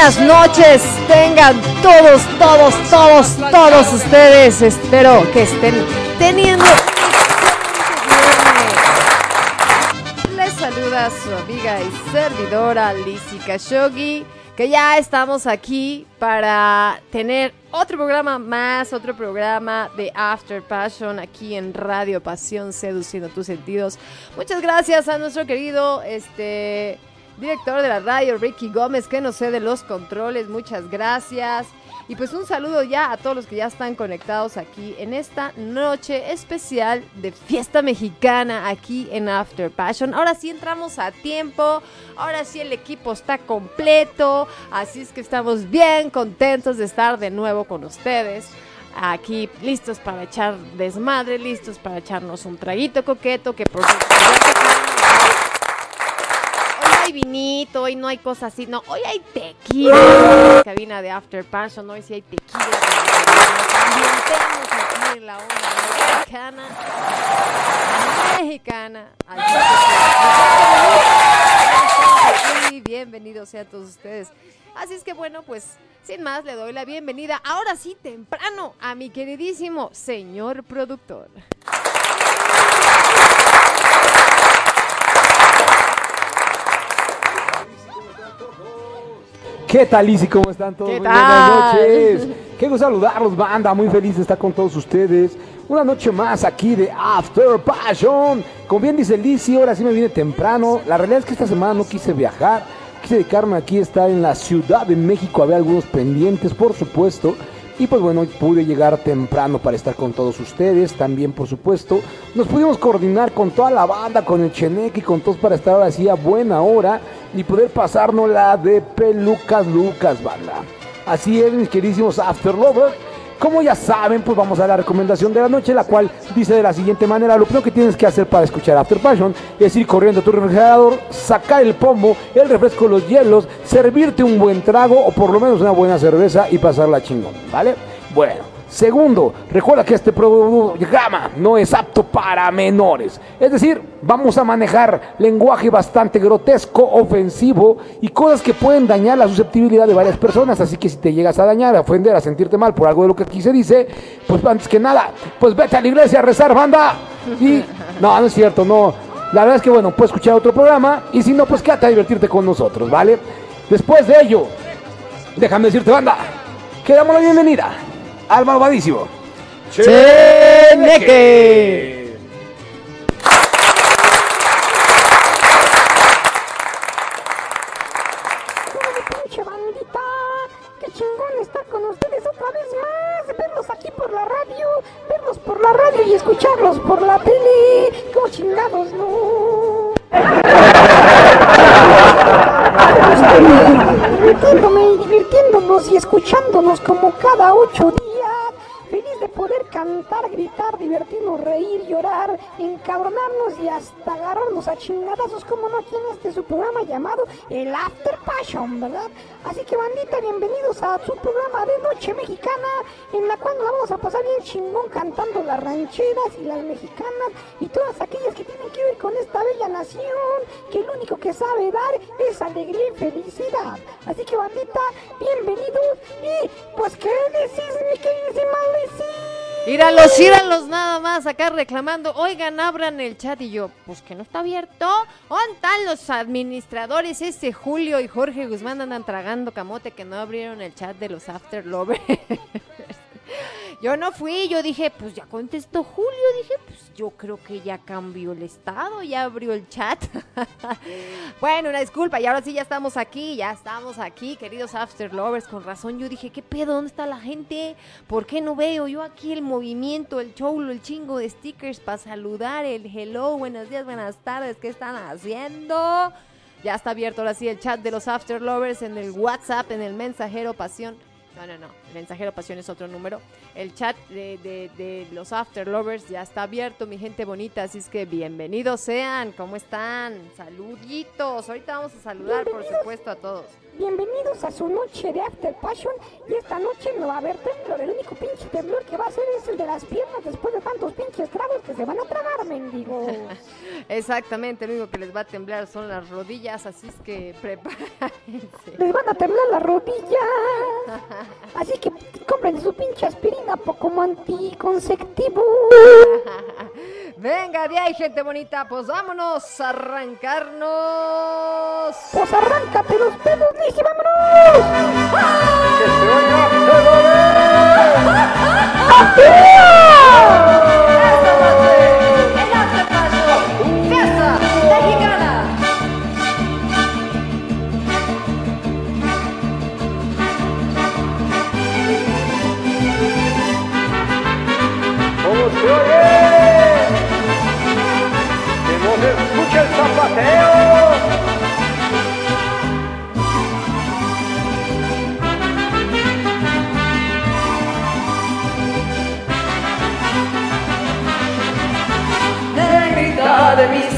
buenas noches tengan todos, todos, todos, todos ustedes. Espero que estén teniendo Les saluda su amiga y servidora Lizzy Khashoggi, que ya estamos aquí para tener otro programa más, otro programa de After Passion aquí en Radio Pasión Seduciendo tus sentidos. Muchas gracias a nuestro querido este director de la radio, Ricky Gómez, que nos de los controles. Muchas gracias. Y pues un saludo ya a todos los que ya están conectados aquí en esta noche especial de fiesta mexicana aquí en After Passion. Ahora sí entramos a tiempo, ahora sí el equipo está completo, así es que estamos bien contentos de estar de nuevo con ustedes. Aquí listos para echar desmadre, listos para echarnos un traguito coqueto que por vinito, hoy no hay cosas así, no, hoy hay tequila. cabina de After Passion, hoy sí hay tequila. La onda mexicana. Mexicana. Y bienvenidos sean todos ustedes. Así es que bueno, pues sin más le doy la bienvenida, ahora sí temprano, a mi queridísimo señor productor. ¿Qué tal, Lizzy? ¿Cómo están todos? buenas noches. Qué gusto saludarlos, banda. Muy feliz de estar con todos ustedes. Una noche más aquí de After Passion. Como bien dice Lizzy, ahora sí me viene temprano. La realidad es que esta semana no quise viajar. Quise dedicarme aquí a estar en la Ciudad de México. Había algunos pendientes, por supuesto. Y pues bueno, pude llegar temprano para estar con todos ustedes. También, por supuesto, nos pudimos coordinar con toda la banda, con el Cheneque y con todos para estar así a buena hora y poder pasarnos la de pelucas Lucas, banda. Así es, mis queridísimos After Lovers. Como ya saben, pues vamos a la recomendación de la noche, la cual dice de la siguiente manera, lo primero que tienes que hacer para escuchar After Passion es ir corriendo a tu refrigerador, sacar el pomo, el refresco, los hielos, servirte un buen trago o por lo menos una buena cerveza y pasarla chingón, ¿vale? Bueno, Segundo, recuerda que este programa no es apto para menores. Es decir, vamos a manejar lenguaje bastante grotesco, ofensivo y cosas que pueden dañar la susceptibilidad de varias personas. Así que si te llegas a dañar, a ofender, a sentirte mal por algo de lo que aquí se dice, pues antes que nada, pues vete a la iglesia a rezar, banda. Y no, no es cierto, no. La verdad es que bueno, puedes escuchar otro programa y si no, pues quédate a divertirte con nosotros, ¿vale? Después de ello, déjame decirte, banda, que damos la bienvenida al malvadísimo Cheneque. pinche bandita! ¡Qué chingón estar con ustedes otra vez más! Verlos aquí por la radio, verlos por la radio y escucharlos por la tele. ¡Cómo chingados no! divirtiéndome y divirtiéndonos y escuchándonos como cada ocho cantar, gritar, divertirnos, reír, llorar, encabronarnos y hasta agarrarnos a chingadazos como no en este su programa llamado El After Passion, ¿verdad? Así que bandita, bienvenidos a su programa de Noche Mexicana, en la cual nos vamos a pasar bien chingón cantando las rancheras y las mexicanas y todas aquellas que tienen que ver con esta bella nación, que lo único que sabe dar es alegría y felicidad. Así que bandita, bienvenidos y pues qué decís mi queridísima Íralos, íralos nada más acá reclamando. Oigan, abran el chat. Y yo, pues que no está abierto. ¿Dónde están los administradores? Ese Julio y Jorge Guzmán andan tragando camote que no abrieron el chat de los After Lovers. Yo no fui, yo dije, pues ya contestó Julio, dije, pues yo creo que ya cambió el estado, ya abrió el chat. bueno, una disculpa, y ahora sí ya estamos aquí, ya estamos aquí, queridos After Lovers, con razón yo dije, ¿qué pedo? ¿Dónde está la gente? ¿Por qué no veo yo aquí el movimiento, el show, el chingo de stickers para saludar, el hello, buenos días, buenas tardes, ¿qué están haciendo? Ya está abierto ahora sí el chat de los After Lovers en el WhatsApp, en el mensajero Pasión no, no, no. El mensajero pasión es otro número. El chat de, de, los After Lovers ya está abierto, mi gente bonita. Así es que bienvenidos sean. ¿Cómo están? Saluditos. Ahorita vamos a saludar, por supuesto, a todos. Bienvenidos a su noche de After Passion. Y esta noche no va a haber temblor. El único pinche temblor que va a ser es el de las piernas después de tantos pinches tragos que se van a tragar, mendigo. Exactamente, lo único que les va a temblar son las rodillas. Así es que prepárense. Les van a temblar las rodillas. Así que compren su pinche aspirina como anticonceptivo. Venga, de ahí, gente bonita, pues vámonos a arrancarnos. Pues arráncate los pelos, Lizzy, vámonos. ¡Ah! mis pesares. Esa mi negra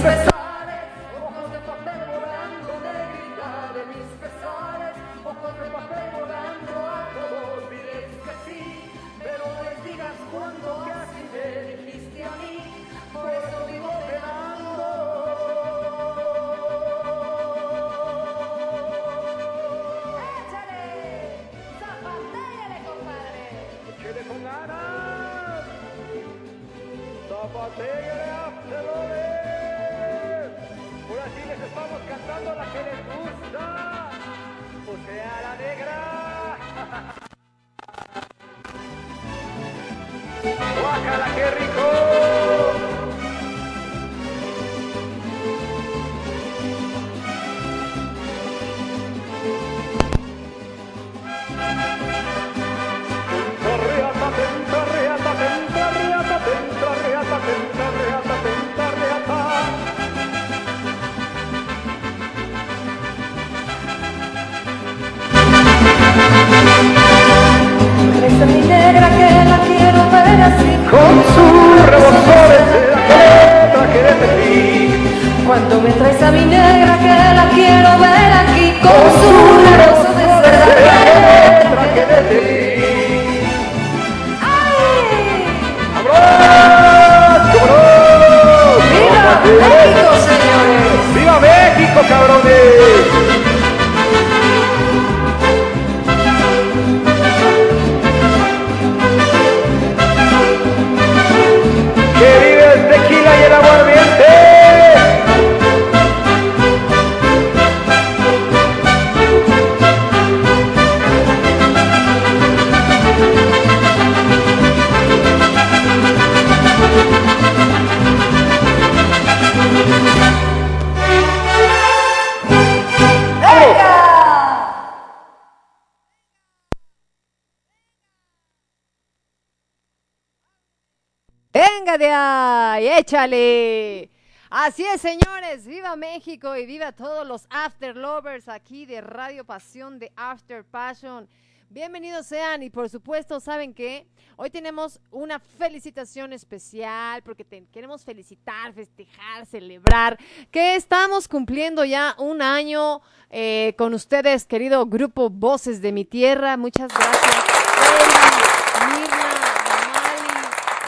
aquí de Radio Pasión de After Passion. Bienvenidos sean y por supuesto, ¿saben qué? Hoy tenemos una felicitación especial porque queremos felicitar, festejar, celebrar que estamos cumpliendo ya un año eh, con ustedes, querido grupo Voces de mi Tierra. Muchas gracias.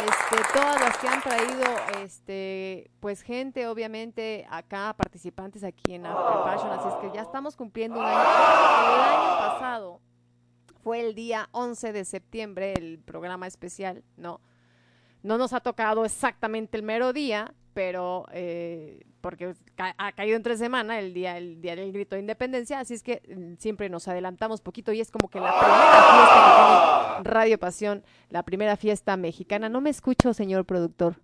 Este, todas las que han traído, este, pues gente, obviamente, acá, participantes aquí en After Passion, así es que ya estamos cumpliendo un año. El año pasado fue el día 11 de septiembre, el programa especial, ¿no? No nos ha tocado exactamente el mero día, pero eh, porque ha caído entre semana el día, el día del grito de independencia, así es que mm, siempre nos adelantamos poquito y es como que la primera fiesta que tiene Radio Pasión, la primera fiesta mexicana. No me escucho, señor productor.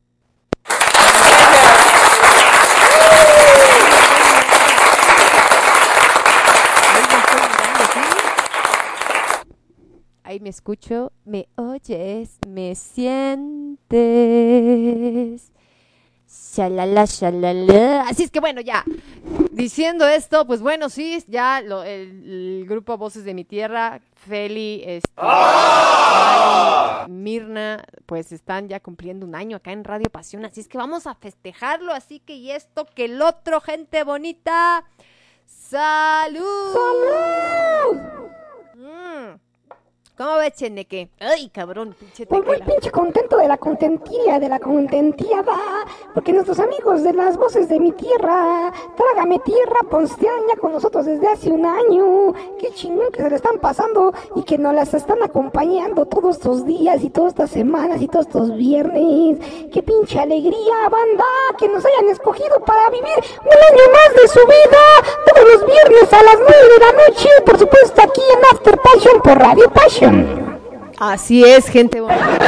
Ahí me escucho, me oyes, me sientes. Shalala, shalala. Así es que bueno, ya. Diciendo esto, pues bueno, sí, ya lo- el, el grupo Voces de mi Tierra, Feli, este, Mari, Mirna, pues están ya cumpliendo un año acá en Radio Pasión. Así es que vamos a festejarlo. Así que y esto que el otro, gente bonita. ¡Salud! Mm. ¿Cómo ves, Cheneque? Ay, cabrón, pinche Pues muy pinche contento de la contentilla, de la contentiada, porque nuestros amigos de las voces de mi tierra, Trágame Tierra, postean ya con nosotros desde hace un año. Qué chingón que se le están pasando y que nos las están acompañando todos estos días y todas estas semanas y todos estos viernes. Qué pinche alegría, banda, que nos hayan escogido para vivir un año más de su vida, todos los viernes a las 9 de la noche, por supuesto aquí en After Passion por Radio Passion. Así es, gente bonita.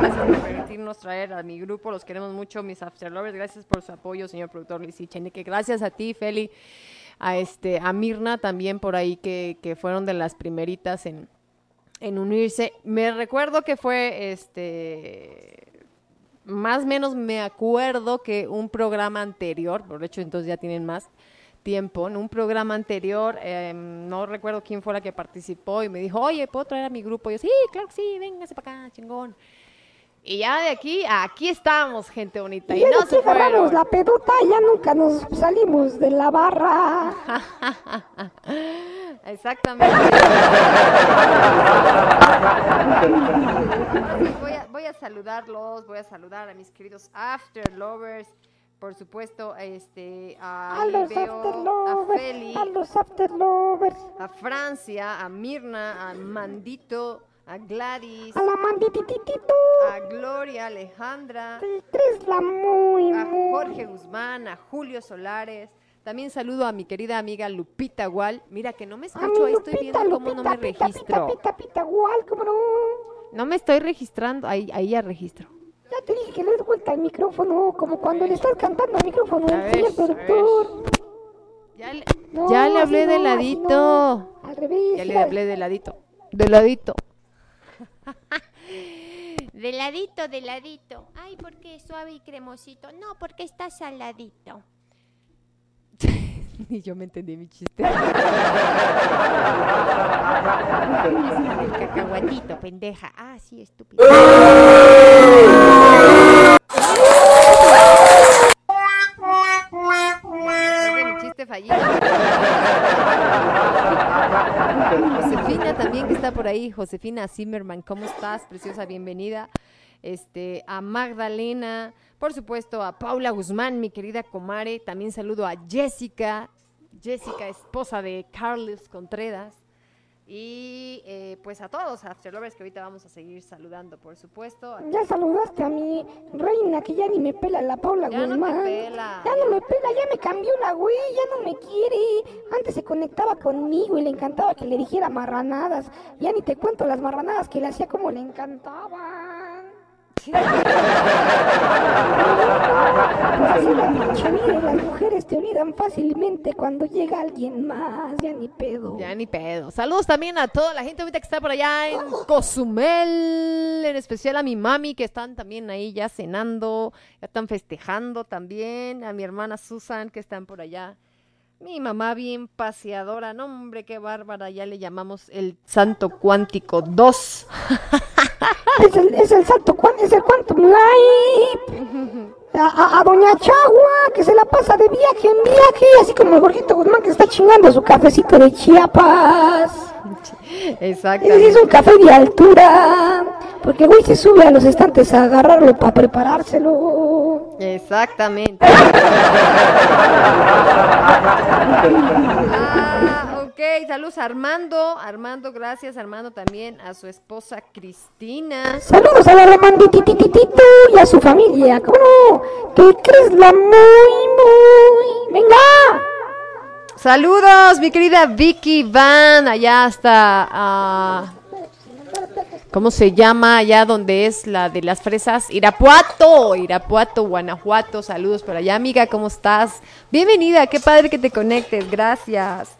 Gracias por permitirnos traer a mi grupo. Los queremos mucho, mis After Lovers. Gracias por su apoyo, señor productor Luis y Cheneque. Gracias a ti, Feli. A, este, a Mirna también por ahí, que, que fueron de las primeritas en, en unirse. Me recuerdo que fue este más o menos me acuerdo que un programa anterior, por hecho entonces ya tienen más tiempo, en un programa anterior, eh, no recuerdo quién fue la que participó y me dijo, oye, ¿puedo traer a mi grupo? Y yo, sí, claro que sí, véngase para acá, chingón. Y ya de aquí, aquí estamos, gente bonita. Y Y no se fueron. la pedota, ya nunca nos salimos de la barra. Exactamente. voy, a, voy a saludarlos, voy a saludar a mis queridos After Lovers, por supuesto, este, A ahí los a Feli, a los a Francia, a Mirna, a Mandito, a Gladys, a la manditititito, a Gloria, Alejandra, la muy, a. Jorge Guzmán, a Julio Solares. También saludo a mi querida amiga Lupita Gual. Mira que no me A escucho, ahí estoy viendo cómo no me registro. Pita, pita, pita, gual, cómo no. No me estoy registrando, ahí, ahí ya registro. Ya te dije que le des vuelta al micrófono, como cuando le estás cantando al micrófono señor productor. Ya le, No, ya le hablé de no, así ladito. no. Al revés. Ya le hablé de ladito. De ladito. De ladito, de ladito. Ay, porque es suave y cremosito. No, porque está saladito. Ni yo me entendí mi chiste. El cacahuatito, pendeja. Ah, sí, estúpido. Mi chiste fallido. Josefina también que está por ahí. Josefina Zimmerman, ¿cómo estás? Preciosa, bienvenida. Este, a Magdalena, por supuesto a Paula Guzmán, mi querida comare. También saludo a Jessica, Jessica, esposa de Carlos Contreras. Y eh, pues a todos, Afterlovers, que ahorita vamos a seguir saludando, por supuesto. Ya saludaste a mi reina que ya ni me pela la Paula Ya no te Guzmán. pela. Ya no me pela, ya me cambió la güey, ya no me quiere. Antes se conectaba conmigo y le encantaba que le dijera marranadas. Ya ni te cuento las marranadas que le hacía como le encantaban. Así la vida y las mujeres te olvidan fácilmente cuando llega alguien más, ya ni pedo. Ya ni pedo. Saludos también a toda la gente ahorita que está por allá en Cozumel, en especial a mi mami que están también ahí ya cenando, ya están festejando también, a mi hermana Susan que están por allá. Mi mamá bien paseadora, no hombre, qué bárbara, ya le llamamos el Santo Cuántico 2. Es el, es el salto, es el Quantum Light. A, a- a Doña Chagua, que se la pasa de viaje en viaje, así como el Jorgito Guzmán que está chingando su cafecito de Chiapas. Exactamente. es un café de altura, porque güey se sube a los estantes a agarrarlo para preparárselo. Exactamente. Ok, saludos a Armando. Armando, gracias Armando también a su esposa Cristina. Saludos a la Romanditititito y a su familia. ¿Cómo no? Que crees la muy, muy. ¡Venga! Saludos, mi querida Vicky Van, allá hasta... ah, ¿Cómo se llama allá donde es la de las fresas? Irapuato, Irapuato, Guanajuato. Saludos por allá, amiga, ¿cómo estás? Bienvenida, qué padre que te conectes, gracias.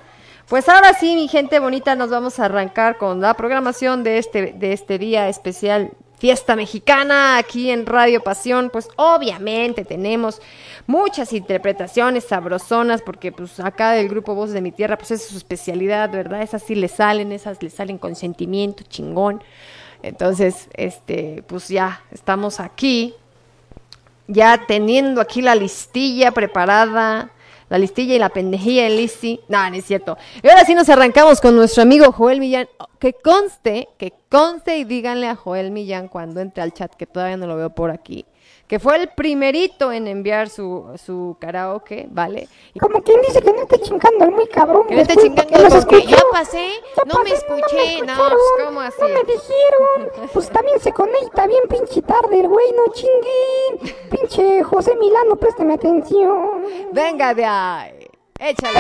Pues ahora sí, mi gente bonita, nos vamos a arrancar con la programación de este, de este día especial Fiesta Mexicana aquí en Radio Pasión. Pues obviamente tenemos muchas interpretaciones sabrosonas porque pues acá del grupo Voz de mi Tierra pues es su especialidad, ¿verdad? Esas sí le salen, esas le salen con sentimiento, chingón. Entonces, este, pues ya estamos aquí ya teniendo aquí la listilla preparada, la listilla y la pendejilla de Lizzy. No, no es cierto. Y ahora sí nos arrancamos con nuestro amigo Joel Millán. Que conste, que conste y díganle a Joel Millán cuando entre al chat, que todavía no lo veo por aquí, que fue el primerito en enviar su, su karaoke, ¿vale? Y Como quien dice que no esté chingando el muy cabrón. que no esté chingando porque los porque ya pasé, Ya no me escuché, no, escucharon, pues cómo así. No me dijeron. Pues también se conecta bien pinche tarde el güey, no chinguen. Pinche José Milano, préstame atención. Venga de ahí, échale.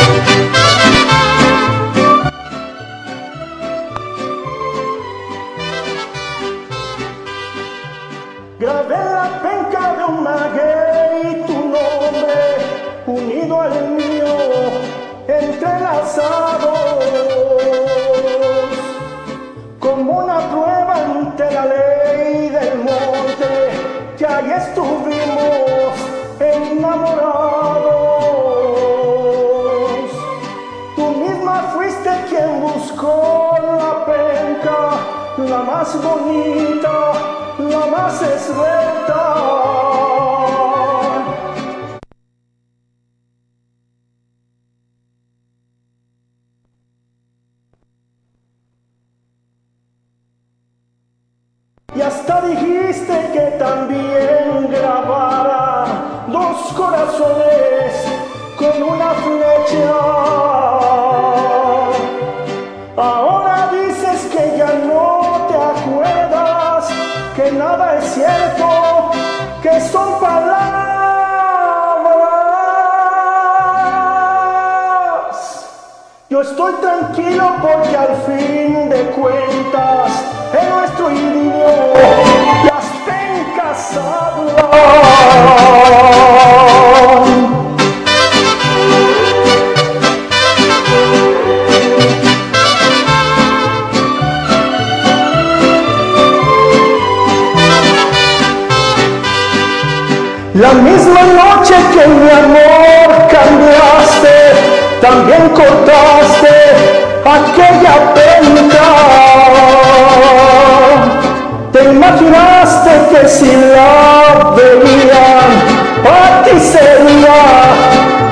Grabé la penca de un maguey tu nombre unido al mío, entrelazados como una prueba ante la ley del monte, que ahí estuvimos enamorados. Tú misma fuiste quien buscó la penca, la más bonita, más. Y hasta dijiste que también grabara dos corazones con una flecha. Nada es cierto, que son palabras. Yo estoy tranquilo porque al fin de cuentas en nuestro idioma las pencas hablan. La misma noche que mi amor cambiaste, también cortaste aquella penca. Te imaginaste que si la veían, a ti sería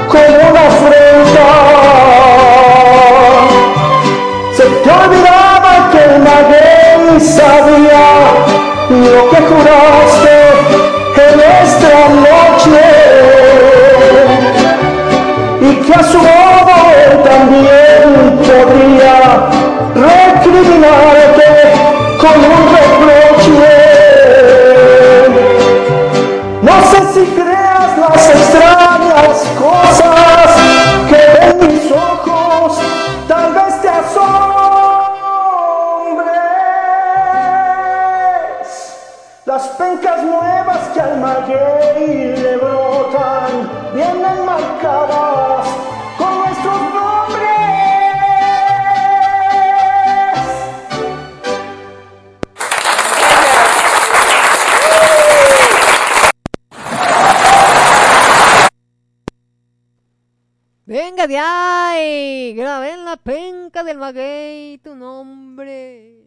como una afrenta. Se te olvidaba que maguey sabía lo que a su modo también maguey tu nombre.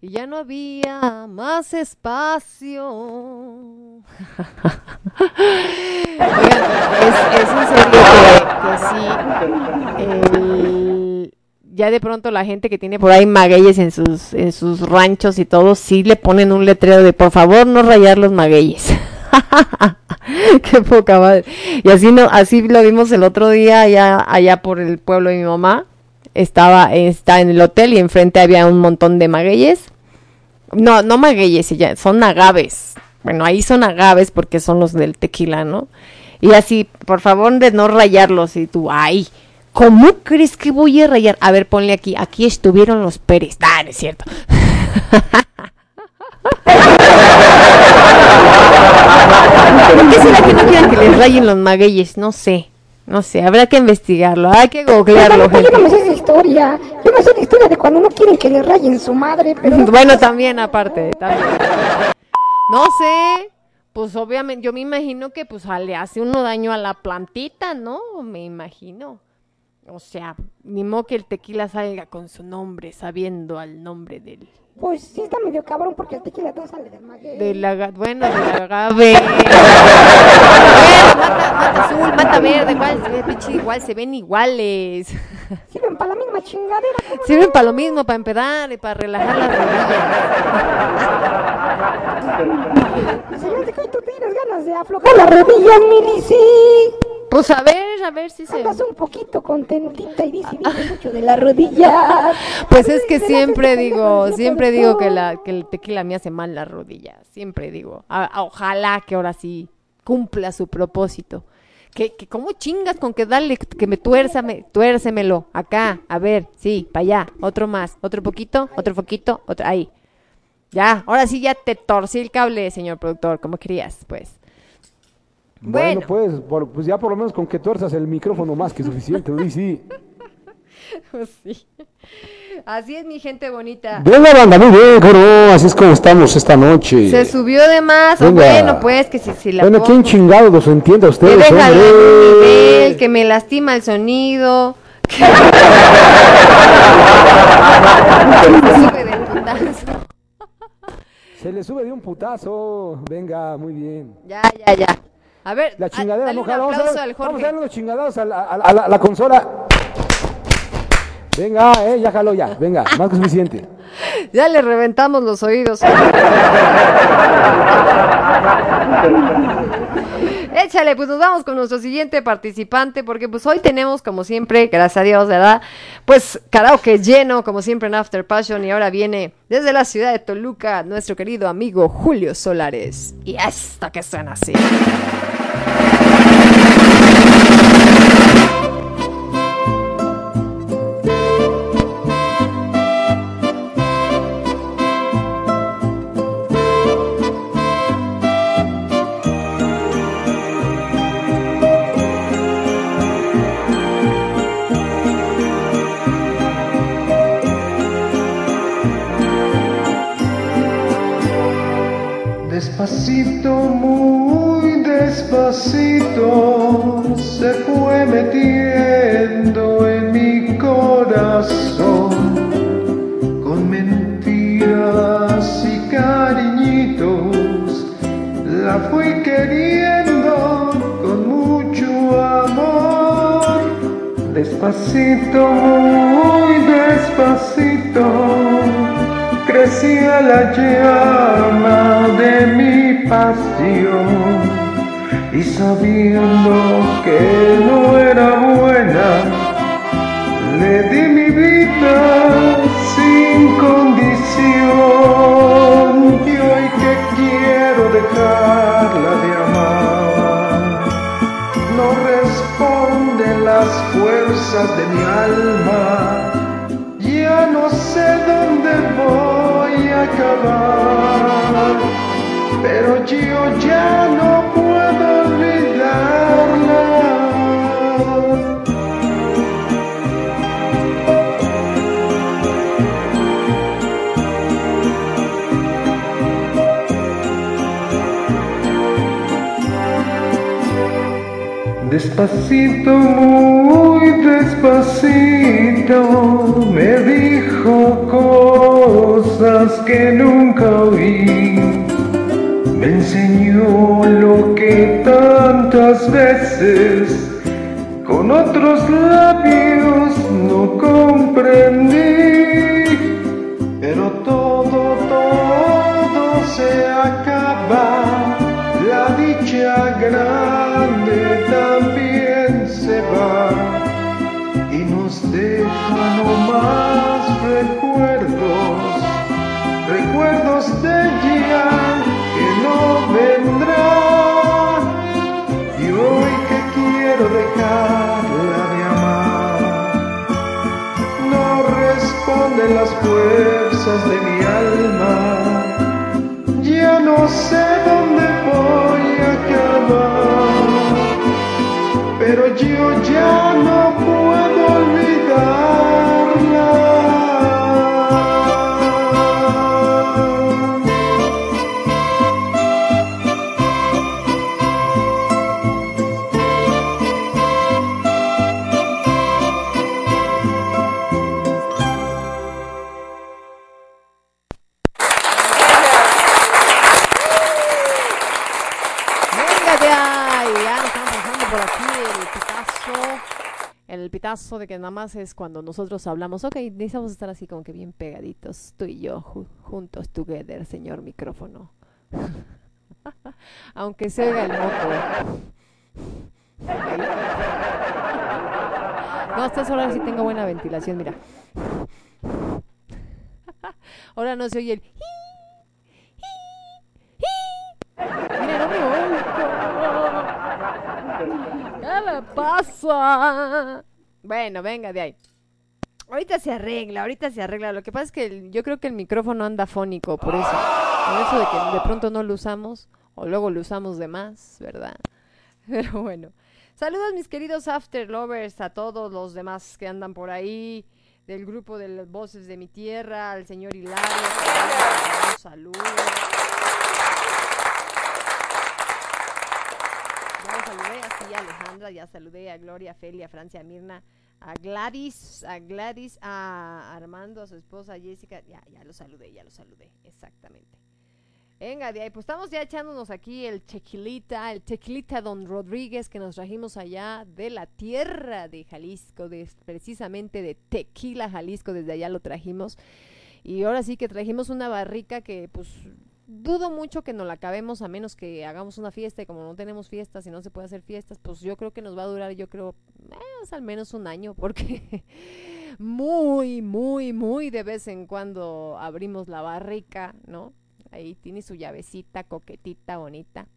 Y ya no había más espacio. Es, serio que, sí. ya de pronto la gente que tiene por ahí magueyes en sus, en sus ranchos y todo, sí le ponen un letrero de por favor no rayar los magueyes. Qué poca madre. Y así no, así lo vimos el otro día allá, allá por el pueblo de mi mamá. Estaba, está en el hotel y enfrente había un montón de magueyes. No, no magueyes, son agaves. Bueno, ahí son agaves porque son los del tequila, ¿no? Y así, por favor, de no rayarlos. Y tú, ay, ¿cómo crees que voy a rayar? A ver, ponle aquí, aquí estuvieron los Pérez. Ah, es cierto. ¿Por qué será que no que les rayen los magueyes? No sé, no sé, habrá que investigarlo, hay que googlearlo, Yo no me sé esa historia. Yo me sé la historia de cuando no quieren que le rayen su madre, pero... Bueno, también aparte, también. No sé, pues obviamente, yo me imagino que pues le hace uno daño a la plantita, ¿no? Me imagino. O sea, ni modo que el tequila salga con su nombre, sabiendo al nombre del, Pues sí está medio cabrón porque el tequila todo sale del maguey. del aga- bueno, del agave. Bueno, mata, mata azul, mata verde, igual, se ve, pinche, igual se ven iguales. Sirven para la misma chingadera. ¿cómo Sirven para lo mismo, para empedar y para relajar las rodillas. no? Se me hace que hoy tú tienes ganas de aflojar las rodillas, Milici. Pues a ver, a ver si se... Andas un poquito contentita y dice dice mucho de las rodillas. Pues es que siempre digo, siempre digo que, la, que el tequila me hace mal las rodillas. Siempre digo. A- a- ojalá que ahora sí cumpla su propósito. Que, que como chingas con que dale, que me tuérzame, tuércemelo. Acá, a ver, sí, para allá. Otro más, otro poquito, otro poquito, otro, ahí. Ya, ahora sí ya te torcí el cable, señor productor, como querías, pues. Bueno, Bueno. pues, por- pues ya por lo menos con que tuerzas el micrófono más que suficiente, Luis, sí. Sí. Así es mi gente bonita. Venga, banda, muy bien, coro, así es como estamos esta noche. Se subió de más. Venga. bueno, pues que si, si la bueno, ¿quién chingado los entiende a Que ustedes, deja nivel, que me lastima el sonido. Que se sube putazo. Se le sube de un putazo. Venga, muy bien. Ya, ya, ya. A ver, La a- chingadera, dale no jala. Vamos, a aplauso dar- al vamos a darle unos a a la- a la- a la consola. Venga, eh, ya jaló ya. Venga, más que suficiente. Ya le reventamos los oídos. Échale, pues nos vamos con nuestro siguiente participante, porque pues hoy tenemos, como siempre, gracias a Dios, ¿verdad? Pues karaoke lleno, como siempre en After Passion, y ahora viene desde la ciudad de Toluca nuestro querido amigo Julio Solares. Y hasta que suena así. Despacito, muy despacito se fue metiendo en mi corazón con mentiras y cariñitos. La fui queriendo con mucho amor, despacito, muy despacito crecía la llama de mi pasión. Y sabiendo que no era buena, le di mi vida sin condición. Y hoy que quiero dejarla de amar, no responden las fuerzas de mi alma acabar, pero yo ya no Despacito, muy despacito, me dijo cosas que nunca oí. Me enseñó lo que tantas veces con otros labios no comprendí. Pero todo, todo se acaba, la dicha grande Pitazo de que nada más es cuando nosotros hablamos. Ok, necesitamos estar así como que bien pegaditos, tú y yo, ju- juntos, together, señor micrófono. Aunque se oiga el moco. No, esta hora sí tengo buena ventilación, mira. Ahora no se oye el... Mira, no me oigo. ¿Qué le pasa? Bueno, venga de ahí. Ahorita se arregla, ahorita se arregla. Lo que pasa es que yo creo que el micrófono anda fónico, por eso. Por eso de que de pronto no lo usamos o luego lo usamos de más, ¿verdad? Pero bueno. Saludos mis queridos After Lovers, a todos los demás que andan por ahí, del grupo de las voces de mi tierra, al señor Hilario. Un saludo. Ya lo saludé así a Alejandra, ya saludé a Gloria, Felia, Francia, Mirna, a Gladys, a Gladys, a Armando, a su esposa Jessica, ya, ya lo saludé, ya lo saludé, exactamente. Venga, de ahí, pues estamos ya echándonos aquí el tequilita, el tequilita Don Rodríguez que nos trajimos allá de la tierra de Jalisco, de, precisamente de Tequila, Jalisco, desde allá lo trajimos. Y ahora sí que trajimos una barrica que pues dudo mucho que nos la acabemos a menos que hagamos una fiesta y como no tenemos fiestas y no se puede hacer fiestas, pues yo creo que nos va a durar, yo creo, más al menos un año porque muy, muy, muy de vez en cuando abrimos la barrica, ¿no? Ahí tiene su llavecita, coquetita, bonita.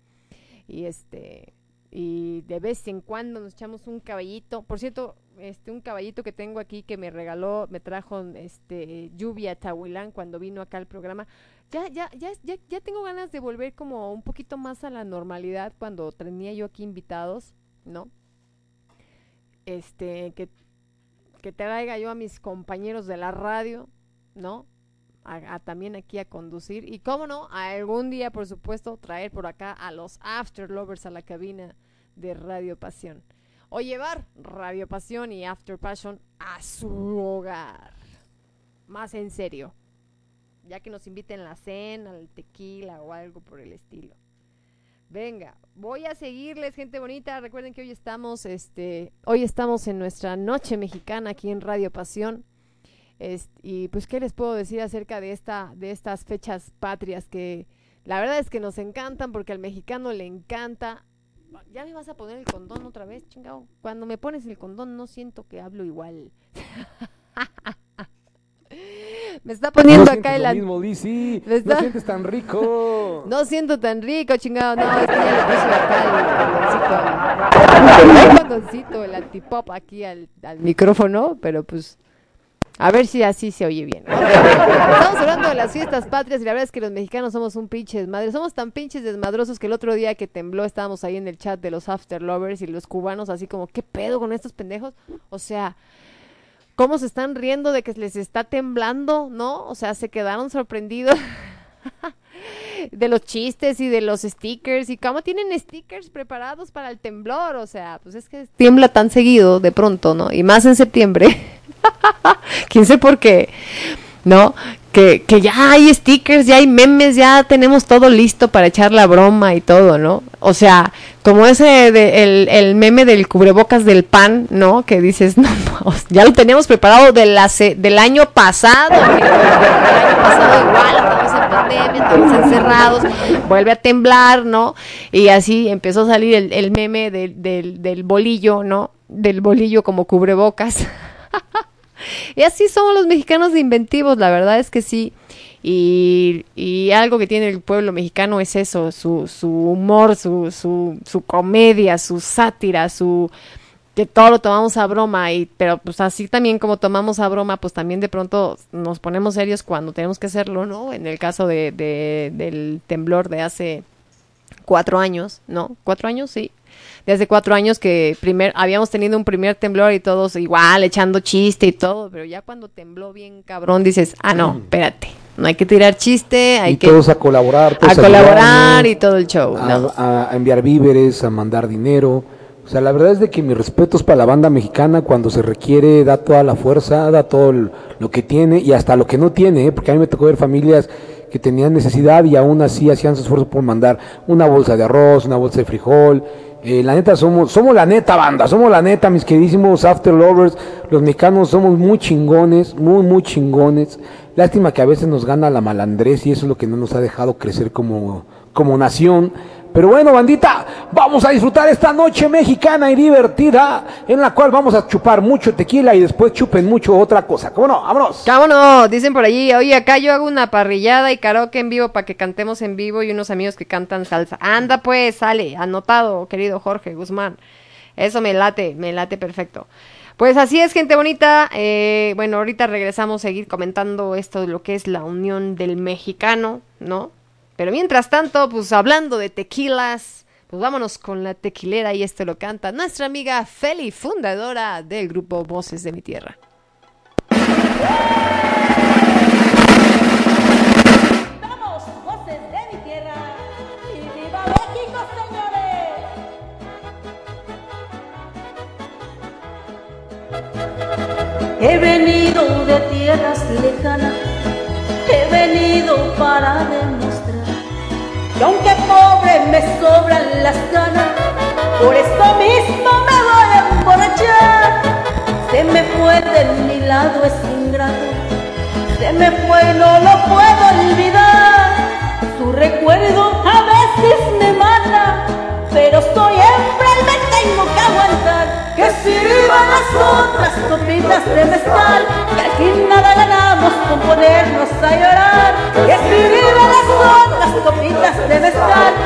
Y este, y de vez en cuando nos echamos un caballito. Por cierto, este, un caballito que tengo aquí que me regaló, me trajo este Lluvia Tahuilán cuando vino acá al programa. Ya, ya, ya, ya, ya tengo ganas de volver como un poquito más a la normalidad cuando tenía yo aquí invitados, ¿no? Este, que, que traiga yo a mis compañeros de la radio, ¿no? A, también aquí a conducir. Y cómo no, algún día, por supuesto, traer por acá a los After Lovers a la cabina de Radio Pasión. O llevar Radio Pasión y After Passion a su hogar. Más en serio. Ya que nos inviten la cena, al tequila o algo por el estilo. Venga, voy a seguirles, gente bonita. Recuerden que hoy estamos, este, hoy estamos en nuestra noche mexicana aquí en Radio Pasión. Es- y pues, ¿qué les puedo decir acerca de esta, de estas fechas patrias que la verdad es que nos encantan porque al mexicano le encanta. Ya me vas a poner el condón otra vez, chingado. Cuando me pones el condón no siento que hablo igual. me está poniendo no acá el lo an- mismo, Lizzy. ¿Me está- No sientes tan rico. No siento tan rico, chingado. No, es que ya le puse acá El condoncito, el antipop aquí al, al micrófono, pero pues. A ver si así se oye bien. Estamos hablando de las fiestas patrias y la verdad es que los mexicanos somos un pinche desmadre. Somos tan pinches desmadrosos que el otro día que tembló estábamos ahí en el chat de los After Lovers y los cubanos así como, ¿qué pedo con estos pendejos? O sea, ¿cómo se están riendo de que les está temblando? ¿No? O sea, se quedaron sorprendidos de los chistes y de los stickers y cómo tienen stickers preparados para el temblor, o sea, pues es que tiembla tan seguido de pronto, ¿no? Y más en septiembre. Quién sé por qué, ¿no? Que, ya hay stickers, ya hay memes, ya tenemos todo listo para echar la broma y todo, ¿no? O sea, como ese de, el, el meme del cubrebocas del pan, ¿no? Que dices, no, ya lo teníamos preparado del año pasado, del año pasado igual, estamos en pandemia, estamos encerrados, vuelve a temblar, ¿no? Y así empezó a salir el, el meme del, del, del bolillo, ¿no? Del bolillo como cubrebocas. Y así somos los mexicanos de inventivos, la verdad es que sí. Y, y algo que tiene el pueblo mexicano es eso, su, su humor, su, su, su comedia, su sátira, su que todo lo tomamos a broma, y, pero pues así también como tomamos a broma, pues también de pronto nos ponemos serios cuando tenemos que hacerlo, ¿no? En el caso de, de- del temblor de hace cuatro años, ¿no? ¿Cuatro años? Sí. De hace cuatro años que primer, habíamos tenido un primer temblor y todos igual, echando chiste y todo, pero ya cuando tembló bien cabrón dices, ah, no, espérate, no hay que tirar chiste, hay y que todos a colaborar. a todos colaborar y todo el show, a, ¿no? a- a enviar víveres, a mandar dinero. O sea, la verdad es de que mis respetos para la banda mexicana cuando se requiere da toda la fuerza, da todo lo que tiene y hasta lo que no tiene, ¿eh? porque a mí me tocó ver familias que tenían necesidad y aún así hacían su esfuerzo por mandar una bolsa de arroz, una bolsa de frijol. Eh, la neta, somos, somos la neta banda, somos la neta, mis queridísimos After Lovers. Los mexicanos somos muy chingones, muy, muy chingones. Lástima que a veces nos gana la malandrés y eso es lo que no nos ha dejado crecer como, como nación. Pero bueno, bandita, vamos a disfrutar esta noche mexicana y divertida en la cual vamos a chupar mucho tequila y después chupen mucho otra cosa. ¿Cómo no? Vámonos. Vámonos, dicen por allí, oye, acá yo hago una parrillada y karaoke en vivo para que cantemos en vivo y unos amigos que cantan salsa. Anda pues, sale, anotado, querido Jorge Guzmán. Eso me late, me late perfecto. Pues así es, gente bonita. eh, bueno, ahorita regresamos a seguir comentando esto de lo que es la unión del mexicano, ¿no? Pero mientras tanto, pues hablando de tequilas, pues vámonos con la tequilera y esto lo canta nuestra amiga Feli, fundadora del grupo Voces de mi Tierra. Vamos, voces de mi tierra. Y viva México, señores. He venido de tierras lejanas, he venido para demostrar que aunque pobre me sobran las ganas, por esto mismo me voy a emborrachar. Se me fue de mi lado es ingrato, se me fue y no lo puedo olvidar. Su recuerdo a veces me mata, pero siempre me tengo que aguantar. Que sirvan las otras copitas de mezcal, que fin nada ganamos con ponernos a llorar. Que sirvan las otras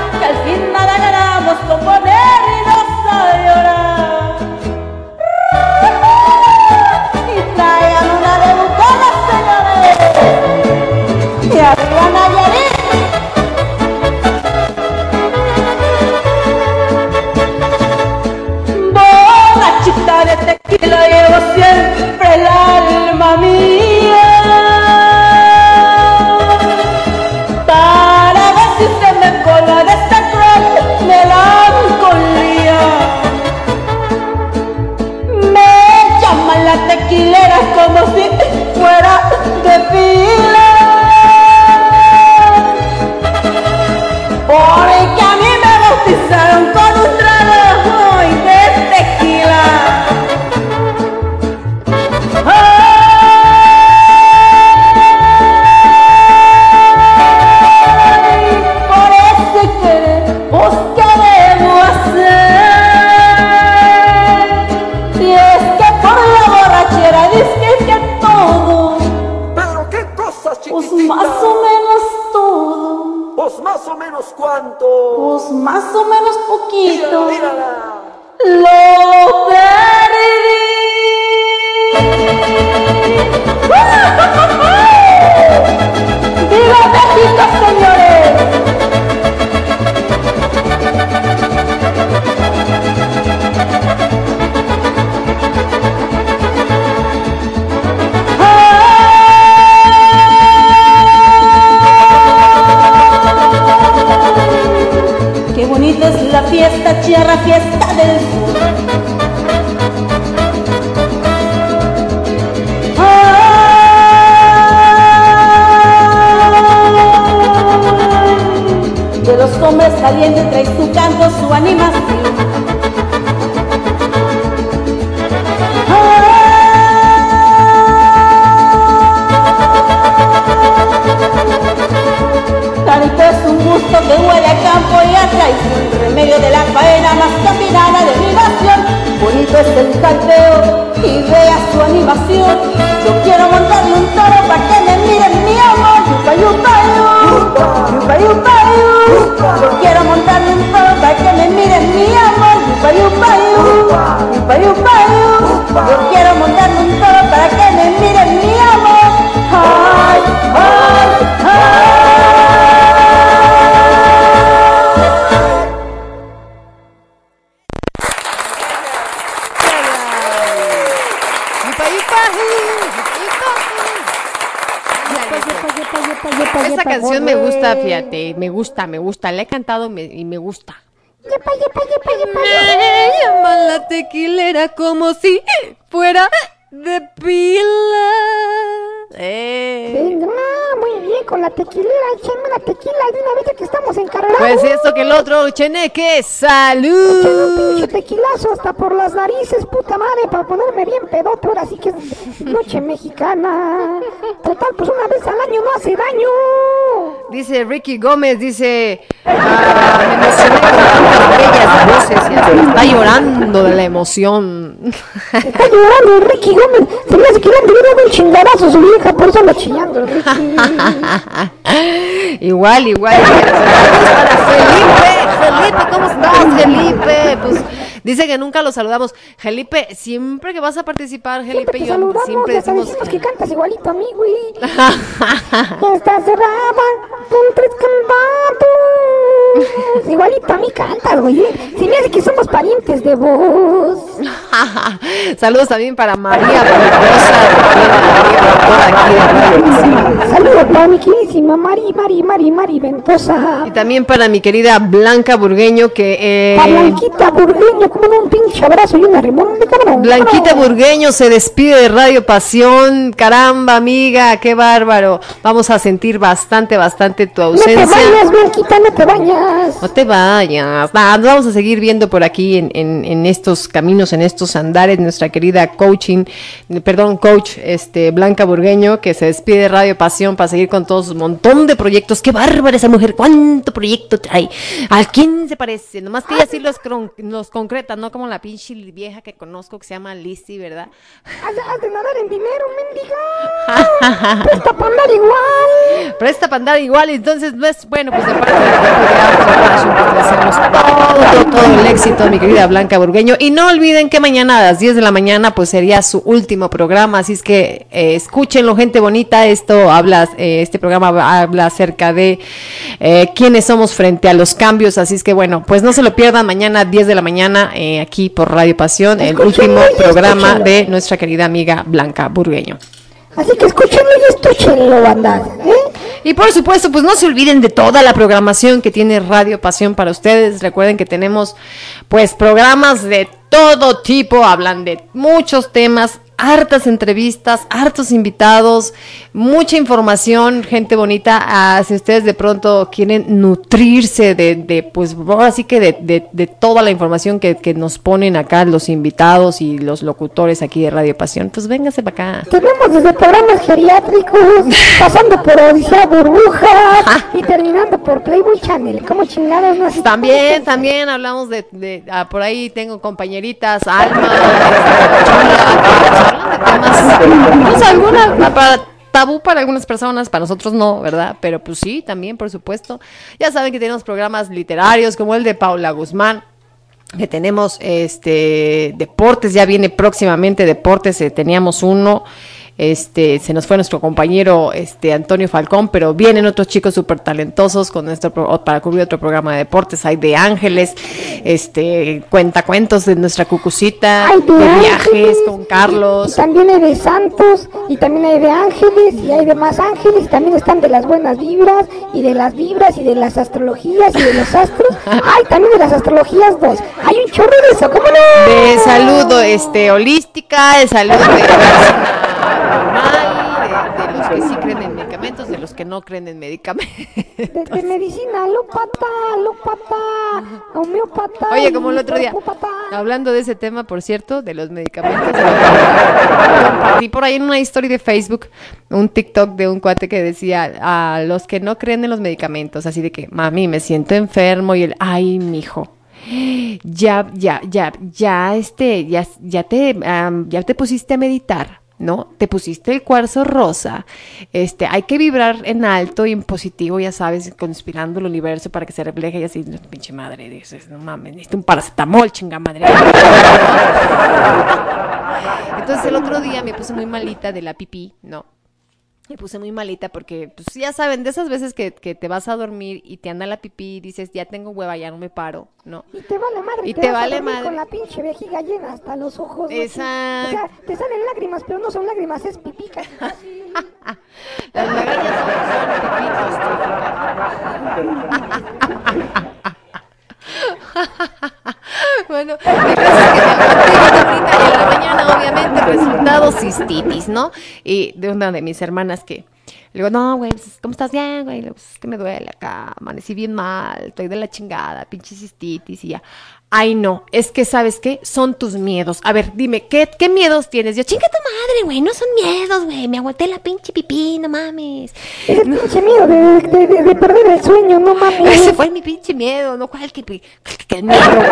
gusta, me gusta, la he cantado me- y me gusta. Yepa, yepa, yepa, Me llaman la tequilera como si fuera de pila. Eh. Venga, muy bien, con la tequilera, échame la tequila de una vez que estamos encargados. Pues esto que el otro, cheneque, un salud. pinche tequilazo hasta por las narices, puta madre, para ponerme bien pedote, ahora sí que es noche mexicana. Total, pues una vez al año no hace daño. Dice Ricky Gómez, dice, ah, me emocioné con tantas bellas voces y hasta está llorando de la emoción. Está llorando Ricky Gómez. Se me hace que le han dar un chingadazo su vieja, por eso anda chillando igual, igual. Saludos para Felipe, Felipe, ¿cómo estás, Felipe? Pues dice que nunca lo saludamos. Felipe, siempre que vas a participar, Siempre Felipe, te yo saludamos, siempre decimos. que cantas igualito a mí, güey. Está cerrada Igualito a mí cantas, güey. Se me hace que somos parientes de vos. Saludos también para María Ventosa, Saludos para mi queridísima Mari, Mari, Mari, Mari Ventosa. y también para mi querida Blanca Burgueño, que eh, Blanquita Burgueño, como un pinche abrazo y una de cabrón. Blanquita. Burgueño se despide de Radio Pasión. Caramba, amiga, qué bárbaro. Vamos a sentir bastante, bastante tu No te ausencia. bañas, Blanquita, no te bañas. No te vayas. Nah, nos vamos a seguir viendo por aquí en, en- en estos caminos, en estos andares. Nuestra querida coaching, perdón, coach este, Blanca Burgueño, que se despide de Radio Pasión para seguir con todos un montón de proyectos. Qué bárbara esa mujer. ¿Cuánto proyecto trae? ¿A quién se parece? Nomás que ella sí los, los concreta, no como la pinche vieja que conozco que se llama Lizzy, ¿verdad? Has, has de nadar en dinero, mendiga. Presta para andar igual. Presta para andar igual, entonces no es bueno, pues de parte de deseamos todo, todo, todo el éxito, mi querida Blanca Burgueño. Y no olviden que mañana a las 10 de la mañana, pues sería su último programa, así es que eh, escúchenlo, gente bonita. Esto habla, eh, este programa habla acerca de eh, quiénes somos frente a los cambios, así es que bueno, pues no se lo pierdan mañana a 10 de la mañana eh, aquí por Radio Pasión, el último programa de nuestra querida amiga Blanca Burgueño. Así que escúchenlo y escúchenlo, banda. ¿eh? Y por supuesto, pues no se olviden de toda la programación que tiene Radio Pasión para ustedes. Recuerden que tenemos pues programas de todo tipo, hablan de muchos temas. Hartas entrevistas, hartos invitados, mucha información, gente bonita. Ah, si ustedes de pronto quieren nutrirse de, de pues ahora sí que de, de- de toda la información que, que nos ponen acá los invitados y los locutores aquí de Radio Pasión, pues véngase para acá. Tenemos desde programas geriátricos, pasando por Odisea Burbujas y terminando por Playboy Channel. ¿Cómo chingados no has- También, también hablamos de, ah, por ahí tengo compañeritas, Alma, este, de temas, pues algunas, para, tabú para algunas personas, para nosotros no, ¿verdad? Pero pues sí, también, por supuesto. Ya saben que tenemos programas literarios como el de Paula Guzmán, que tenemos este deportes, ya viene próximamente deportes, eh, teníamos uno, este, se nos fue nuestro compañero este Antonio Falcón, pero vienen otros chicos súper talentosos con nuestro pro- para cubrir otro programa de deportes, hay de ángeles, este cuentacuentos de nuestra cucucita, Hay de, de viajes con Carlos. Y también hay de santos, y también hay de ángeles, y hay de más ángeles, y también están de las buenas vibras, y de las vibras, y de las astrologías, y de los astros. Ay, también de las astrologías dos. Hay un chorro de eso, ¿cómo no? de salud este holística, de salud de medicina normal, de, de los que sí creen en medicamentos, de los que no creen en medicamentos. De, de medicina, alópata, alópata, homeópata. Oye, como el otro día, hablando de ese tema, por cierto, de los medicamentos, compartí por ahí en una historia de Facebook un TikTok de un cuate que decía a los que no creen en los medicamentos, así de que, mami, me siento enfermo y el, ay, mijo. Ya, ya, ya, ya, este, ya, ya te, am, ya te pusiste a meditar, ¿no? Te pusiste el cuarzo rosa, este, hay que vibrar en alto y en positivo, ya sabes, conspirando el universo para que se refleje y así, pinche madre, dices, no mames, necesito un paracetamol, chinga madre. Entonces el otro día me puse muy malita de la pipí, ¿no? Me puse muy malita porque, pues ya saben, de esas veces que, que te vas a dormir y te anda la pipí y dices, ya tengo hueva, ya no me paro, ¿no? Y te vale madre. Y te, vale madre. Con la pinche vejiga llena hasta los ojos. ¿no? Exacto. O sea, te salen lágrimas, pero no son lágrimas, es casi. Las lagañas son, son pipí Bueno, que ahorita y en la mañana, obviamente, resultado cistitis, ¿no? Y de una de mis hermanas que le digo, no, güey, pues, ¿cómo estás bien, güey? Pues, es que me duele acá, amanecí bien mal, estoy de la chingada, pinche cistitis y ya. Ay, no, es que, ¿sabes qué? Son tus miedos. A ver, dime, ¿qué, qué miedos tienes? Yo, chinga tu madre, güey, no son miedos, güey, me aguanté la pinche pipí, no mames. Es el pinche miedo de, de, de, de perder el sueño, no mames. Ese fue mi pinche miedo, ¿no? ¿Cuál que, que, que miedo? güey?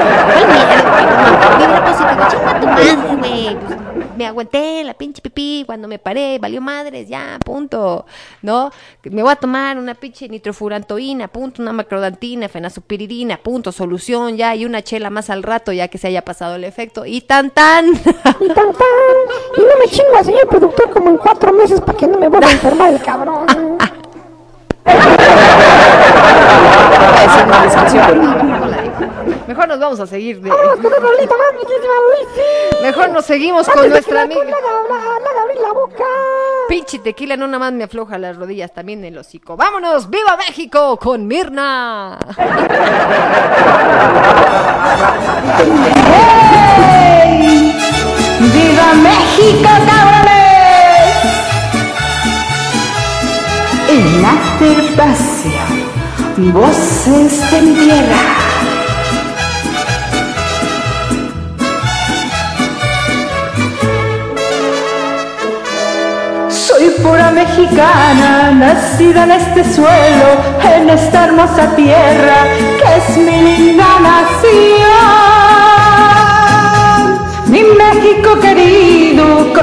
No chinga tu madre, güey. Pues, me aguanté la pinche pipí cuando me paré, valió madres, ya, punto. ¿No? Me voy a tomar una pinche nitrofurantoína, punto, una macrodantina, fenazopiridina, punto, solución, ya, y una chela más al rato, ya que se haya pasado el efecto. Y tan tan. Y tan tan. Y no me chingo al señor productor como en cuatro meses para que no me vuelva a enfermar el cabrón. Es una discusión. No digo. Mejor nos vamos a seguir de... Vamos con rolita más, mi queridísima Luisi. Mejor nos seguimos con nuestra amiga. haga abrir la boca. Pinche tequila no nada más me afloja las rodillas, también el hocico. ¡Vámonos! ¡Viva México! Con Mirna. ¡Viva México, cabrones! En Afterpassion, voces de mi tierra. Soy pura mexicana, nacida en este suelo, en esta hermosa tierra que es mi linda nación. Mi México querido, que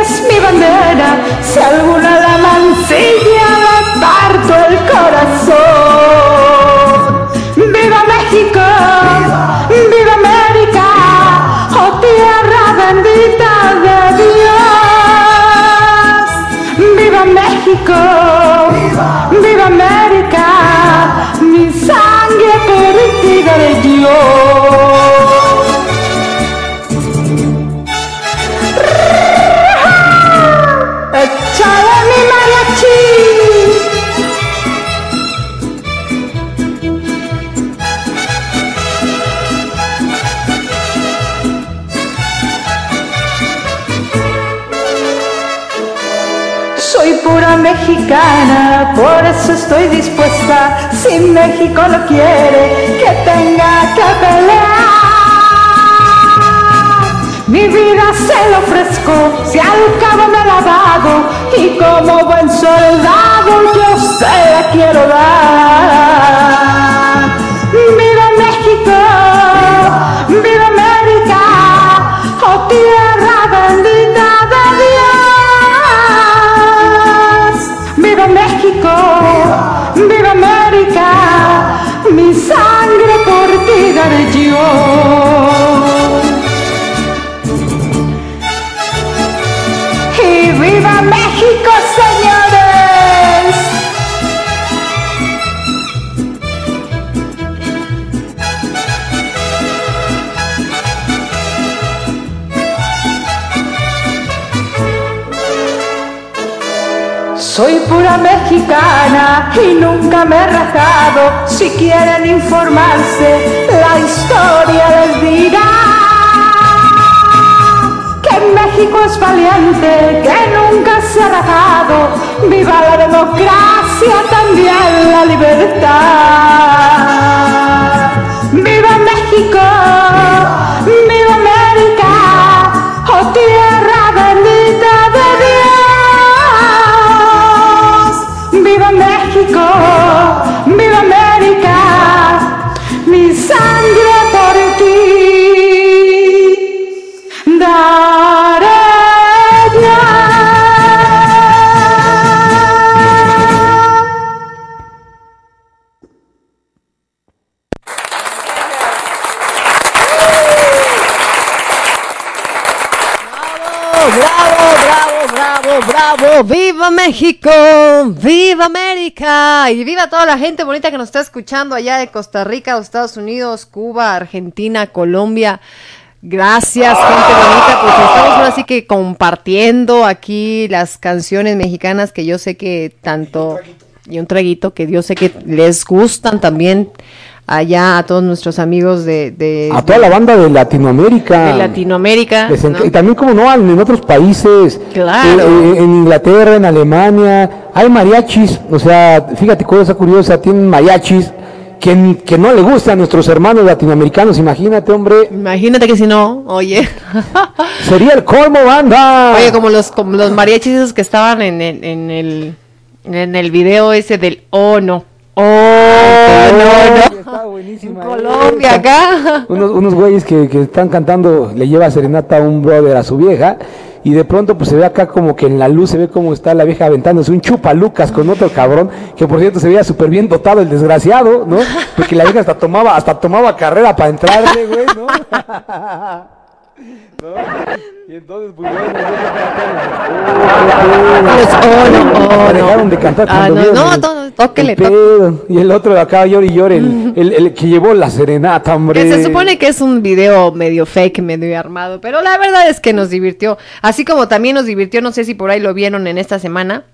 es mi bandera, si alguna la mancilla le parto el corazón. ¡Viva México! México! ¡Viva, América! Mi sangre por ti daré yo. Mexicana, por eso estoy dispuesta, si México lo quiere, que tenga que pelear. Mi vida se lo ofrezco, si al cabo me he lavado y como buen soldado yo se la quiero dar. ¡Viva México! ¡Viva América! Me he rajado. Si quieren informarse, la historia les dirá que México es valiente, que nunca se ha rajado. Viva la democracia, también la libertad. ¡Viva México! ¡Viva América! ¡Oh tierra bendita de Dios! ¡Viva México! México! ¡Viva América! Y viva toda la gente bonita que nos está escuchando allá de Costa Rica, Estados Unidos, Cuba, Argentina, Colombia. Gracias, gente bonita, pues estamos ahora sí que compartiendo aquí las canciones mexicanas que yo sé que tanto y un traguito que yo sé que les gustan también allá a todos nuestros amigos de, de, A toda la banda de Latinoamérica. de Latinoamérica. Y también, como no, en otros países. Claro. Eh, eh, en Inglaterra, en Alemania. Hay mariachis. O sea, fíjate, cosa curiosa, tienen mariachis que, que no le gustan a nuestros hermanos latinoamericanos. Imagínate, hombre. Imagínate que si no, oye. Sería el colmo, banda. Oye, como los, como los mariachis esos que estaban en el, en el, en el video ese del oh no. Oh, no, no. Está buenísima, Colombia eh. acá. Unos, unos güeyes que, que están cantando, le lleva serenata a un brother a su vieja. Y de pronto pues se ve acá como que en la luz se ve cómo está la vieja aventándose un chupalucas con otro cabrón, que por cierto se veía súper bien dotado el desgraciado, ¿no? Porque la vieja hasta tomaba, hasta tomaba carrera para entrarle, güey, ¿no? ¿No? Y entonces, pues bueno, oh, no, oh, dejaron no. de cantar Ah, cuando no, no, el- no, tóquele. Y el otro de acá llora y llora, el, el, el que llevó la serenata, hombre. Que se supone que es un video medio fake, medio armado, pero la verdad es que nos divirtió. Así como también nos divirtió, no sé si por ahí lo vieron en esta semana.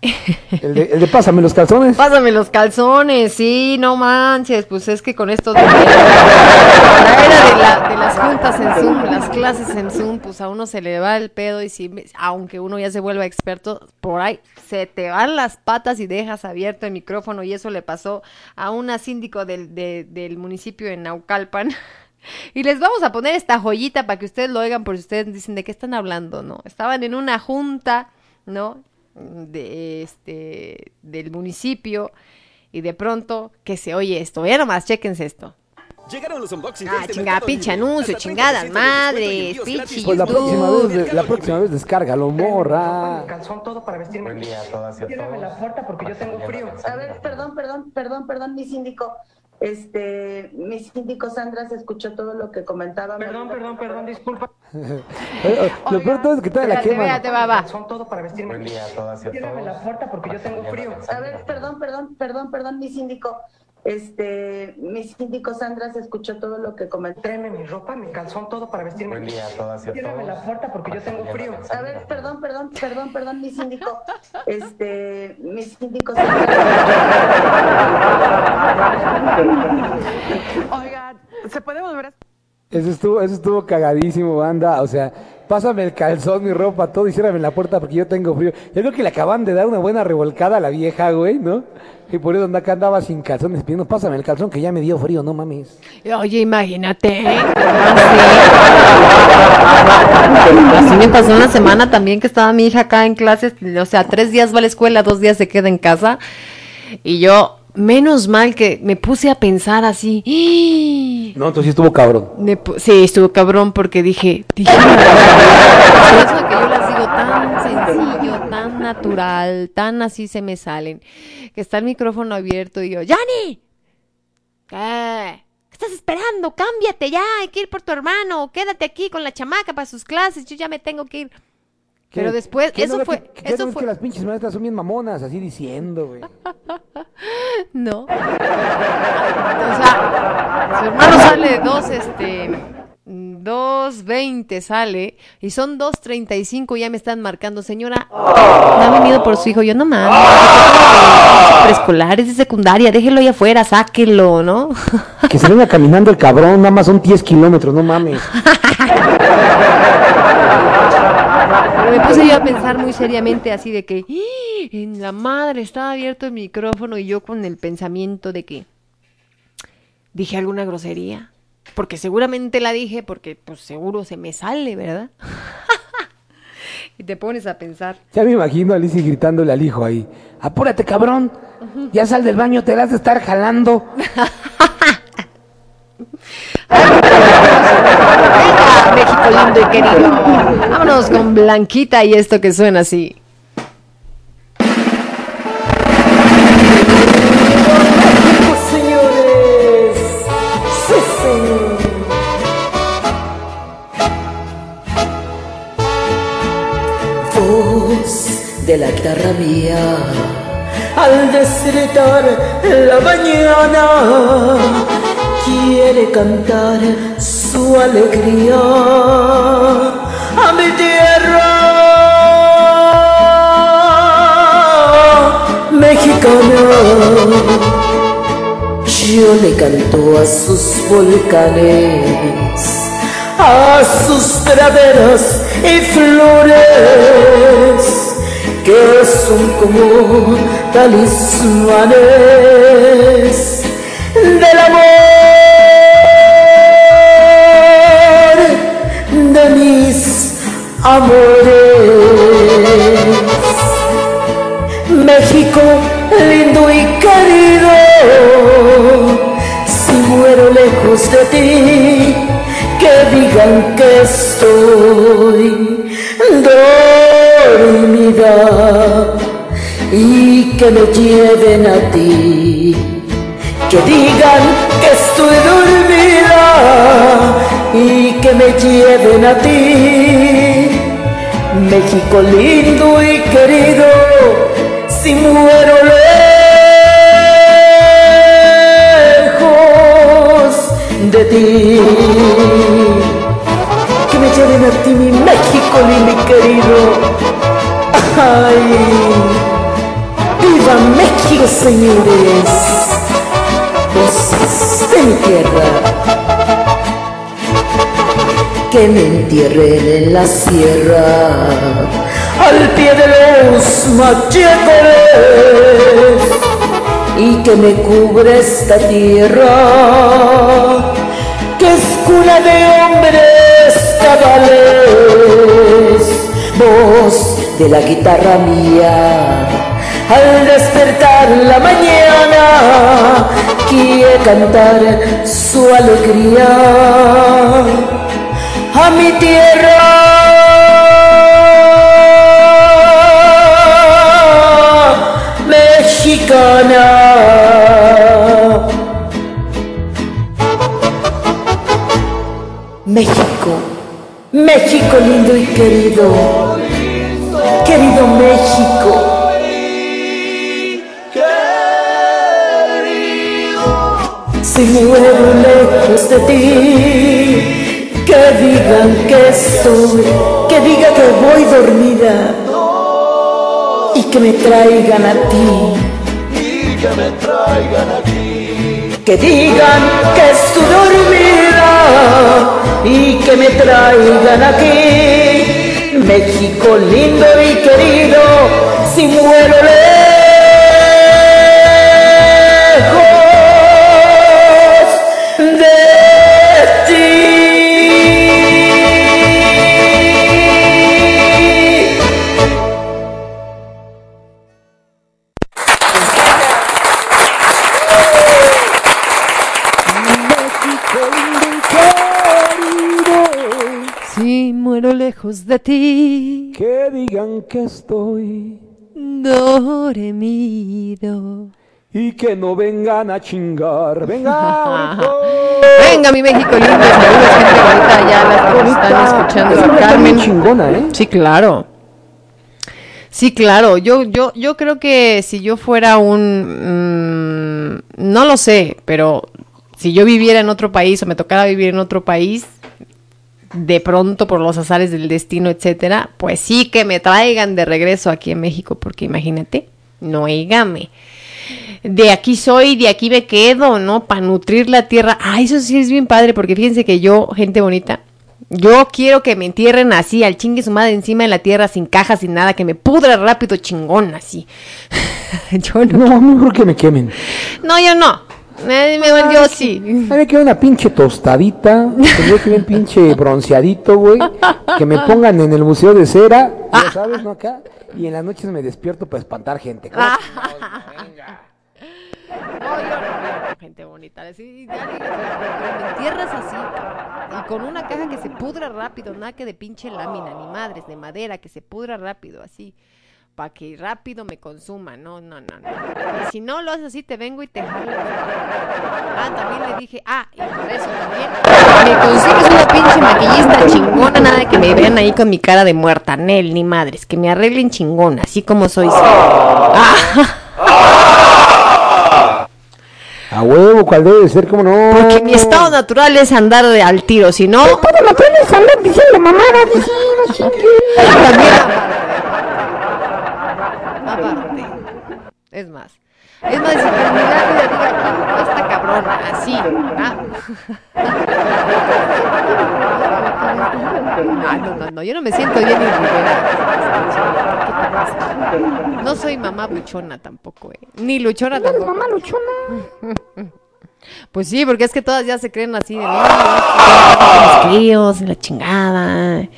El de, el de Pásame los calzones. Pásame los calzones, sí, no manches, pues es que con esto de la era de, la- de las juntas en Zoom, las clases en Zoom, pues a uno se le va el pedo y si, aunque uno ya se vuelva experto, por ahí se te van las patas y dejas abierto el micrófono y eso le pasó a una síndico del, de- del municipio de Naucalpan. Y les vamos a poner esta joyita para que ustedes lo oigan, por si ustedes dicen de qué están hablando, ¿no? Estaban en una junta, ¿no? De este, del municipio, y de pronto que se oye esto. Vean nomás, chéquense esto. Llegaron los unboxings Ah, de este chingada, pinche anuncio, Hasta 30% chingadas madres, pinche. Pues la próxima vez, de- la próxima vez descárgalo, morra. calzón todo para vestirme. Buen día a todas y a todos. la puerta porque yo tengo frío. A ver, perdón, perdón, perdón, perdón, mi síndico. Este, mi síndico Sandra se escuchó todo lo que comentaba. Perdón, perdón, perdón, disculpa. Lo peor todo es que todavía la espérate, va, va. Calzón todo para vestirme. Buen día a todas y a Ciérrame la puerta porque yo tengo frío. A ver, perdón, perdón, perdón, perdón, mi síndico. Este, mi síndico Sandra se escuchó todo lo que comentó. Tráeme mi ropa, mi calzón todo para vestirme. Buen día a todas y a Ciérrame la puerta porque yo tengo frío. A ver, perdón, perdón, perdón, perdón, mi síndico. Este, mi síndico Oigan, ¿se puede volver a... Eso estuvo, eso estuvo cagadísimo, banda. O sea, pásame el calzón, mi ropa, todo y ciérrame la puerta porque yo tengo frío. Yo creo que le acaban de dar una buena revolcada a la vieja, güey, ¿no? Y por eso anda acá andaba sin calzones pidiendo, pásame el calzón que ya me dio frío, no mames. Oye, imagínate. Así me pasó una semana también que estaba mi hija acá en clases, o sea, tres días va a la escuela, dos días se queda en casa. Y yo, menos mal que me puse a pensar así. No, entonces estuvo cabrón. Me sí, estuvo cabrón porque dije, dije, por eso que yo las digo tan sencillo, tan natural, tan así se me salen, que está el micrófono abierto y yo, ¡Yanni! ¿Qué? ¿Qué estás esperando? Cámbiate ya, hay que ir por tu hermano, quédate aquí con la chamaca para sus clases, yo ya me tengo que ir. Pero después, ¿Qué no eso fue, que- qué no eso ves fue, que las pinches maestras son bien mamonas, así diciendo, güey. no. O sea, su hermano sale dos, este, dos veinte sale y son dos treinta y cinco ya me están marcando, señora, ha venido por su hijo, yo no mames, es preescolar, es de secundaria, déjelo ahí afuera, sáquelo, ¿no? Que se venga caminando el cabrón, nada más son 10 kilómetros, no mames. Pero me puse yo a pensar muy seriamente así de que ¡ih! en la madre estaba abierto el micrófono y yo con el pensamiento de que dije alguna grosería. Porque seguramente la dije porque pues seguro se me sale, ¿verdad? y te pones a pensar. Ya me imagino a Lizzie gritándole al hijo ahí. Apúrate, cabrón. Ya sal del baño, te has de estar jalando. México lindo y querido. Vámonos con Blanquita y esto que suena así. de la guitarra mía al despertar la mañana quiere cantar su alegría a mi tierra mexicana. Yo le canto a sus volcanes, a sus praderas y flores, que son como talismanes del amor amores. México lindo y querido, si muero lejos de ti, que digan que estoy dormida y que me lleven a ti. Que digan que estoy dormida y que me lleven a ti. México lindo y querido, si muero lejos de ti. Que me lleven a ti, mi México lindo y querido. Ay, viva México, señores. Voces de mi tierra que me entierren en la sierra, al pie de los machetes, y que me cubre esta tierra, que es cuna de hombres cabales, voz de la guitarra mía. Al despertar la mañana, quiere cantar su alegría a mi tierra mexicana. México, México lindo y querido, querido México. Si muero lejos de ti, que digan que estoy, que diga que voy dormida y que me traigan a ti. Que digan que estoy dormida y que me traigan aquí. México lindo y querido, si muero lejos lejos de ti, Que digan que estoy dormido. y que no vengan a chingar. Venga. Venga, mi México lindo. Saludos, gente bonita. Ya las que nos están escuchando. Bien Carmen. chingona, ¿eh? Sí, claro. Sí, claro. Yo, yo, yo creo que si yo fuera un, mm, no lo sé, pero si yo viviera en otro país o me tocara vivir en otro país, de pronto por los azares del destino, etcétera, pues sí que me traigan de regreso aquí en México, porque imagínate, no oígame. De aquí soy, de aquí me quedo, ¿no? Para nutrir la tierra. Ah, eso sí es bien padre, porque fíjense que yo, gente bonita, yo quiero que me entierren así, al chingue su madre encima de la tierra, sin caja, sin nada, que me pudra rápido, chingón, así. yo no. No, no creo que me quemen. No, yo no. Eh, me- yo sí. A mí me queda una pinche tostadita, tendría que bien pinche bronceadito, güey, que me pongan en el museo de cera, Ah. ya sabes, ¿no? Acá, y en las noches me despierto para espantar gente. Ah. ¿cómo? Venga. No, gente bonita. Así, ya digo, pero me entierras así. Y con una caja que se pudra rápido, nada que de pinche lámina, ni madres, de madera, que se pudra rápido, así. Para que rápido me consuma. No, no, no, no. Y si no lo haces así, te vengo y te jalo. Ah, también le dije, ah, y por eso también. Me consigues una pinche maquillista chingona, nada de que me vean ahí con mi cara de muerta. Nel, ni madres, que me arreglen chingona, así como soy. Ah. A huevo, ¿cuál debe de ser? ¿Cómo no? Porque mi estado natural es andar de- al tiro, si no, Todo lo a andar diciendo mamadas, chingues. también aparte. Es más. Es más, si que mi lápida diga no está cabrona, así, ¿ah? Ah, no, no, no, yo no me siento bien ni. No soy mamá buchona tampoco, ¿eh? Ni luchona ¿No tampoco. mamá luchona? Pues sí, porque es que todas ya se creen así de no, los críos, la chingada,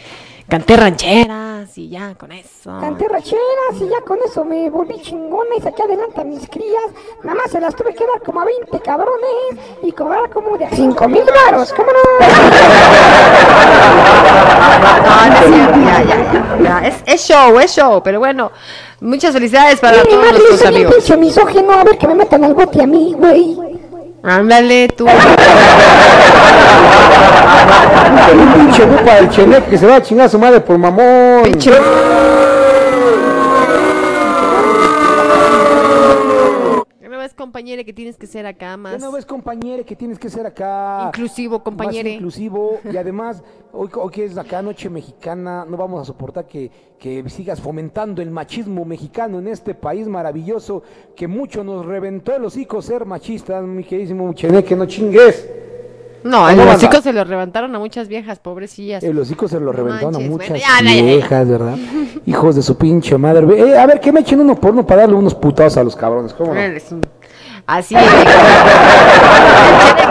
canté rancheras y ya con eso. Canté racheras y ya con eso me volví chingona y saqué adelante a mis crías. Nada más se las tuve que dar como a 20 cabrones y cobrar como de 5 mil baros. ¿Cómo no? No, no es cierto, ya, ya, ya, ya. Es, es show, es show, pero bueno, muchas felicidades para Y mi todos madre nuestros amigos. pinche misógino a ver que me metan al bote a mí, güey. Ándale, tú. Un pinche grupo del Chenek que se va a chingar a su madre por mamón. Pinche. Compañera, que tienes que ser acá Ya más no ves, compañere, que tienes que ser acá. inclusivo, Más compañere. inclusivo y además, hoy, hoy que es acá Noche Mexicana, no vamos a soportar que, que sigas fomentando el machismo mexicano en este país maravilloso que mucho nos reventó el hocico ser machistas, mi queridísimo que no chingues. No, el hocico se lo levantaron a muchas viejas, pobrecillas. El hocico se lo reventaron a muchas bueno, ya, ya, ya, ya. viejas, ¿verdad? Hijos de su pinche madre. Eh, a ver, que me echen uno por uno para darle unos putados a los cabrones, ¿cómo no? Así es. Tiene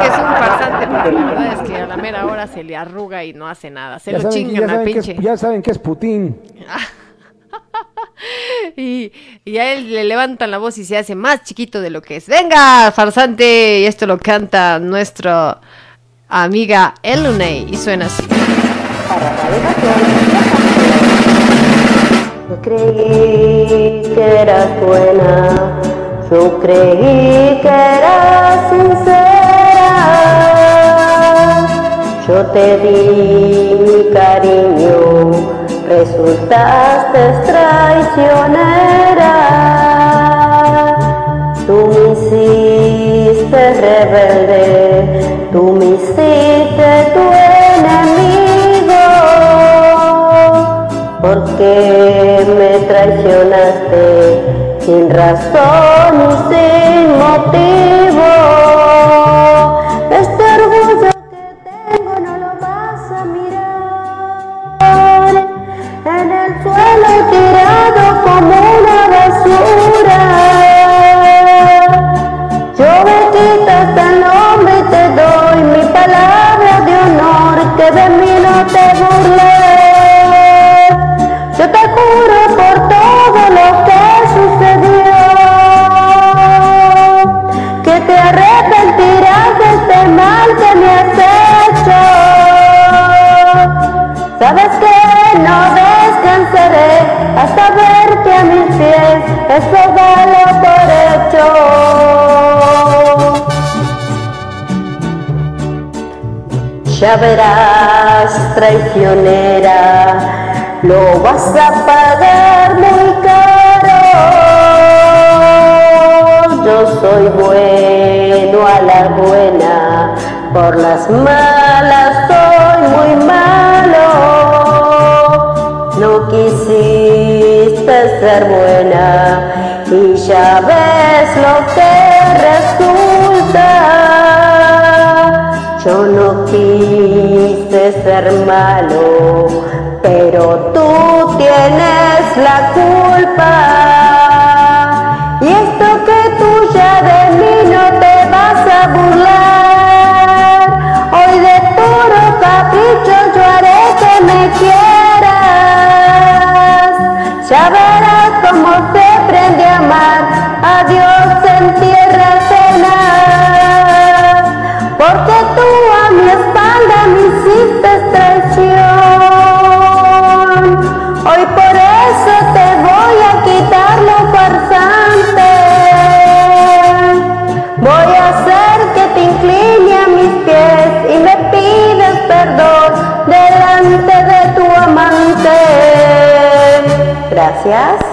que es un farsante, porque la verdad es que a la mera hora se le arruga y no hace nada. Se Ya lo saben, chingan ya al pinche. es, ya saben que es Putin. Y, y a él le levantan la voz y se hace más chiquito de lo que es. Venga, farsante. Y esto lo canta nuestra amiga Elunay. Y suena así. Yo creí que eras buena, yo creí que eras sincera. Yo te di mi cariño, resultaste traicionera. Tú me hiciste rebelde, tú me hiciste tu enemigo porque me traicionaste sin razón y sin motivo. Mis pies, eso dalo por hecho. Ya verás, traicionera, lo vas a pagar muy caro. Yo soy bueno a la buena, por las malas soy muy malo. No quisiste ser buena y ya ves lo que resulta. Yo no quise ser malo, pero tú tienes la culpa. Y esto que tú ya de mí no te vas a burlar. Hoy de puro capricho yo haré que me quieras. Ya verás Gracias.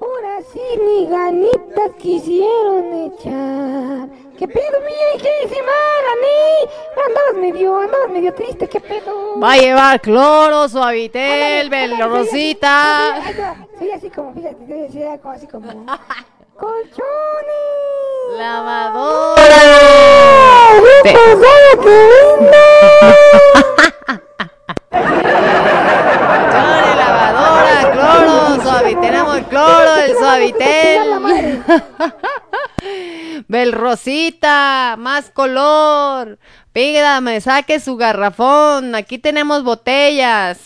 Ahora sí ni ganitas quisieron echar. ¿Qué pedo, mía? ¿Qué dice Magali? Andabas medio, andabas medio triste, ¿qué pedo? Va a llevar cloro, suavitel, velo rosita. Ay, no, Soy así como, fíjate, soy así, como- así como... ¡Colchones! Lavadora. Te- Colchones, lavadora, cloro, suavitel. Tenemos el cloro, el suavitel. Bel rosita, más color. Pídame, saque su garrafón. Aquí tenemos botellas.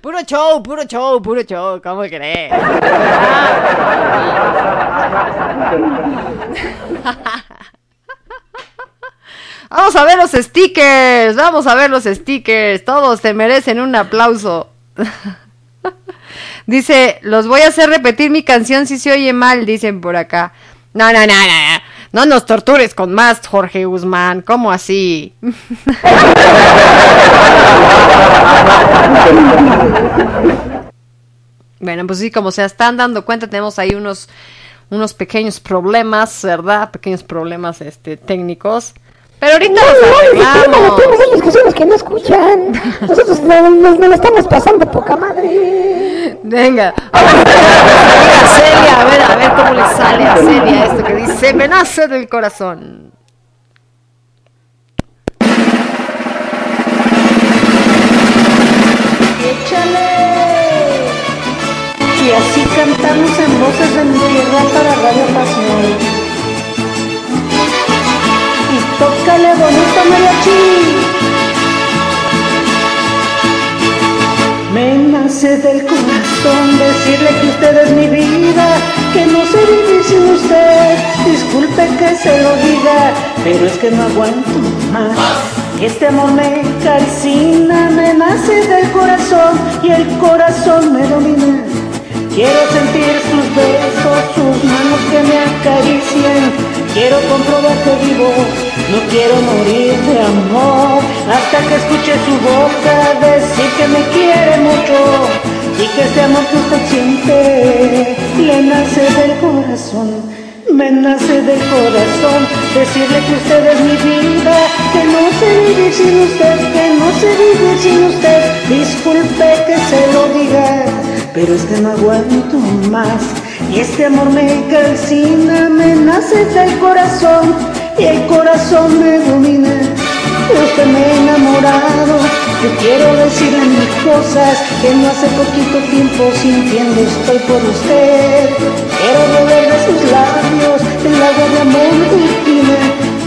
Puro show, puro show, puro show. ¿Cómo crees? Vamos a ver los stickers, vamos a ver los stickers. Todos se merecen un aplauso. Dice, los voy a hacer repetir mi canción si se oye mal, dicen por acá. No, no, no, no, no. No nos tortures con más, Jorge Guzmán. ¿Cómo así? Bueno, pues sí, como se están dando cuenta, tenemos ahí unos, unos pequeños problemas, ¿verdad? Pequeños problemas este, técnicos. Pero ahorita los arreglamos. Todos ellos que son los que no escuchan. Nosotros nos, nos- nos lo estamos pasando poca madre. Venga. A Celia, a ver, a ver cómo le sale a Celia esto que dice, me nace del corazón. Échale. Y así cantamos en voces de mi tierra para Radio Pasión. Tócale bonito mariachi. Me nace del corazón decirle que usted es mi vida, que no sé vivir sin usted. Disculpe que se lo diga, pero es que no aguanto más. Este amor me calcina, me nace del corazón y el corazón me domina. Quiero sentir sus besos, sus manos que me acarician. Quiero comprobar que vivo, no quiero morir de amor. Hasta que escuche su boca decir que me quiere mucho y que este amor que usted siente le nace del corazón. Me nace del corazón decirle que usted es mi vida, que no sé vivir sin usted, que no sé vivir sin usted. Disculpe que se lo diga, pero es que no aguanto más. Y este amor me calcina, me nace del corazón y el corazón me domina. De usted me he enamorado, yo quiero decirle mil cosas que no hace poquito tiempo sintiendo estoy por usted. Quiero beber de sus labios el agua de amor divina,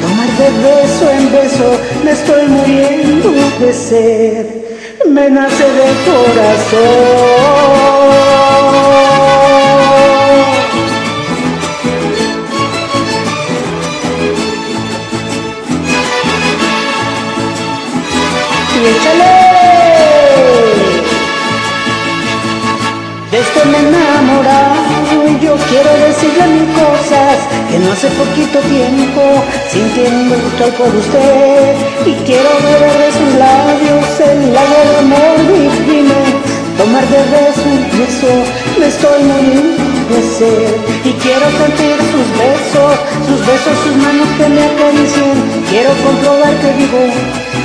tomar de beso en beso, me estoy muriendo de sed. Me nace del corazón. échale. De esto me enamorado y yo quiero decirle mil cosas que no hace poquito tiempo sintiendo estoy por usted y quiero beber de sus labios el lago de amor divino, tomar de beso beso, me estoy muriendo y quiero sentir sus besos, sus besos, sus manos que me acaricien. Quiero comprobar que vivo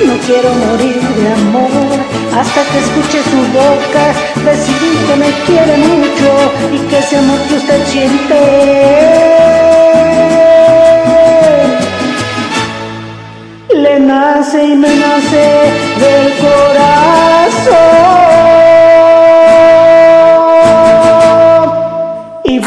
no quiero morir de amor hasta que escuche su boca decidir que me quiere mucho y que ese amor que usted siente le nace y me nace del corazón. Y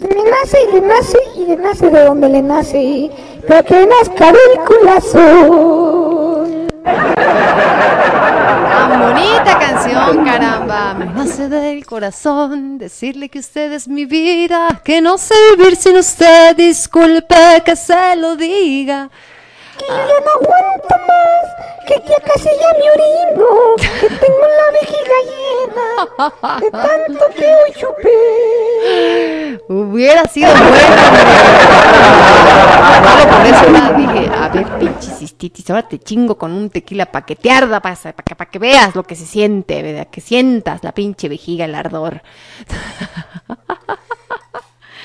Le nace y le nace y le nace de donde le nace, pero que nazca del corazón. Tan bonita canción, caramba. Me nace del corazón decirle que usted es mi vida, que no sé vivir sin usted. Disculpe que se lo diga. Que yo no aguanto más, que ya casi ya me orino, que tengo la vejiga llena de tanto que hoy chupé. Hubiera sido bueno. Por eso ya dije, a ver, pinche cistitis, ahora te chingo con un tequila pa' que te arda, para que, pa' que veas lo que se siente, ¿verdad? Que sientas la pinche vejiga, el ardor.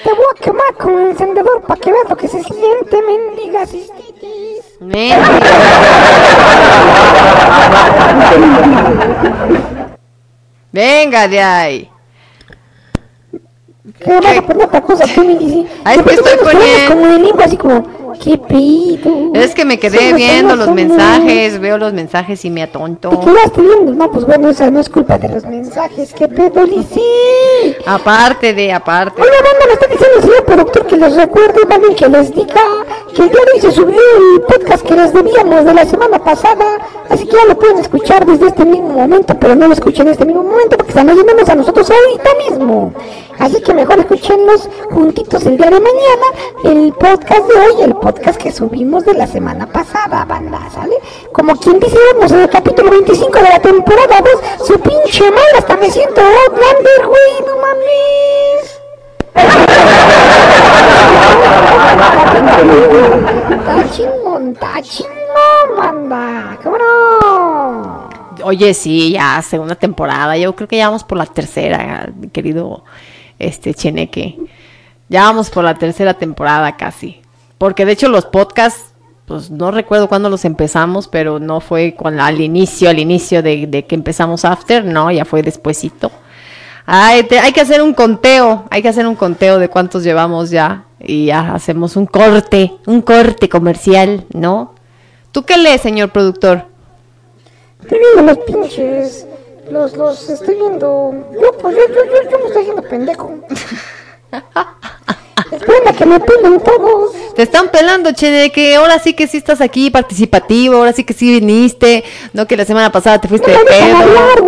Te voy a quemar con el encendedor para que veas lo que se siente, mendiga cistitis. Venga de ahí. Vas a poner otra cosa, tú me dices. Ay, es que Después estoy tú me pones poniendo- Como de lengua, así como, ¿qué pedo? Es que me quedé viendo los mensajes, veo los mensajes y me atonto. Te quedaste viendo, no, pues bueno, esa no es culpa de los mensajes, ¿qué pedo, Lizzy? Aparte de, aparte. Oiga, banda, me está diciendo el señor productor que les recuerde, vale, que les diga que el día de hoy se subió el podcast que les debíamos de la semana pasada, así que ya lo pueden escuchar desde este mismo momento, pero no lo escuchen en este mismo momento porque están oyéndonos a nosotros ahorita mismo. Así que mejor escuchenlos juntitos el día de mañana, el podcast de hoy, el podcast que subimos de la semana pasada, banda, ¿sale? Como quien dice, vamos en el capítulo 25 de la temporada 2, su pinche madre, hasta me siento Outlander, güey, no mames. Está chingón, está chingón, banda. ¿Cómo no? Oye, sí, ya segunda temporada. Yo creo que ya vamos por la tercera, querido este Cheneque. Ya vamos por la tercera temporada casi. Porque de hecho los podcasts, pues no recuerdo cuándo los empezamos, pero no fue con, al inicio, al inicio de, de que empezamos After, no, ya fue despuesito. Ay, te- hay que hacer un conteo, hay que hacer un conteo de cuántos llevamos ya. Y ya hacemos un corte, un corte comercial, ¿no? ¿Tú qué lees, señor productor? Estoy viendo los pinches. Los, los estoy viendo. Yo, pues yo, yo, yo, yo me estoy haciendo pendejo. Esperen a que me pelen todos. Te están pelando, che, de que ahora sí que sí estás aquí participativo, ahora sí que sí viniste, no que la semana pasada te fuiste No de me pedo. hablar.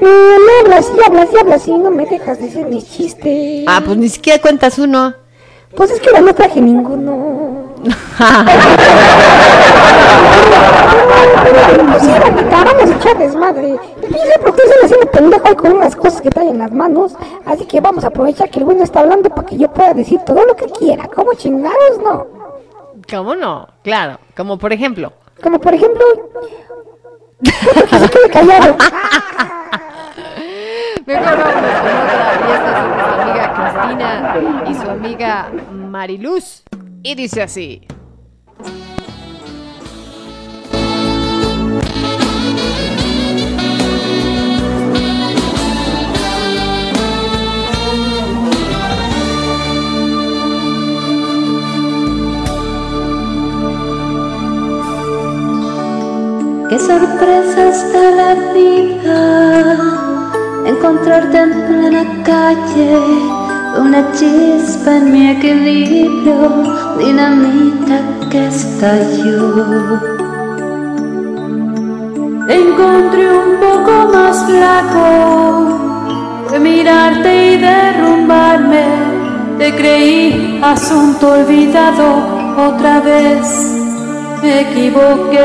Me, me hablas y hablas y hablas y no me dejas decir mis chistes. Ah, pues ni siquiera cuentas uno. Pues es que ahora no traje ninguno. Pues vamos a echar desmadre. Pinche productor se haciendo pendejo ahí con unas cosas que trae en las manos. Así que vamos a aprovechar que el bueno está hablando para que yo pueda decir todo lo que quiera. ¿Cómo chingados? No. ¿Cómo no? Claro, como por ejemplo. Como por ejemplo... se quede callado. Mejor vámonos con otra, y esta es nuestra amiga Cristina y su amiga Mariluz. Y dice así. Qué sorpresa está la vida, encontrarte en plena calle, una chispa en mi equilibrio, dinamita que estalló. Encontré un poco más flaco, de mirarte y derrumbarme, te creí asunto olvidado otra vez me equivoqué.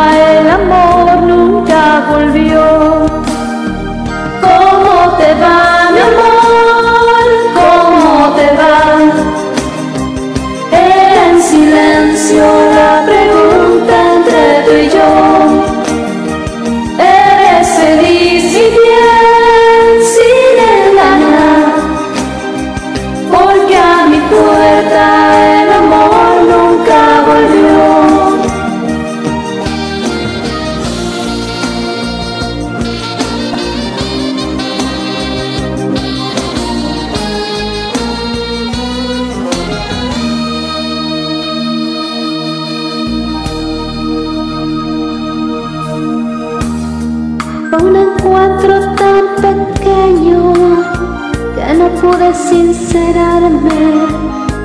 sincerarme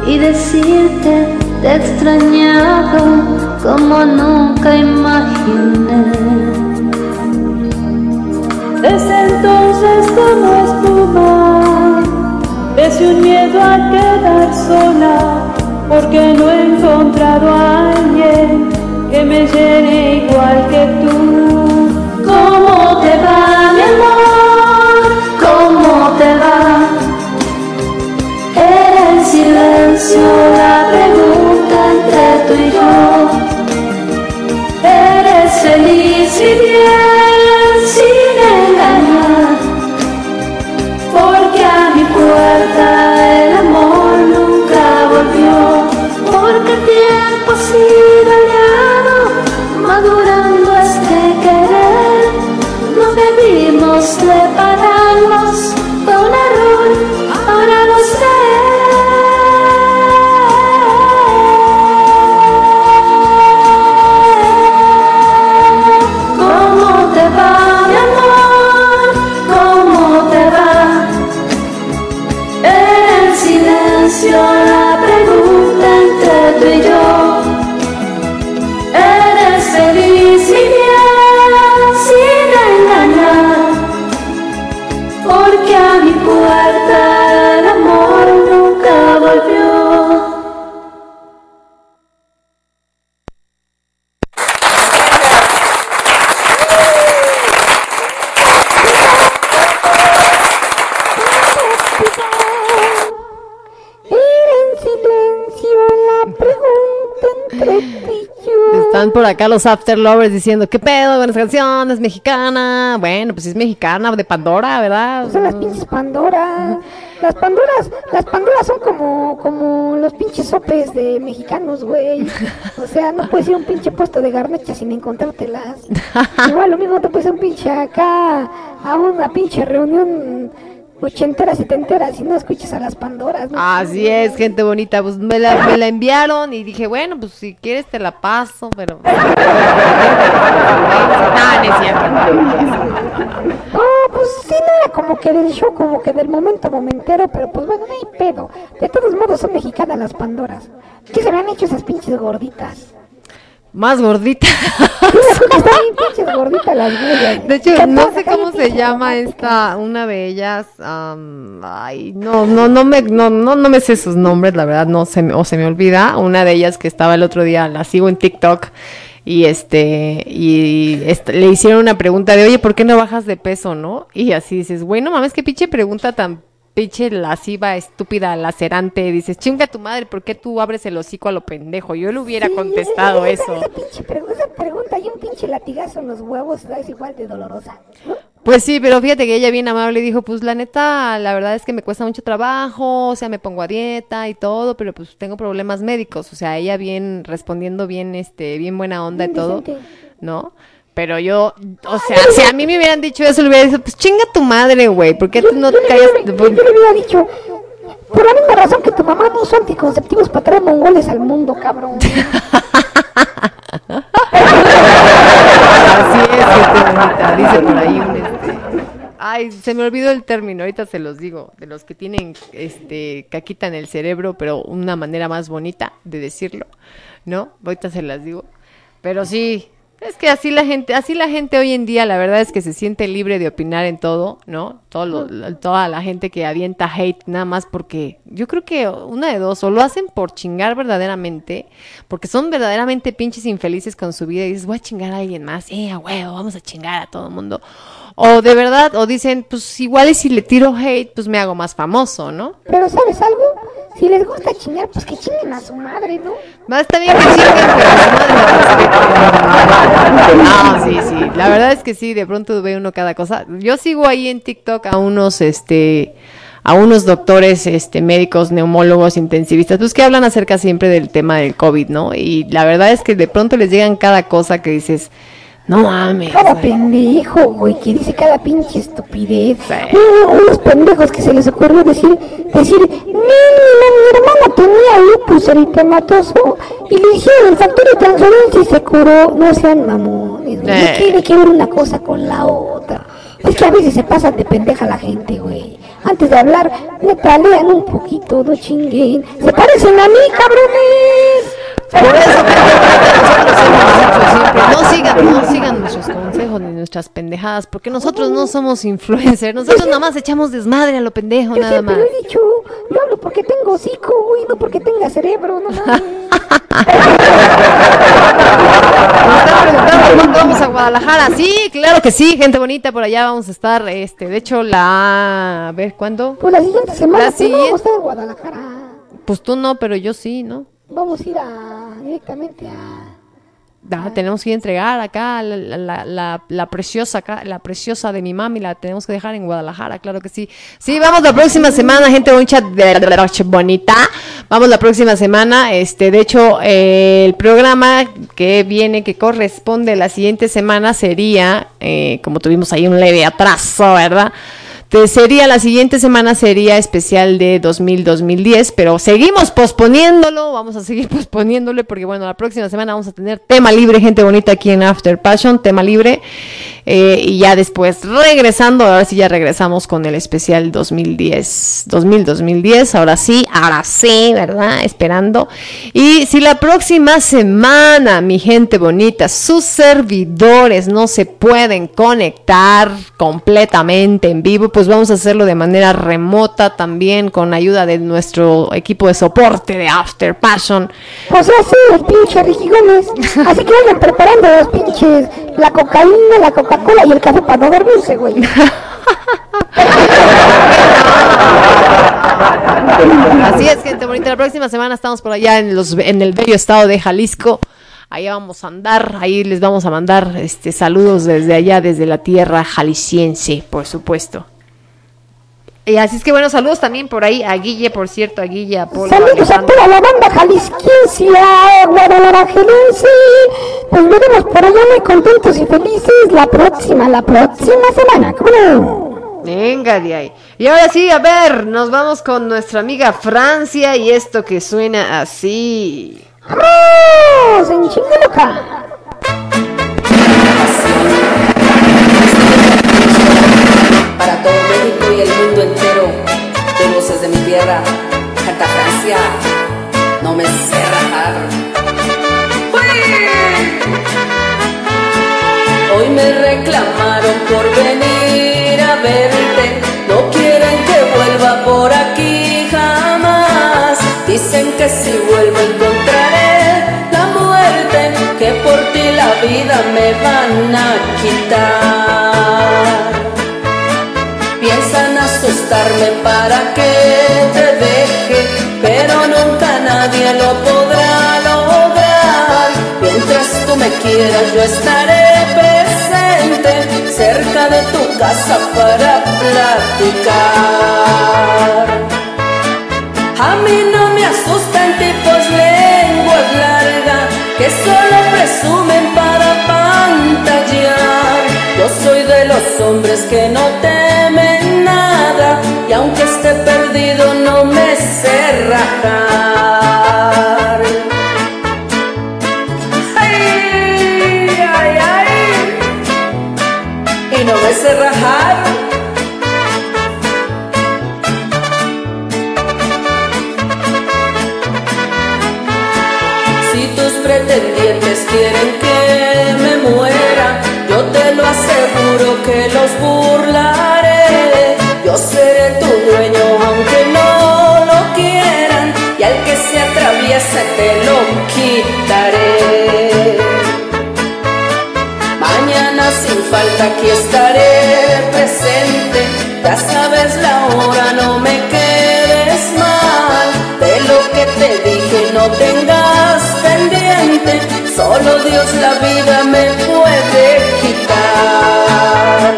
y decirte te he extrañado como nunca imaginé. Desde entonces como espuma, es un miedo a quedar sola porque no he encontrado a alguien que me llene igual que tú. ¿Cómo te va, mi amor? ¿Cómo te va? Silencio la pregunta entre tú y yo. ¿Eres feliz y bien acá los After Lovers diciendo, ¿qué pedo? Buenas canciones, mexicana. Bueno, pues es mexicana, de Pandora, ¿verdad? Son las pinches Pandora. Las Pandoras, las Pandoras son como, como los pinches sopes de mexicanos, güey. O sea, no puedes ir a un pinche puesto de garnachas sin encontrártelas. Igual lo mismo te puedes ir a un pinche acá, a una pinche reunión ochentera, setentera, si no escuchas a las Pandoras. ¿no? Así es, gente bonita. Pues me la, me la enviaron y dije, bueno, pues si quieres te la paso, pero. No, pues sí, no era como que del show, como que del momento momentero, pero pues bueno, no hay pedo. De todos modos son mexicanas las Pandoras. ¿Qué se me han hecho esas pinches gorditas? Más gordita. Están bien pinches gorditas las. De hecho, ¿Qué no sé cómo se llama esta, una de ellas. am, ay, no, no, no me, no, no, no me sé sus nombres, la verdad, no se me, o se me olvida. Una de ellas que estaba el otro día, la sigo en TikTok. Y este, y est- le hicieron una pregunta de, oye, ¿por qué no bajas de peso, no? Y así dices, bueno, mames, qué pinche pregunta tan pinche lasciva, estúpida, lacerante. Dices, chinga tu madre, ¿por qué tú abres el hocico a lo pendejo? Yo le hubiera Sí, contestado esa- eso. Esa, pinche pregu- esa pregunta y un pinche latigazo en los huevos es igual de dolorosa. ¿no? Pues sí, pero fíjate que ella bien amable dijo, pues la neta, la verdad es que me cuesta mucho trabajo, o sea, me pongo a dieta y todo, pero pues tengo problemas médicos, o sea, ella bien respondiendo bien, este, bien buena onda y todo, decente. ¿no? Pero yo, o sea, si a mí me hubieran dicho eso, le hubiera dicho, pues chinga tu madre, güey, ¿por qué tú no te callas? Yo, yo le hubiera dicho, por la misma razón que tu mamá no usa anticonceptivos para traer mongoles al mundo, cabrón. Así es, dice por ahí un este. Ay, se me olvidó el término, ahorita se los digo, de los que tienen este caquita en el cerebro, pero una manera más bonita de decirlo, ¿no? Ahorita se las digo. Pero sí, es que así la gente, así la gente hoy en día, la verdad es que se siente libre de opinar en todo, ¿no? Todo lo- toda la gente que avienta hate nada más porque yo creo que una de dos, o lo hacen por chingar verdaderamente, porque son verdaderamente pinches infelices con su vida y dices, voy a chingar a alguien más, eh, a huevo, vamos a chingar a todo el mundo. O de verdad, o dicen, pues igual y si le tiro hate, pues me hago más famoso, ¿no? Pero ¿sabes algo? Si les gusta chingar, pues que chinguen a su madre, ¿no? Va, está bien que chinguen, pero su madre. No, sí, sí. La verdad es que sí, de pronto ve uno cada cosa. Yo sigo ahí en TikTok a unos, este, a unos doctores, este, médicos, neumólogos, intensivistas, pues que hablan acerca siempre del tema del COVID, ¿no? Y la verdad es que de pronto les llegan cada cosa que dices, no mames. Cada güey". pendejo, güey, que dice cada pinche estupidez. Uh, unos pendejos que se les ocurrió decir, decir, mi, mi, mi hermana tenía lupus eritematoso y le hicieron el factor de transferencia y se curó. No sean mamones, güey. Eh. No tiene que ver una cosa con la otra. Es que a veces se pasan de pendeja la gente, güey. Antes de hablar, neta, lean un poquito, no chinguen. Se parecen a mí, cabrones. Por eso, no sigan, no sigan nuestros consejos ni nuestras pendejadas, porque nosotros no somos influencers, nosotros nada más echamos desmadre a lo pendejo, Yo nada más. lo he dicho, yo hablo porque tengo hocico, güey, no porque tenga cerebro, no mames. Nos están preguntando cuándo vamos a Guadalajara. Sí, claro que sí, gente bonita, por allá vamos a estar, este, de hecho, la, a ver, ¿cuándo? Pues la siguiente semana La no siguiente- vamos a estar en Guadalajara. Pues tú no, pero yo sí, ¿no? Vamos a ir a, directamente a... Tenemos que ir a entregar acá la, la, la, la- preciosa la preciosa de mi mami, la tenemos que dejar en Guadalajara, claro que sí. Sí, vamos la próxima semana, gente noche bonita. Vamos la próxima semana. Este, de hecho, eh, el programa que viene, que corresponde la siguiente semana, sería, eh, como tuvimos ahí un leve atraso, ¿verdad? Te- sería la siguiente semana sería especial de 2000-2010, pero seguimos posponiéndolo, vamos a seguir posponiéndolo porque bueno, la próxima semana vamos a tener tema libre, gente bonita aquí en After Passion, tema libre, eh, y ya después regresando, ahora sí ya regresamos con el especial 2010, 2000-2010, ahora sí, ahora sí, ¿verdad? Esperando. Y si la próxima semana, mi gente bonita, sus servidores no se pueden conectar completamente en vivo, pues vamos a hacerlo de manera remota también con ayuda de nuestro equipo de soporte de After Passion. Pues así el pinche Ricky Gómez. Así que vayan preparando los pinches, la cocaína, la Coca-Cola y el café para no dormirse, güey. Así es, gente bonita. La próxima semana estamos por allá en los en el bello estado de Jalisco. Ahí vamos a andar, ahí les vamos a mandar este saludos desde allá, desde la tierra jalisciense, por supuesto. Y así es que bueno, saludos también por ahí a Guille, por cierto, a Guille, a Polo, a Saludos a Alejandro. toda la banda jalisquiense, a guadalajarense. Nos veremos por allá muy contentos y felices la próxima, la próxima semana. ¿Cómo no? Venga de ahí. Y ahora sí, a ver, nos vamos con nuestra amiga Francia y esto que suena así. ¡Vamos en Chingaluca! para todo y el mundo entero, de voces de mi tierra, canta Francia, no me sé rajar. Hoy me reclamaron por venir a verte, no quieren que vuelva por aquí jamás. Dicen que si vuelvo encontraré la muerte, que por ti la vida me van a quitar. Asustarme para que te deje, pero nunca nadie lo podrá lograr. Mientras tú me quieras, yo estaré presente cerca de tu casa para platicar. A mí no me asustan tipos lenguas largas que solo presumen para pantallar. Yo soy de los hombres que no y que perdido no me sé rajar. Ay, ay, ay, y no me sé rajar. Si tus pretendientes quieren que me muera, yo te lo aseguro que los voy atraviese te lo quitaré. Mañana sin falta aquí estaré presente. Ya sabes la hora, no me quedes mal. De lo que te dije no tengas pendiente. Solo Dios la vida me puede quitar.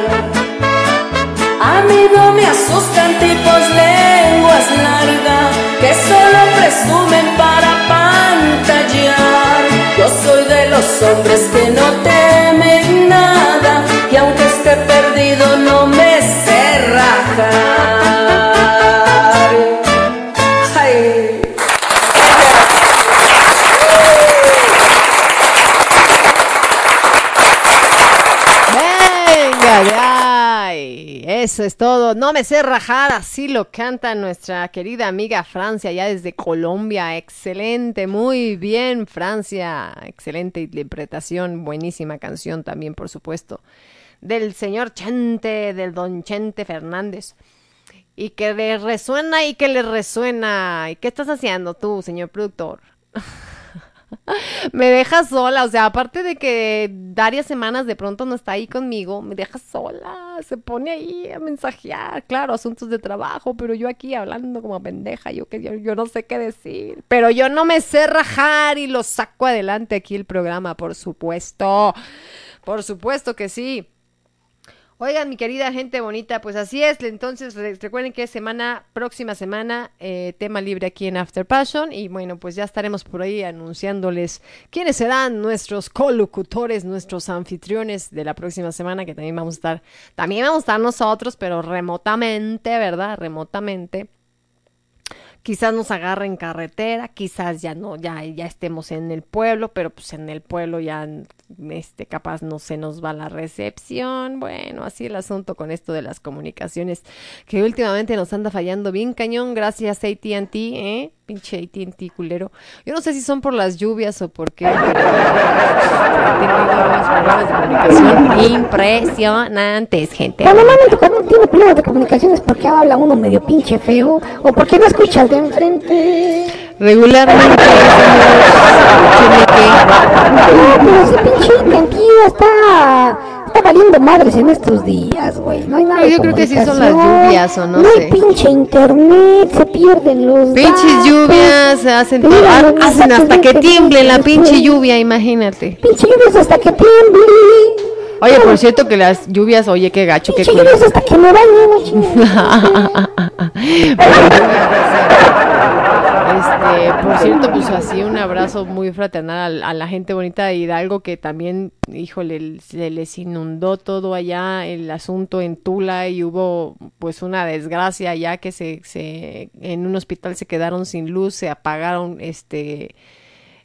A mí no me asustan tipos lenguas largas que solo presumen los hombres que no temen nada y aunque esté perdido no me rajar. Es todo. No me sé rajar, así lo canta nuestra querida amiga Francia, ya desde Colombia. Excelente, muy bien, Francia. Excelente interpretación, buenísima canción también, por supuesto. Del señor Chente, del don Chente Fernández. Y que le resuena y que le resuena. ¿Y qué estás haciendo tú, señor productor? me deja sola, o sea, aparte de que varias semanas de pronto no está ahí conmigo, me deja sola, se pone ahí a mensajear, claro, asuntos de trabajo, pero yo aquí hablando como pendeja, yo que yo, yo no sé qué decir, pero yo no me sé rajar y lo saco adelante aquí el programa, por supuesto, por supuesto que sí. Oigan, mi querida gente bonita, pues así es. Entonces, re- recuerden que semana, próxima semana, eh, tema libre aquí en After Passion. Y bueno, pues ya estaremos por ahí anunciándoles quiénes serán nuestros colocutores, nuestros anfitriones de la próxima semana, que también vamos a estar, también vamos a estar nosotros, pero remotamente, ¿verdad? Remotamente. Quizás nos agarren carretera, quizás ya no, ya, ya estemos en el pueblo, pero pues en el pueblo ya este capaz no se nos va la recepción. Bueno, así el asunto con esto de las comunicaciones que últimamente nos anda fallando bien cañón gracias AT&T, ¿eh? Pinche AT&T culero. Yo no sé si son por las lluvias o por qué. pero comunicación impresionantes, gente. Normalmente cuando tiene problemas de comunicaciones porque habla uno medio pinche feo o porque no escuchas de enfrente. Regularmente No, pero ese pinche está, está valiendo madres en estos días, güey. No hay nada Yo creo que sí son las lluvias, o no No sé. hay pinche internet, se pierden los Pinches datos. lluvias hacen, llegan los hacen mensajes hasta que tiemble la pinche lluvia, imagínate. Pinche lluvias hasta que tiemble. Oye, por cierto que las lluvias, oye, qué gacho, qué lluvias hasta que me bañe, no chingues. Este, por cierto, pues así un abrazo muy fraternal a, a la gente bonita de Hidalgo que también, híjole, se les inundó todo allá el asunto en Tula y hubo pues una desgracia ya que se, se en un hospital se quedaron sin luz, se apagaron este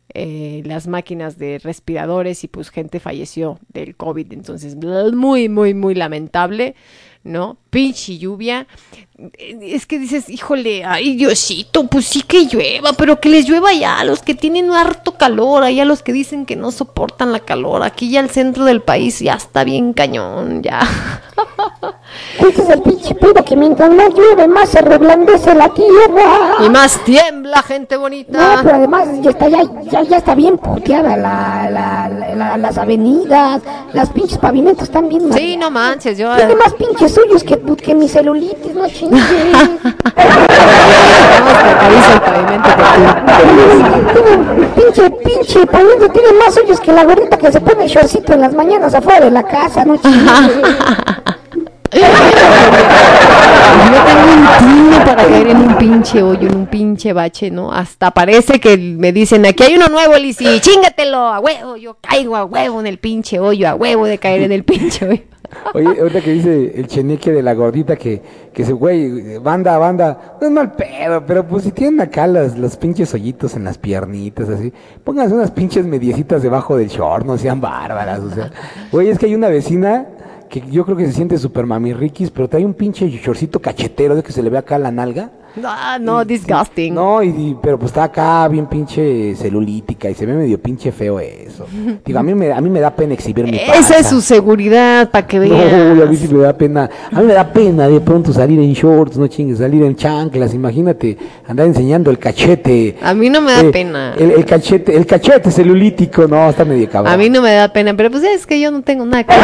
eh, las máquinas de respiradores y pues gente falleció del COVID. Entonces, muy, muy, muy lamentable, ¿no? Pinche lluvia. Eh, Es que dices, híjole, ay Diosito, pues sí que llueva, pero que les llueva ya a los que tienen harto calor, ahí a los que dicen que no soportan la calor. Aquí ya el centro del país ya está bien cañón, ya. Ese es el pinche pedo que mientras más llueve, más se reblandece la tierra. Y más tiembla, gente bonita. No, pero además ya está, ya, ya, ya está bien puteada la, la, la- la- las avenidas, las pinches pavimentos están bien. Sí, no manches, yo... Tiene más pinches suyos que, que mi celulitis, no chingues. Vamos, el pavimento pinche, pinche pavimento tiene más suyos que la gordita que se pone shortcito en las mañanas afuera de la casa, no chingues. Yo tengo para caer en un pinche hoyo, en un pinche bache, ¿no? Hasta parece que me dicen, aquí hay uno nuevo, Lisi, chingatelo, a huevo, yo caigo a huevo en el pinche hoyo, a huevo de caer en el pinche hoyo. Oye, ahorita que dice el cheneque de la gordita que, que se, güey, banda, banda, no es mal pedo, pero pues si tienen acá las, los pinches hoyitos en las piernitas, así, pónganse unas pinches mediecitas debajo del short, no sean bárbaras, o sea, güey, es que hay una vecina que yo creo que se siente super mami riquis, pero trae un pinche shortcito cachetero de que se le ve acá la nalga, Ah, no, disgusting. No, y, y- pero pues está acá bien pinche celulítica y se ve medio pinche feo eso. Digo, a mí me, a mí me da pena exhibir mi Esa es su seguridad, para que No, vean. a mí sí me da pena. A mí me da pena de pronto salir en shorts, no chingues, salir en chanclas. Imagínate andar enseñando el cachete. A mí no me da Eh, pena. El, el cachete, el cachete celulítico, no, está medio cabrón. A mí no me da pena, pero pues es que yo no tengo nada que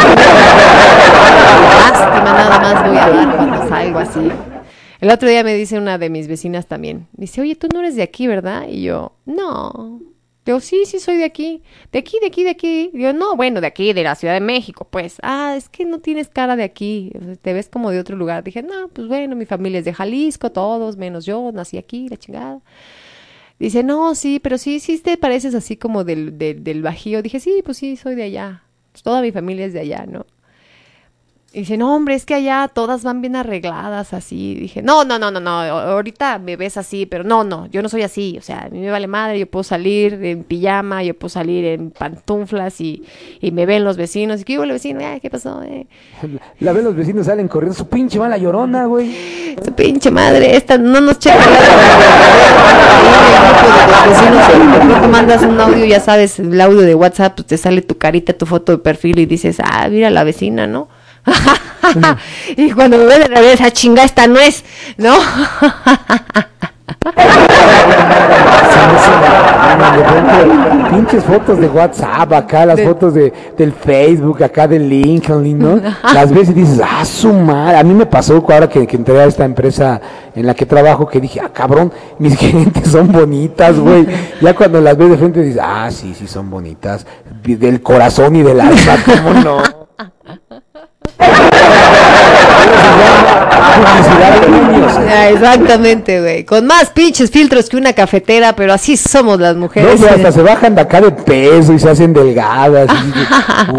Lástima nada más voy a dar cuando salgo así. El otro día me dice una de mis vecinas también. Dice, oye, tú no eres de aquí, ¿verdad? Y yo, no. Digo, sí, sí soy de aquí. De aquí, de aquí, de aquí. Digo, no, bueno, de aquí, de la Ciudad de México, pues. Ah, es que no tienes cara de aquí. Te ves como de otro lugar. Dije, no, pues bueno, mi familia es de Jalisco, todos, menos yo, nací aquí, la chingada. Dice, no, sí, pero sí, sí te pareces así como del, del, del Bajío. Dije, sí, pues sí, soy de allá. Pues toda mi familia es de allá, ¿no? Y dice, no, hombre, es que allá todas van bien arregladas así. Dije, no, no, no, no, no, ahorita me ves así, pero no, no, yo no soy así. O sea, a mí me vale madre, yo puedo salir en pijama, yo puedo salir en pantuflas y, y me ven los vecinos. Y que el vecino, Ay, ¿qué pasó? eh?". La ven los vecinos salen corriendo, su pinche mala llorona, güey. Su pinche madre, esta no nos checa pronto mandas un audio, ya sabes, el audio de WhatsApp, pues te sale tu carita, tu foto de perfil y dices, ah, mira la vecina, ¿no? y cuando me ven de revés, ah, chinga, esta no es, ¿no? De pinches fotos de WhatsApp acá, las fotos de, del Facebook acá de LinkedIn, ¿no? Las ves y dices, ah, su madre. A mí me pasó ahora que, que entré a esta empresa en la que trabajo que dije, ah, cabrón, mis gerentes son bonitas, güey. Ya cuando las ves de frente dices, ah, sí, sí, son bonitas. Del corazón y del alma, ¿cómo no? Publicidad de niños. Ah, Exactamente, güey. Con más pinches filtros que una cafetera, pero así somos las No, mujeres. y hasta se bajan de acá de peso y se hacen delgadas.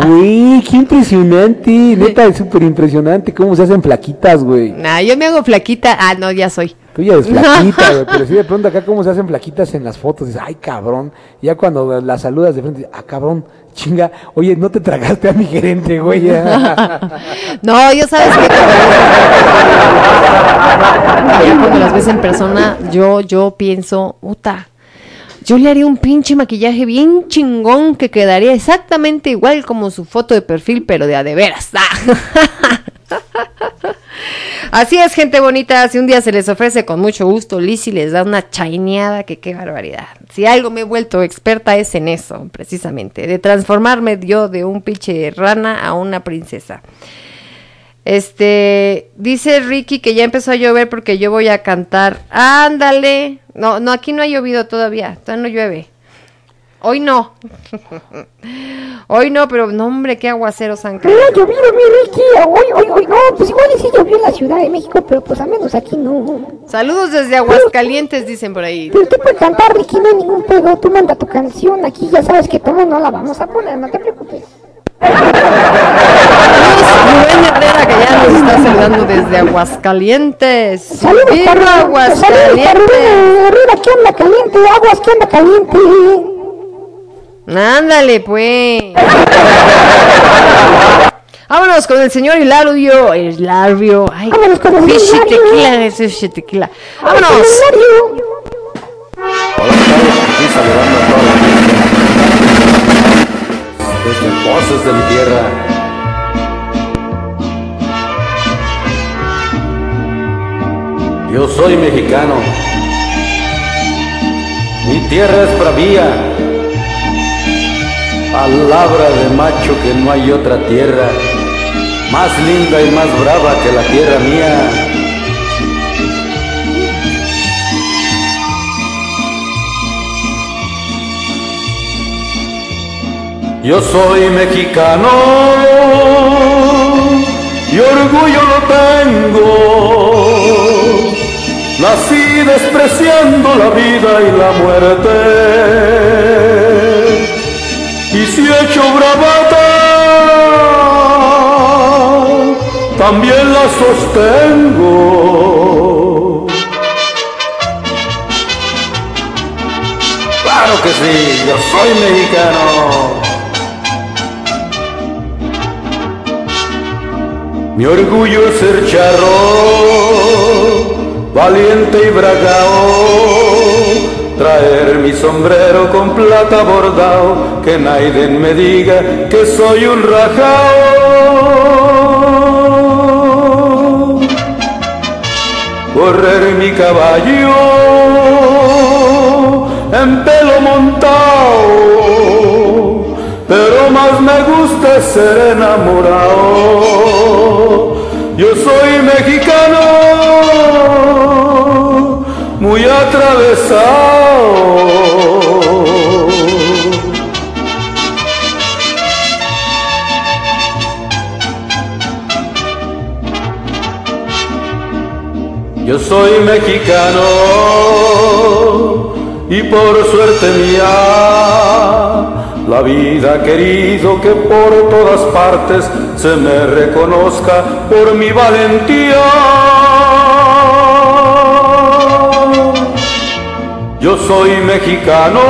Uy, qué impresionante. Neta, es súper impresionante cómo se hacen flaquitas, güey. Nah, yo me hago flaquita. Ah, no, ya soy. Tú ya eres flaquita, güey. Pero sí, de pronto acá cómo se hacen flaquitas en las fotos. Dices, ay, cabrón. Ya cuando la saludas de frente, ah, cabrón, chinga. Oye, no te tragaste a mi gerente, güey. No, yo sabes que ya cuando las ves en persona, yo, yo pienso, puta, yo le haría un pinche maquillaje bien chingón que quedaría exactamente igual como su foto de perfil, pero de a de veras. Así es, gente bonita. Si un día se les ofrece con mucho gusto, Lizzy les da una chaineada, que qué barbaridad. Si algo me he vuelto experta es en eso, precisamente, de transformarme yo de un pinche rana a una princesa. Este, dice Ricky que ya empezó a llover porque yo voy a cantar. Ándale. No, no, aquí no ha llovido todavía. Todavía no llueve. Hoy no. Hoy no, pero no, hombre, qué aguaceros han Pero caído. ha llovido, mi Ricky. Hoy, hoy, hoy, no, pues igual sí llovió en la Ciudad de México, pero pues al menos aquí no. Saludos desde Aguascalientes, dicen por ahí. Pero tú puedes cantar, Ricky, no hay ningún pedo. Tú manda tu canción. Aquí ya sabes que todo no la vamos a poner, no te preocupes. Rubén Herrera, que ya nos está saludando desde Aguascalientes. Saludos ¡Viva para Saludos Aguascalientes! Rubén Herrera, que anda caliente. Aguas, que anda caliente. Ándale, pues. Vámonos con el señor Hilario. Hilario. Ay, Vámonos con el Fishy Hilario. tequila, ese fishy tequila. Vámonos. Hola, ¿qué tal? Aquí saludando a toda la gente. Desde voces de mi tierra. Yo soy mexicano. Mi tierra es bravía. Palabra de macho que no hay otra tierra. Más linda y más brava que la tierra mía. Yo soy mexicano y orgullo lo tengo. Nací despreciando la vida y la muerte. Y si he hecho bravata, también la sostengo. Claro que sí, yo soy mexicano. Mi orgullo es ser charro, valiente y bragao, traer mi sombrero con plata bordado, que nadie me diga que soy un rajao. Correr mi caballo en pelo montado, pero más me gusta ser enamorado. Yo soy mexicano, muy atravesado. Yo soy mexicano y por suerte mía, la vida querido que por todas partes se me reconozca por mi valentía. Yo soy mexicano,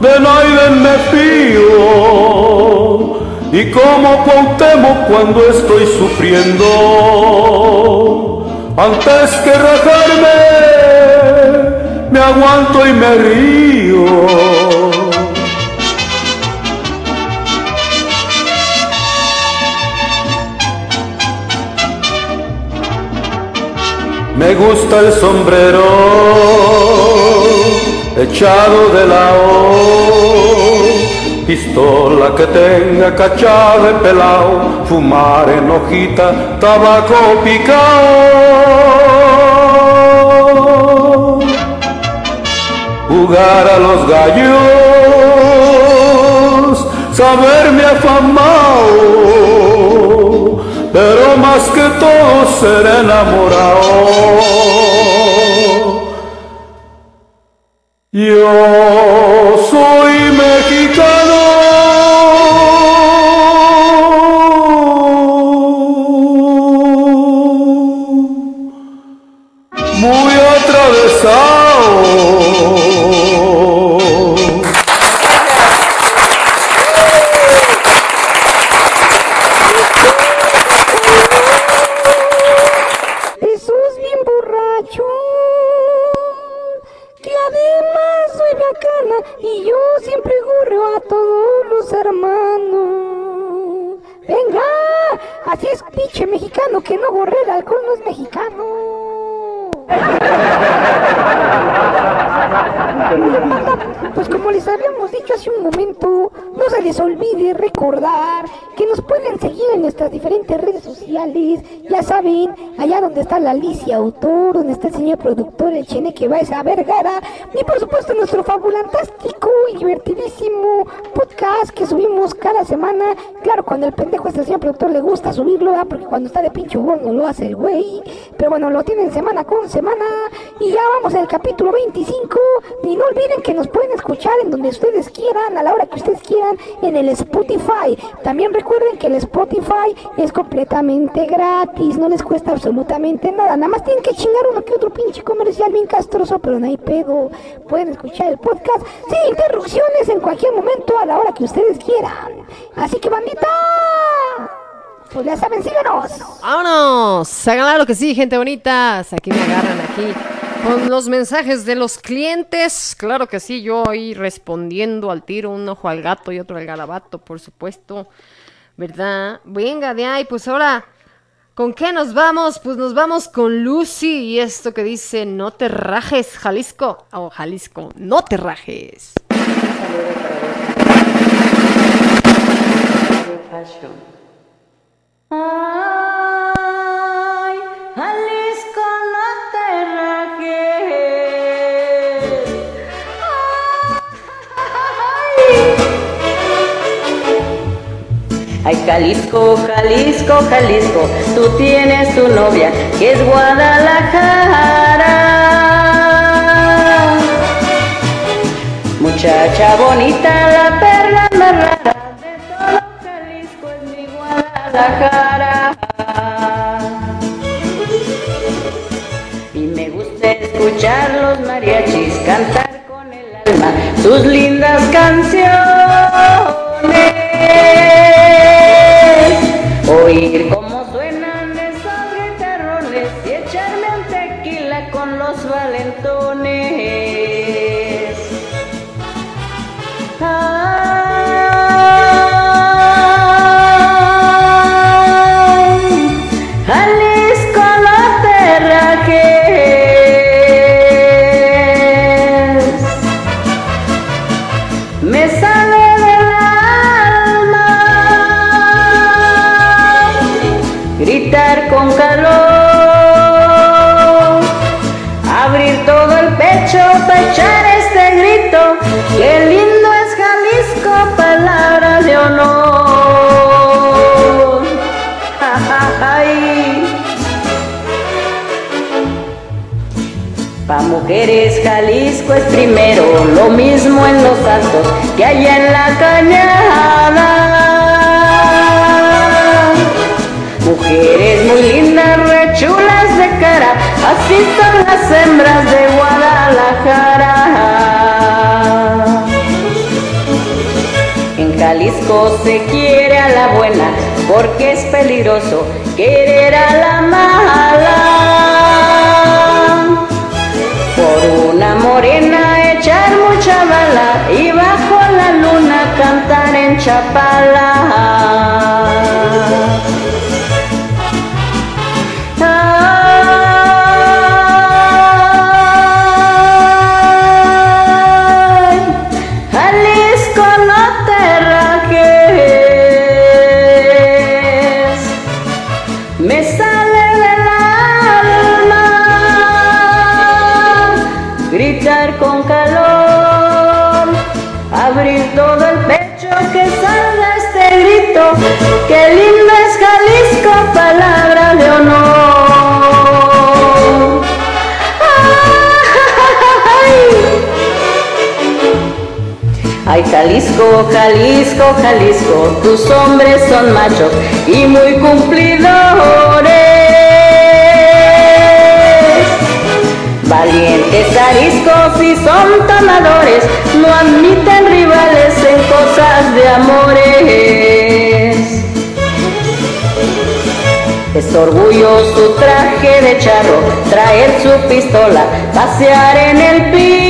de nadie me fío, y como Cuauhtémoc cuando estoy sufriendo, antes que rajarme, me aguanto y me río. Me gusta el sombrero echado de lado, pistola que tenga cachada de pelao, fumar en hojita, tabaco picao, jugar a los gallos, saberme afamado, pero más que todo ser enamorado. Yo la Alicia Autor, donde está el señor productor, el Cheneque Baeza Vergara, y por supuesto nuestro fabulantástico y divertidísimo podcast que subimos cada semana. Claro, cuando el pendejo este señor productor le gusta subirlo, porque cuando está de pinche humor no lo hace el güey. Pero bueno, lo tienen semana con semana. Y ya vamos al capítulo 25. Y no olviden que nos pueden escuchar en donde ustedes quieran, a la hora que ustedes quieran, en el También recuerden que el Spotify es completamente gratis, no les cuesta absolutamente nada. Nada más tienen que chingar uno que otro pinche comercial bien castroso, pero no hay pedo. Pueden escuchar el podcast sin interrupciones en cualquier momento, a la hora que ustedes quieran. Así que, bandita, pues ya saben, síganos. ¡Vámonos! Háganla lo que sí, gente bonita. Aquí me agarran aquí con los mensajes de los clientes. Claro que sí, yo ahí respondiendo al tiro, un ojo al gato y otro al garabato, por supuesto. ¿Verdad? Venga, de ahí, pues ahora, ¿con qué nos vamos? Pues nos vamos con Lucy y esto que dice, no te rajes, Jalisco. O Jalisco, no te rajes. Ay, Jalisco, Jalisco, Jalisco, tú tienes tu novia que es Guadalajara. Muchacha bonita, la perla más rara de todo Jalisco es mi Guadalajara. Y me gusta escuchar los mariachis cantar con el alma sus lindas canciones. Oír mujeres Jalisco es primero, lo mismo en los altos que allá en la cañada. Mujeres muy lindas, rechulas de cara, así son las hembras de Guadalajara. En Jalisco se quiere a la buena, porque es peligroso querer a la mala. Chapala. Jalisco, Jalisco, tus hombres son machos y muy cumplidores. Valientes ariscos y son tomadores, no admiten rivales en cosas de amores. Es orgullo su traje de charro, traer su pistola, pasear en el pinto.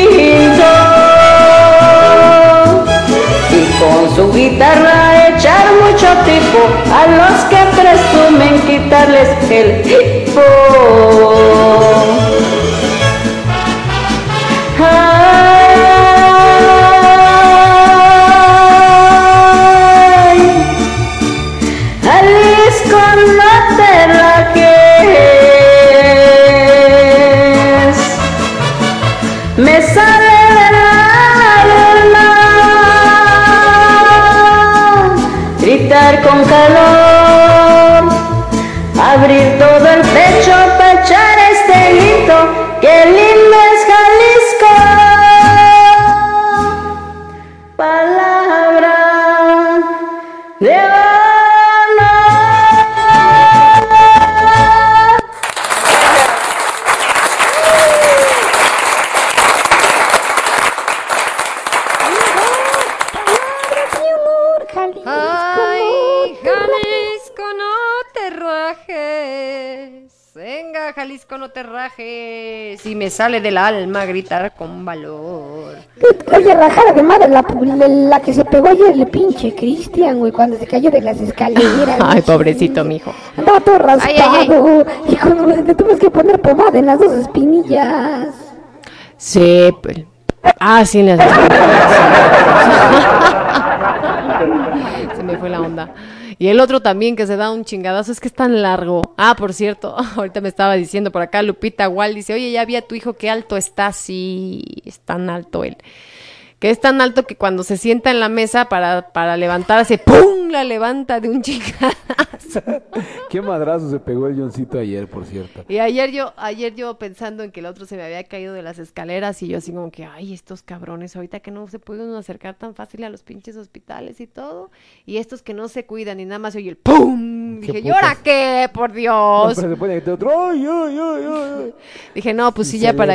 Guitarra echar mucho tipo a los que presumen quitarles el hipo. Con me sale del alma gritar con valor. Oye, rajada de madre, la, la, la que se pegó ayer el pinche Cristian, güey, cuando se cayó de las escaleras. Ay, pobrecito, mijo. Andaba todo raspado. Y cuando le tuvimos que poner pomada en las dos espinillas. Sí, pero... Ah, sí, en las Se me fue la onda. Y el otro también que se da un chingadazo, es que es tan largo. Ah, por cierto, ahorita me estaba diciendo por acá Lupita Wall, dice, oye, ya vi a tu hijo, qué alto está, sí, es tan alto él. Que es tan alto que cuando se sienta en la mesa para, para levantarse, ¡pum! La levanta de un chingadazo. Qué madrazo se pegó el Johncito ayer, por cierto. Y ayer yo, ayer yo pensando en que el otro se me había caído de las escaleras y yo así como que, ay, estos cabrones, ahorita que no se pueden acercar tan fácil a los pinches hospitales y todo, y estos que no se cuidan y nada más oye el ¡pum! Dije, ¿y ahora putas. qué? Por No, Dios. pero se otro. ¡Ay, ay, ay, ay, ay! Dije, no, pues Y sí, ya para,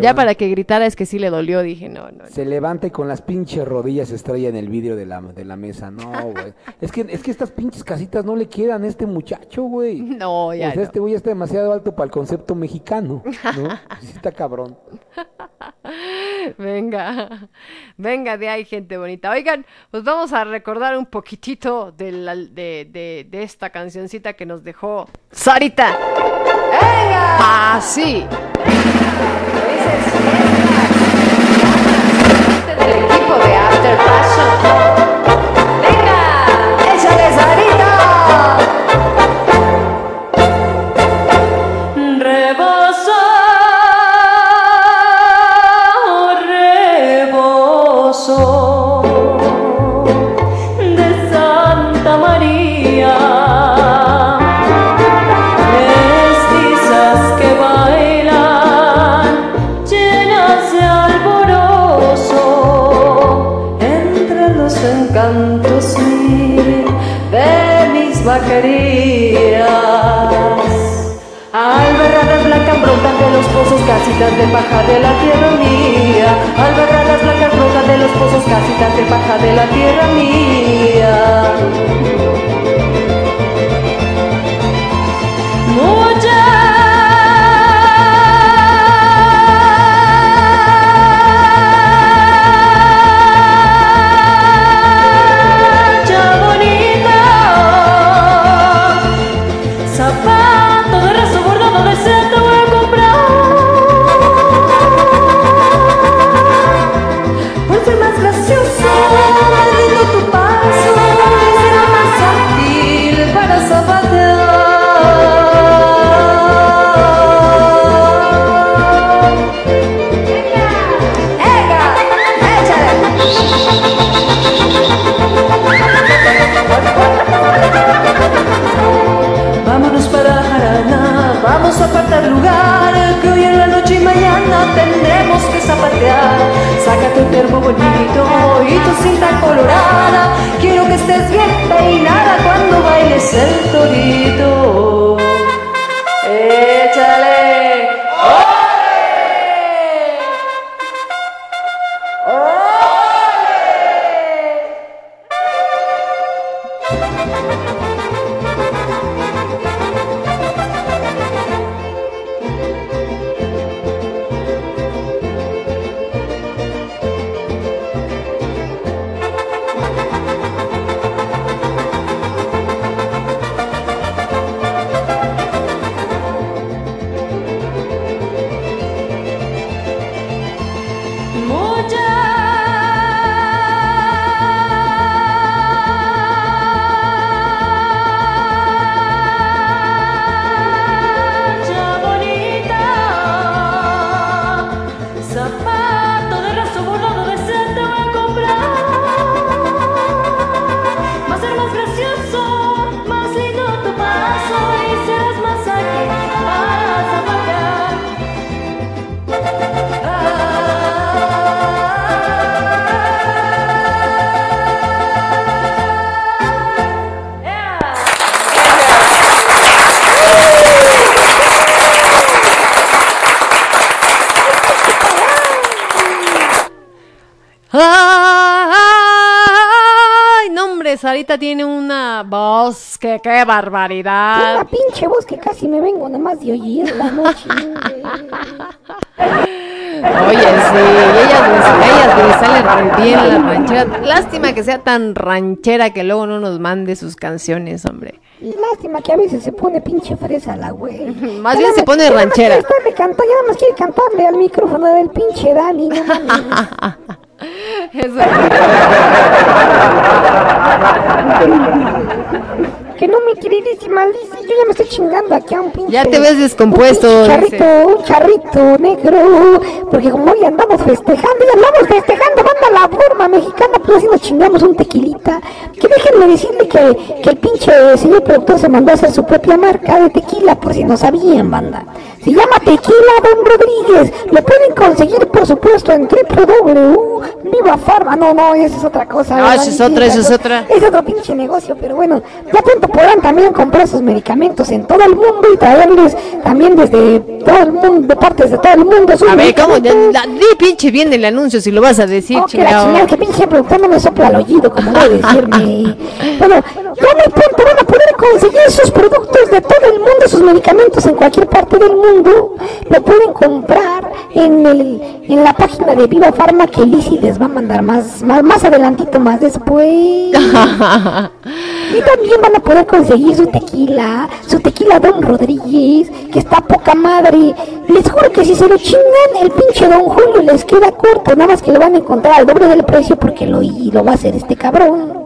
ya para que gritara es que sí le dolió. Dije, no, no. Se levanta y con las pinches rodillas se estrella en el vidrio de la, de la mesa. No, güey. Es que, es que estas pinches casitas no le quedan a este muchacho, güey. No, ya O sea, no. este güey está demasiado alto para el concepto mexicano, ¿no? Sí está cabrón. Venga, venga de ahí, gente bonita. Oigan, pues vamos a recordar un poquitito de, la- de, de- de esta cancioncita que nos dejó Sarita. ¡Venga! Así. del equipo de After Passion. ¡Échale, Sarita! Los pozos, casitas de paja de la tierra mía. Albarradas blancas brotan de los pozos, casitas de paja de la tierra mía. Que hoy en la noche y mañana tendremos que zapatear. Saca tu termo bonito y tu cinta colorada, quiero que estés bien peinada cuando bailes el torito. Échale. Tiene una voz que qué Tiene barbaridad. una pinche voz que casi me vengo nada más de oír la noche. Oye, sí, ellas ellas salen bien la ranchera. Lástima que sea tan ranchera que luego no nos mande sus canciones, hombre. Lástima que a veces se pone pinche fresa la güey. Más Ya bien se pone ranchera. ya nada más quiere cantarle al micrófono del pinche Dani, no mames. Eso. Que no, mi queridísima Alicia, yo ya me estoy chingando aquí a un pinche... Ya te ves descompuesto, Un charrito, un charrito negro, porque como hoy andamos festejando, y andamos festejando, banda la forma mexicana, pues así nos chingamos un tequilita. Que déjenme decirle que, que el pinche señor productor se mandó a hacer su propia marca de tequila, por si no sabían, banda. Se llama Tequila Don Rodríguez. Lo pueden conseguir, por supuesto, en www. Viva Farma. No, no, esa es otra cosa. ¿verdad? esa es otra, esa es otra. Es otro pinche negocio, pero bueno, ya pronto podrán también comprar sus medicamentos en todo el mundo y traerles también desde todo el mundo, de partes de todo el mundo. A ver, ¿cómo? Da- Di pinche bien el anuncio si lo vas a decir, Oh, que la chingado. chingada, que pinche productor no me sopla al oído, como debe decirme. bueno, muy pronto van a poder conseguir sus productos de todo el mundo, sus medicamentos en cualquier parte del mundo. Lo pueden comprar en, el, en la página de Viva Farma que Lizzy les va a mandar más, más, más adelantito, más después. y también van a poder conseguir su tequila, su tequila Don Rodríguez, que está poca madre. Les juro que si se lo chingan, el pinche Don Julio les queda corto, nada más que lo van a encontrar al doble del precio porque lo, y lo va a hacer este cabrón.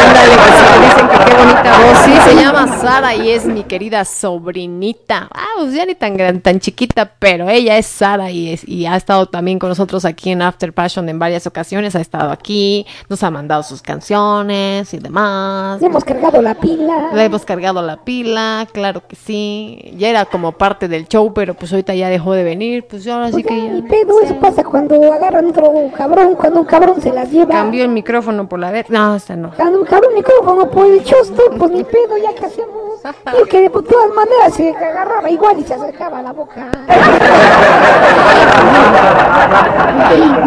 Ándale, que sí, me dicen que qué bonita voz. Sí, se llama Sara y es mi querida sobrinita. Ah, pues ya ni tan gran, tan chiquita, pero ella es Sara y, es, y ha estado también con nosotros aquí en After Passion en varias ocasiones. Ha estado aquí, nos ha mandado sus canciones y demás. Le hemos cargado la pila. Le hemos cargado la pila, claro que sí. Ya era como parte del show, pero pues ahorita ya dejó de venir. Pues ahora sí que ya. Y pedo, eso pasa cuando agarran otro cabrón, cuando un cabrón se las lleva. Cambió el micrófono por la vez. No, esta no. Cuando un cabrón micrófono por el chosto, pues ni pedo, ya que hacemos. Y que de todas maneras se agarraba igual y se acercaba a la boca.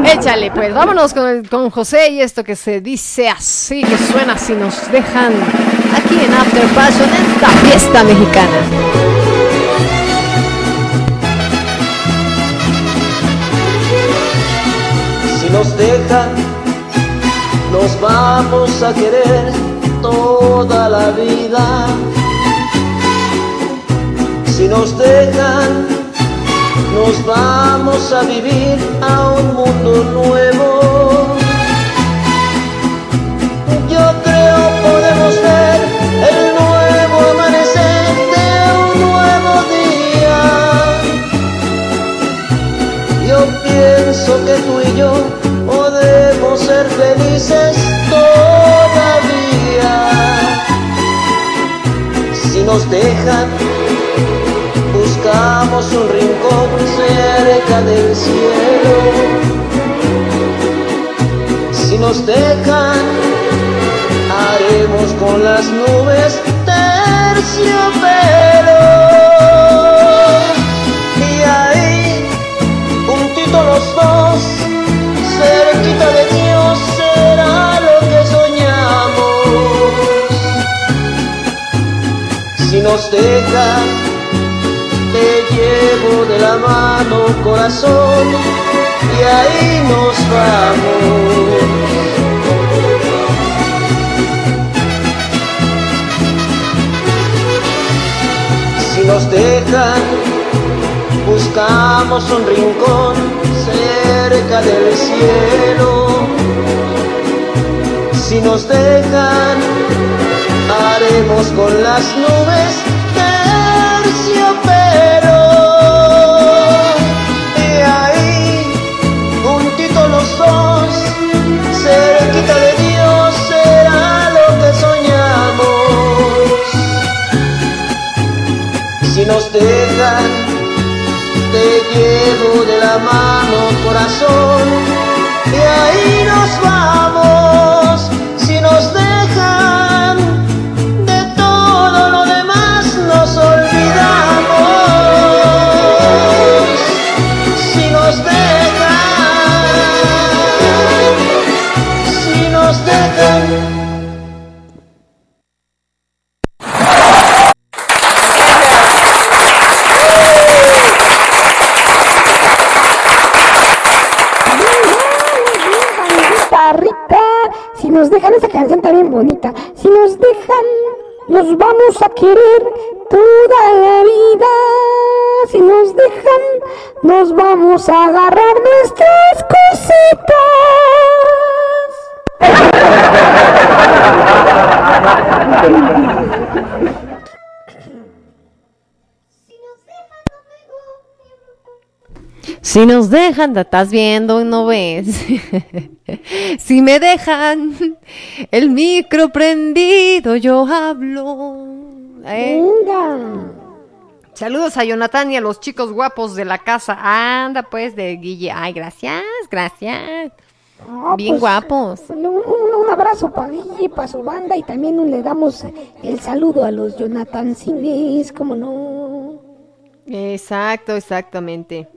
Échale, pues vámonos con, el- con José y esto que se dice así, que suena si nos dejan aquí en After Passion, en esta fiesta mexicana. Si nos dejan, nos vamos a querer toda la vida. Si nos dejan, nos vamos a vivir a un mundo nuevo. Yo creo ser felices todavía. Si nos dejan, buscamos un rincón cerca del cielo. Si nos dejan, haremos con las nubes terciopelo. Nos dejan, te llevo de la mano corazón y ahí nos vamos. Si nos dejan, buscamos un rincón cerca del cielo. Si nos dejan, con las nubes terciopelo. Y ahí, juntito los dos, cerquita de Dios será lo que soñamos. Si nos dejan, te llevo de la mano corazón y ahí nos vamos. A querer toda la vida. Si nos dejan, nos vamos a agarrar nuestras cositas. Si nos dejan, estás viendo y no ves. si me dejan el micro prendido, yo hablo. ¿Eh? Saludos a Jonathan y a los chicos guapos de la casa. Anda, pues, de Guille. Ay, gracias, gracias. No, Bien pues, guapos. Un, un- un abrazo para Guille, para su banda y también le damos el saludo a los Jonathan Cines, como no. Exacto, exactamente.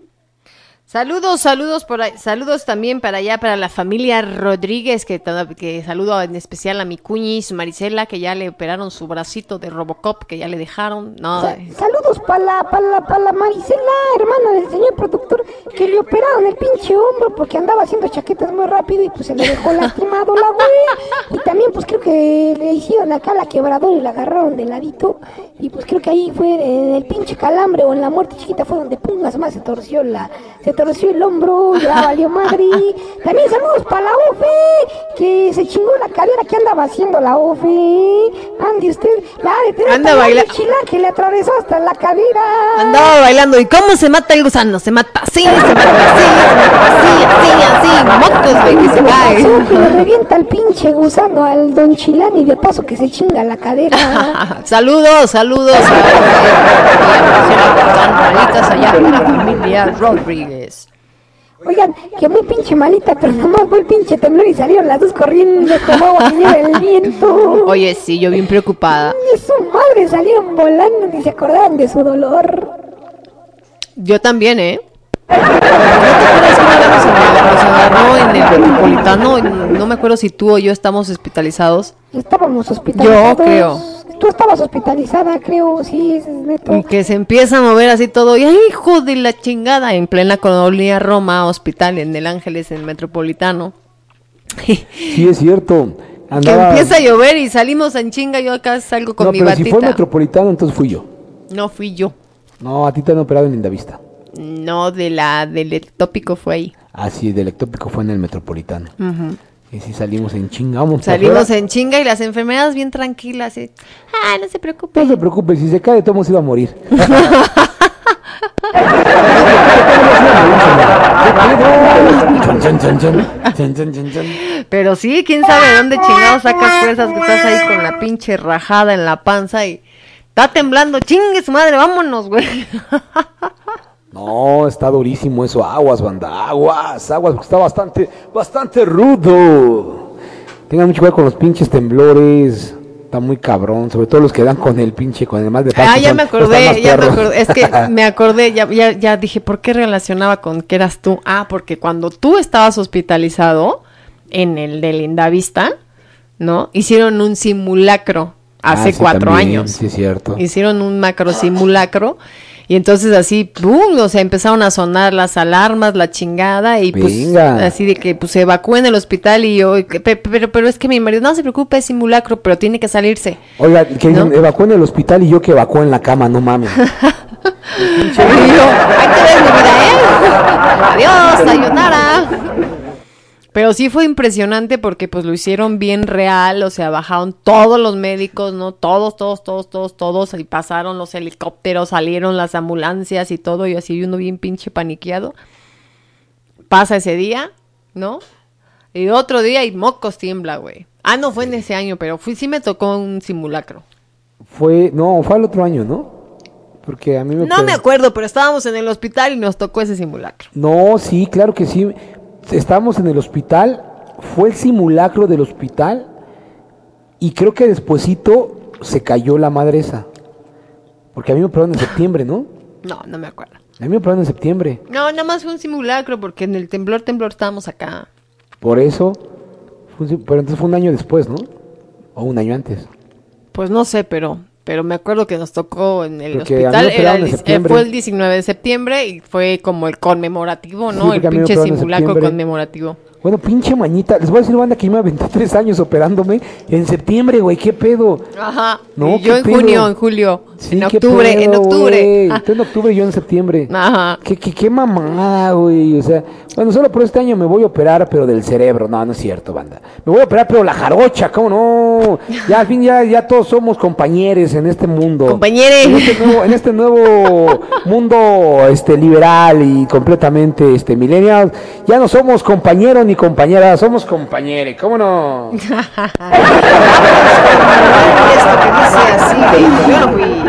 Saludos, saludos por ahí- saludos también para allá, para la familia Rodríguez, que, que saludo en especial a mi cuñis Marisela, que ya le operaron su bracito de Robocop, que ya le dejaron. No, Sa- saludos para la, pa' la, Marisela, hermana del señor productor, que le operaron el pinche hombro porque andaba haciendo chaquetas muy rápido y pues se le dejó lastimado la güey. Y también pues creo que le hicieron acá la quebradora y la agarraron de ladito. Y pues creo que ahí fue en el pinche calambre o en la muerte chiquita fue donde pungas más se torció la, se el hombro, ya valió madre. También saludos para la OFE, que se chingó la carrera que andaba haciendo la OFE. Ande usted, la de tener Anda talón baila- de chila que le atravesó hasta la cadera. andaba bailando. ¿Y cómo se mata el gusano? Se mata así, se mata así, se mata así, así, así. Mocos, güey, que se cae. Que le revienta el pinche gusano al don Chilán y de paso que se chinga la cadera. saludos, saludos. a allá para la familia Rodríguez. Oigan, que muy pinche malita, pero nomás fue el pinche temblor y salieron las dos corriendo como agua el viento. Oye, sí, yo bien preocupada. Y su madre salieron volando y se acordaban de su dolor. Yo también, ¿eh? ¿No te acuerdas que una vez nos agarró- nos agarró en el metropolitano? No me acuerdo si tú o yo estamos hospitalizados. Estábamos hospitalizados. Yo creo. Tú estabas hospitalizada, creo, sí, es neto. Y que se empieza a mover así todo. Y ¡ay, hijo de la chingada! En plena colonia Roma, hospital en el Ángeles, en el metropolitano. Sí, es cierto. Que Andaba... empieza a llover y salimos en chinga. Yo acá salgo con no, mi pero si fue metropolitano, entonces fui yo. No fui yo. No, a ti te han operado en Lindavista. No, de la, del ectópico fue ahí. Ah, sí, del ectópico fue en el metropolitano. Ujú. Y sí salimos en chinga, vamos. Salimos afuera. en chinga y las enfermeras bien tranquilas. y, Ah, no se preocupe. No se preocupe, si se cae, todos iba a morir. Pero sí, quién sabe de dónde chingados sacas fuerzas que estás ahí con la pinche rajada en la panza y está temblando. Chingue su madre, vámonos, güey. No, está durísimo eso. Aguas, banda. Aguas, aguas, porque está bastante, bastante rudo. Tengan mucho cuidado con los pinches temblores. Está muy cabrón, sobre todo los que dan con el pinche, con el mal de paz, Ah, ya son- me acordé, ya me acordé. Es que me acordé, ya, ya, ya dije, ¿por qué relacionaba con que eras tú? Ah, porque cuando tú estabas hospitalizado en el de Lindavista, ¿no? Hicieron un simulacro hace Ah, sí, cuatro también, años. Sí, cierto. Hicieron un macro simulacro y entonces así, ¡pum! O sea, empezaron a sonar las alarmas, la chingada y pues Venga. así de que pues se evacúen del hospital y yo, que- pe- pero, pero es que mi marido, no se preocupe, es simulacro, pero tiene que salirse. Oiga, que dicen, evacuó en el hospital y yo que evacuó en la cama, no mames. Y yo, ves, mi vida, ¿eh? Adiós, sayonara. Pero sí fue impresionante porque pues lo hicieron bien real, o sea, bajaron todos los médicos, ¿no? Todos, todos, todos, todos, todos, y pasaron los helicópteros, salieron las ambulancias y todo, y así uno bien pinche paniqueado. Pasa ese día, ¿no? Y otro día y mocos tiembla, güey. Ah, no fue en ese año, pero fui, sí me tocó un simulacro. Fue, no, fue al otro año, ¿no? Porque a mí me... No me acuerdo, pero estábamos en el hospital y nos tocó ese simulacro. No, sí, claro que sí. Estábamos en el hospital, fue el simulacro del hospital y creo que despuesito se cayó la madresa. Porque a mí me operaron en septiembre, ¿no? No, no me acuerdo. A mí me operaron en septiembre. No, nada más fue un simulacro porque en el temblor, temblor estábamos acá. Por eso, fue un sim- pero entonces fue un año después, ¿no? O un año antes. Pues no sé, pero pero me acuerdo que nos tocó en el Porque hospital. Era el, eh, fue el 19 de septiembre y fue como el conmemorativo, Sí, ¿no? el pinche simulacro conmemorativo. Bueno, pinche mañita. Les voy a decir, banda, que me aventé tres años operándome en septiembre, güey. ¿Qué pedo? Ajá. No, y yo ¿qué en pedo? junio, en julio, Sí, en octubre, en octubre. Ah, en octubre y yo en septiembre. Ajá. ¿Qué, qué, qué mamada, güey. O sea, bueno, solo por este año me voy a operar, pero del cerebro. No, no es cierto, banda. Me voy a operar, pero la jarocha, ¿cómo no? Ya al fin, ya, ya todos somos compañeros en este mundo. Compañeres. En este nuevo, en este nuevo mundo este, liberal y completamente este, millennial. Ya no somos compañeros ni compañeras, somos compañeros. ¿Cómo no? Esto que dice así de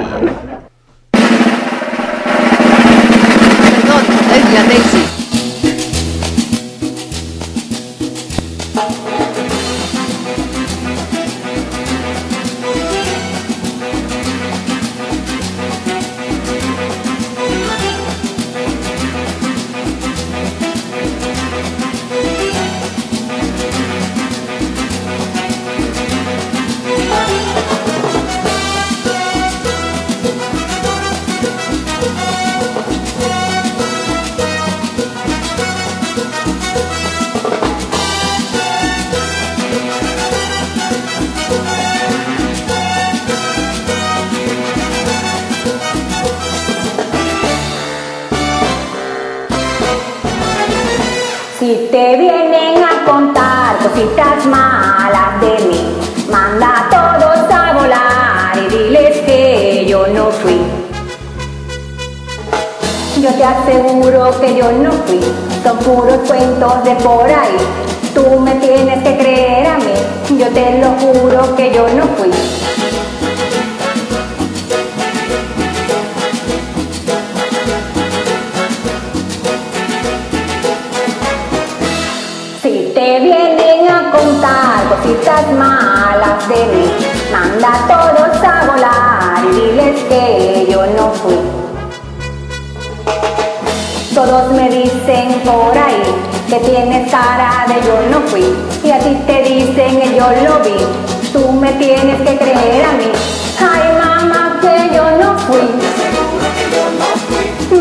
Tú me tienes que creer a mí. Ay mamá que yo no fui.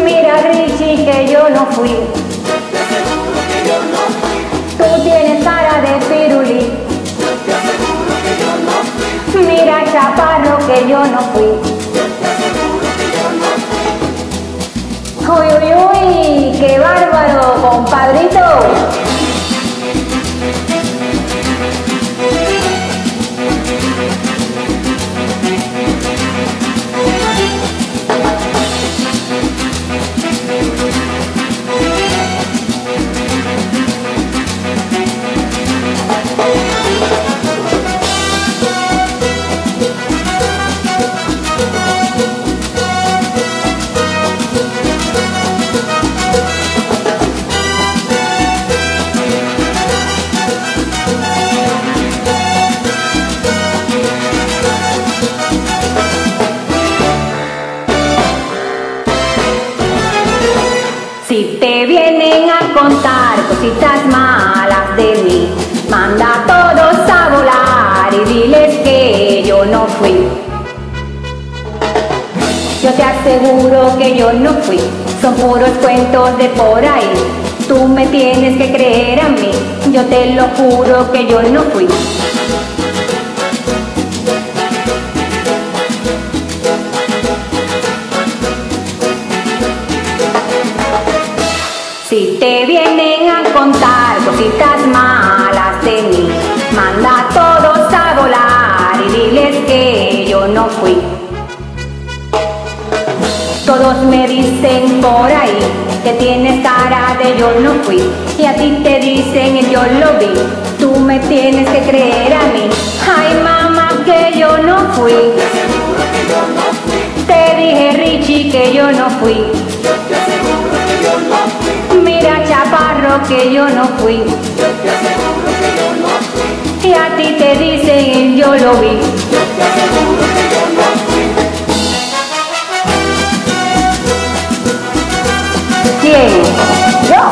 Mira Richie que yo no fui. Tú tienes cara de pirulí. Mira chaparro que yo no fui. Uy, uy, uy, qué bárbaro, compadrito. Te aseguro que yo no fui, son puros cuentos de por ahí. Tú me tienes que creer a mí, yo te lo juro que yo no fui. Dicen por ahí que tienes cara de yo no fui y a ti te dicen el yo lo vi. Tú me tienes que creer a mí. Ay mamá que yo no fui. Te dije Richie que yo no fui. Mira chaparro que yo no fui. Y a ti te dicen yo lo vi. ¿Quién? ¿Yo?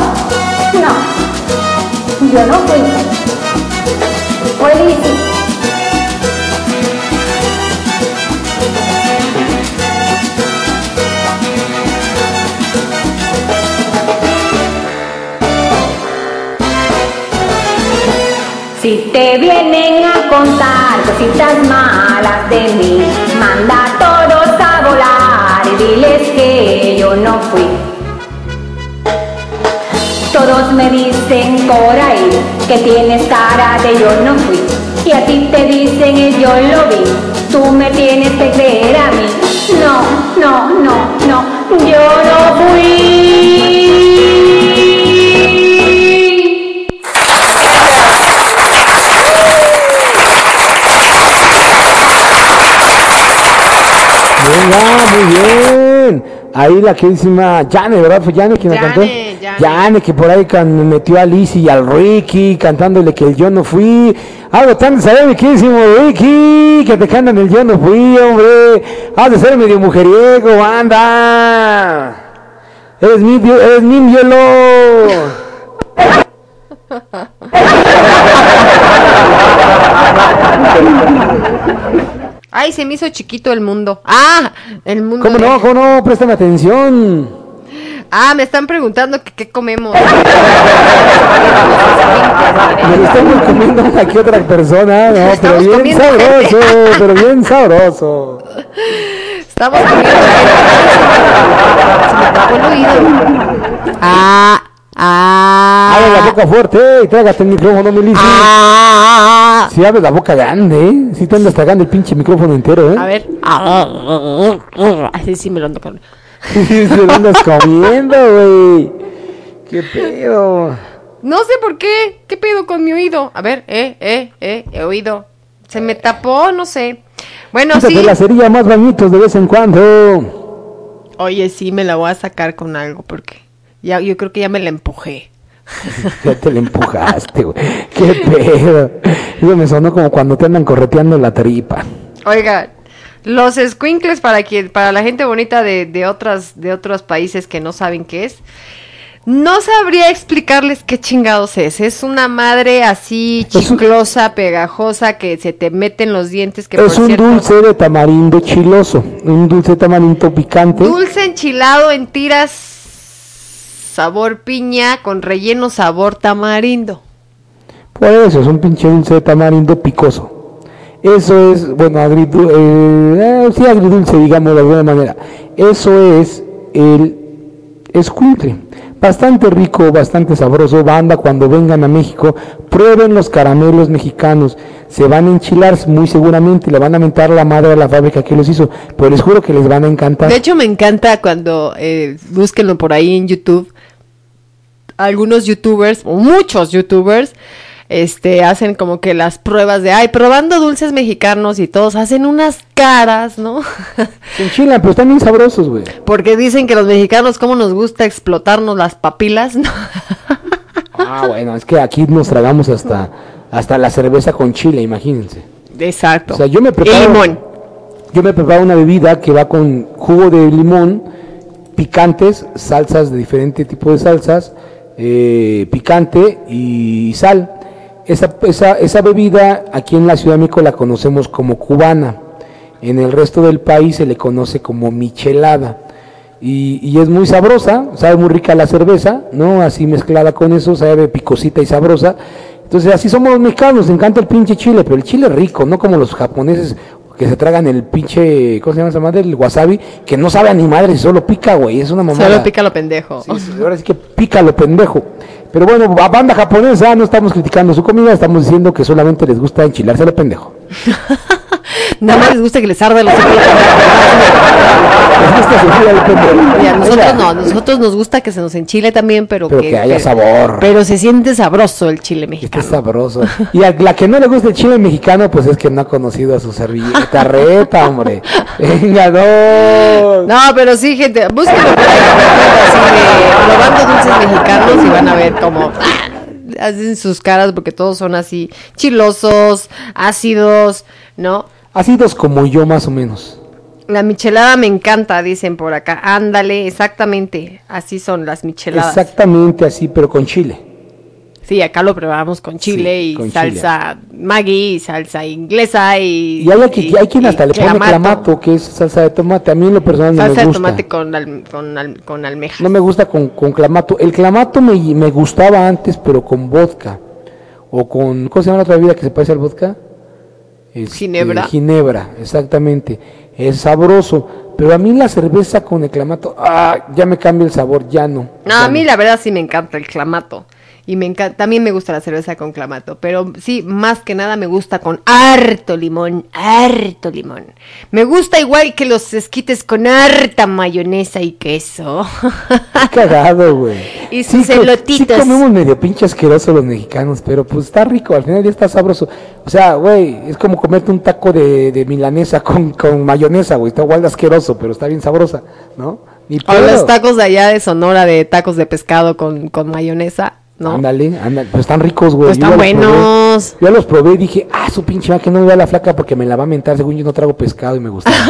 No. Yo no fui. Fue Lizzy. Si te vienen a contar cositas malas de mí, manda a todos a volar y diles que yo no fui. Me dicen por ahí que tienes cara de yo no fui. Y a ti te dicen el yo lo vi. Tú me tienes que creer a mí. No, no, no, no, yo no fui. Venga, muy bien. Ahí la queridísima Jane, ¿verdad? Fue Jane quien la cantó. Jane, que por ahí can- metió a Lizzy y al Ricky cantándole que el yo no fui. Algo tan de saber, mi queridísimo Ricky, que te cantan el yo no fui, hombre. Has de ser medio mujeriego, anda. Eres mi, eres mi violón. Ay, se me hizo chiquito el mundo. Ah, el mundo. ¿Cómo de- no? ¿Cómo no? Préstame atención. Ah, me están preguntando que qué comemos. Me estamos comiendo una que otra persona, no, pero bien sabroso, pero bien sabroso. Estamos comiendo. Se me tapó el oído. Ah, ah. A ver, ¿a boca fuerte y trágate el micrófono, Melissa. Ah. Si abres la boca grande, ¿eh? Si te andas tragando el pinche micrófono entero, ¿eh? A ver. Así sí me lo ando con. Se lo andas comiendo, güey. ¿Qué pedo? No sé por qué. ¿Qué pedo con mi oído? A ver, eh, eh, eh, he oído. Se me tapó, no sé. Bueno, Quítate sí. la cerilla más bañitos de vez en cuando. Oye, sí, me la voy a sacar con algo porque ya, yo creo que ya me la empujé. Ya te la empujaste, güey. Qué pedo. Eso me sonó como cuando te andan correteando la tripa. Oiga, los squinkles para quien, para la gente bonita de, de otras, de otros países que no saben qué es. No sabría explicarles qué chingados es. Es una madre así chiclosa, pegajosa, que se te mete en los dientes. Que es por un cierto, dulce de tamarindo chiloso. Un dulce tamarindo picante. Dulce enchilado en tiras sabor piña con relleno sabor tamarindo. Por eso es un pinche dulce de tamarindo picoso. Eso es, bueno, eh, eh, agridulce, digamos de alguna manera. Eso es el escuincle. Bastante rico, bastante sabroso. Banda, cuando vengan a México, prueben los caramelos mexicanos. Se van a enchilar muy seguramente le van a mentar la madre a la fábrica que los hizo. Pero les juro que les van a encantar. De hecho, me encanta cuando eh, búsquenlo por ahí en YouTube. Algunos youtubers, o muchos youtubers, este, hacen como que las pruebas de, ay, probando dulces mexicanos y todos hacen unas caras, ¿no? Se enchilan, pero están bien sabrosos, güey. Porque dicen que los mexicanos, cómo nos gusta explotarnos las papilas, ¿no? Ah, bueno, es que aquí nos tragamos hasta, hasta la cerveza con chile, imagínense. Exacto. O sea, yo me preparo. Y limón. Yo me preparo una bebida que va con jugo de limón, picantes, salsas de diferente tipo de salsas, eh, picante y sal. Esa, esa, esa bebida aquí en la Ciudad de México la conocemos como cubana. En el resto del país se le conoce como michelada. Y, y es muy sabrosa, sabe muy rica la cerveza, ¿no? Así mezclada con eso, sabe picosita y sabrosa. Entonces así somos los mexicanos, nos encanta el pinche chile, pero el chile rico, no como los japoneses que se tragan el pinche, ¿cómo se llama esa madre? El wasabi, que no sabe a ni madre, solo pica, güey, es una mamada. Solo pica lo pendejo. Sí, ahora sí que pica lo pendejo. Pero bueno, a banda japonesa, no estamos criticando su comida, estamos diciendo que solamente les gusta enchilarse lo pendejo. Nada más les gusta que les arde los pendejo. Y a nosotros no, a nosotros nos gusta que se nos enchile también, pero, Pero que haya sabor. Pero se siente sabroso el chile Está mexicano. sabroso. Y a la que no le gusta el chile mexicano, pues es que no ha conocido a su servilleta reta, hombre. Venga, no. No, pero sí, gente, búsquenlo por ahí, así de probando dulces mexicanos y van a ver cómo hacen sus caras porque todos son así chilosos, ácidos, ¿no? Ácidos como yo, más o menos. La michelada me encanta, dicen por acá. Ándale, exactamente, así son las micheladas. Exactamente así, pero con chile. Sí, acá lo probamos con chile Sí, y con salsa Maggi, y salsa inglesa y Y hay, aquí- hay quien hasta le pone clamato. que es salsa de tomate. A mí en lo personal no Salsa me de gusta. tomate con, al- con, al- con almeja. No me gusta con, con clamato. El clamato me, me gustaba antes, pero con vodka. O con, ¿cómo se llama la otra bebida que se parece al vodka? Este, Ginebra. Ginebra, exactamente. Es sabroso. Pero a mí la cerveza con el clamato, ah, ya me cambia el sabor, ya no. No, a mí la verdad sí me encanta el clamato. Y me encanta, también me gusta la cerveza con clamato, pero sí, más que nada me gusta con harto limón, harto limón. Me gusta igual que los esquites con harta mayonesa y queso. Qué cagado, güey. Y sus co- elotitos. Sí comemos medio pinche asqueroso los mexicanos, pero pues está rico, al final ya está sabroso. O sea, güey, es como comerte un taco de, de milanesa con, con mayonesa, güey. Está igual de asqueroso, pero está bien sabrosa, ¿no? Ni O los tacos de allá de Sonora de tacos de pescado con, con mayonesa, ¿no? Ándale, ándale, pero están ricos, güey. Pues Yo están ya los probé. buenos. Yo los probé y dije, ah, su pinche madre, que no me vea la flaca porque me la va a mentar, según yo no trago pescado y me gusta.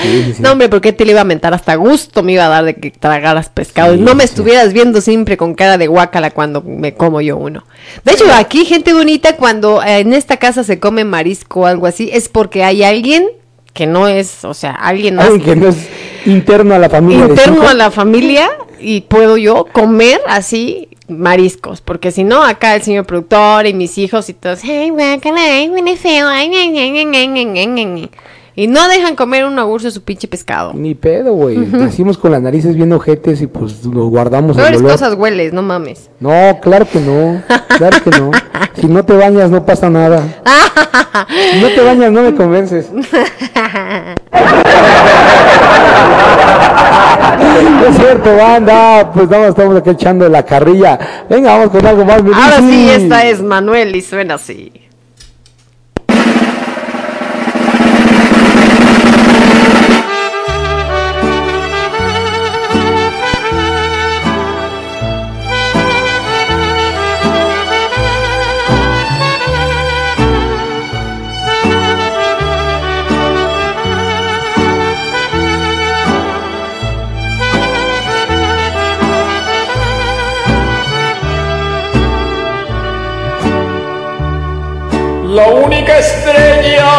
Sí, sí, sí. No, hombre, ¿por qué te le iba a mentar? Hasta gusto me iba a dar de que tragaras pescado. no me estuvieras viendo siempre con cara de guácala cuando me como yo uno. De hecho, aquí, gente bonita, cuando eh, en esta casa se come marisco o algo así, es porque hay alguien que no es, o sea, alguien más Alguien que no es interno a la familia. de interno a la familia y puedo yo comer así mariscos, porque si no, acá el señor productor y mis hijos y todos, ay, guácala, ay, feo, ay, ña, ña, ña, ña, ña, ña, ña". Y no dejan comer un agurso su pinche pescado. Ni pedo, güey. Nacimos con las narices bien ojetes y pues nos guardamos Peores cosas hueles, no mames. No, claro que no. Claro que no. Si no te bañas, no pasa nada. Si no te bañas, no me convences. Es cierto, banda. Pues nada más estamos aquí echando la carrilla. Venga, vamos con algo más. Ahora sí, esta es Manuel y suena así. La única estrella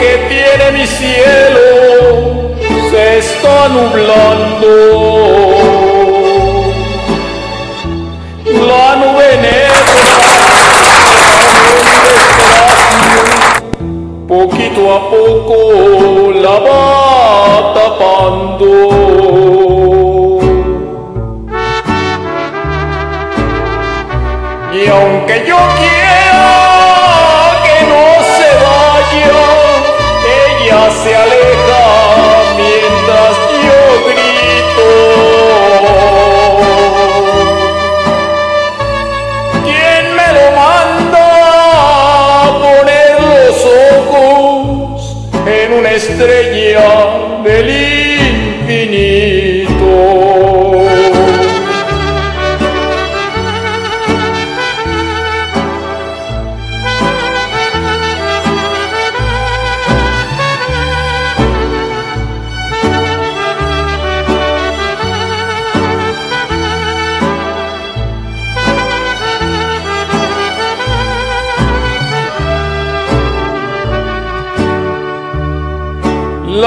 que tiene mi cielo se está nublando. La nube negra poquito a poco la va tapando. Y aunque yo estrella del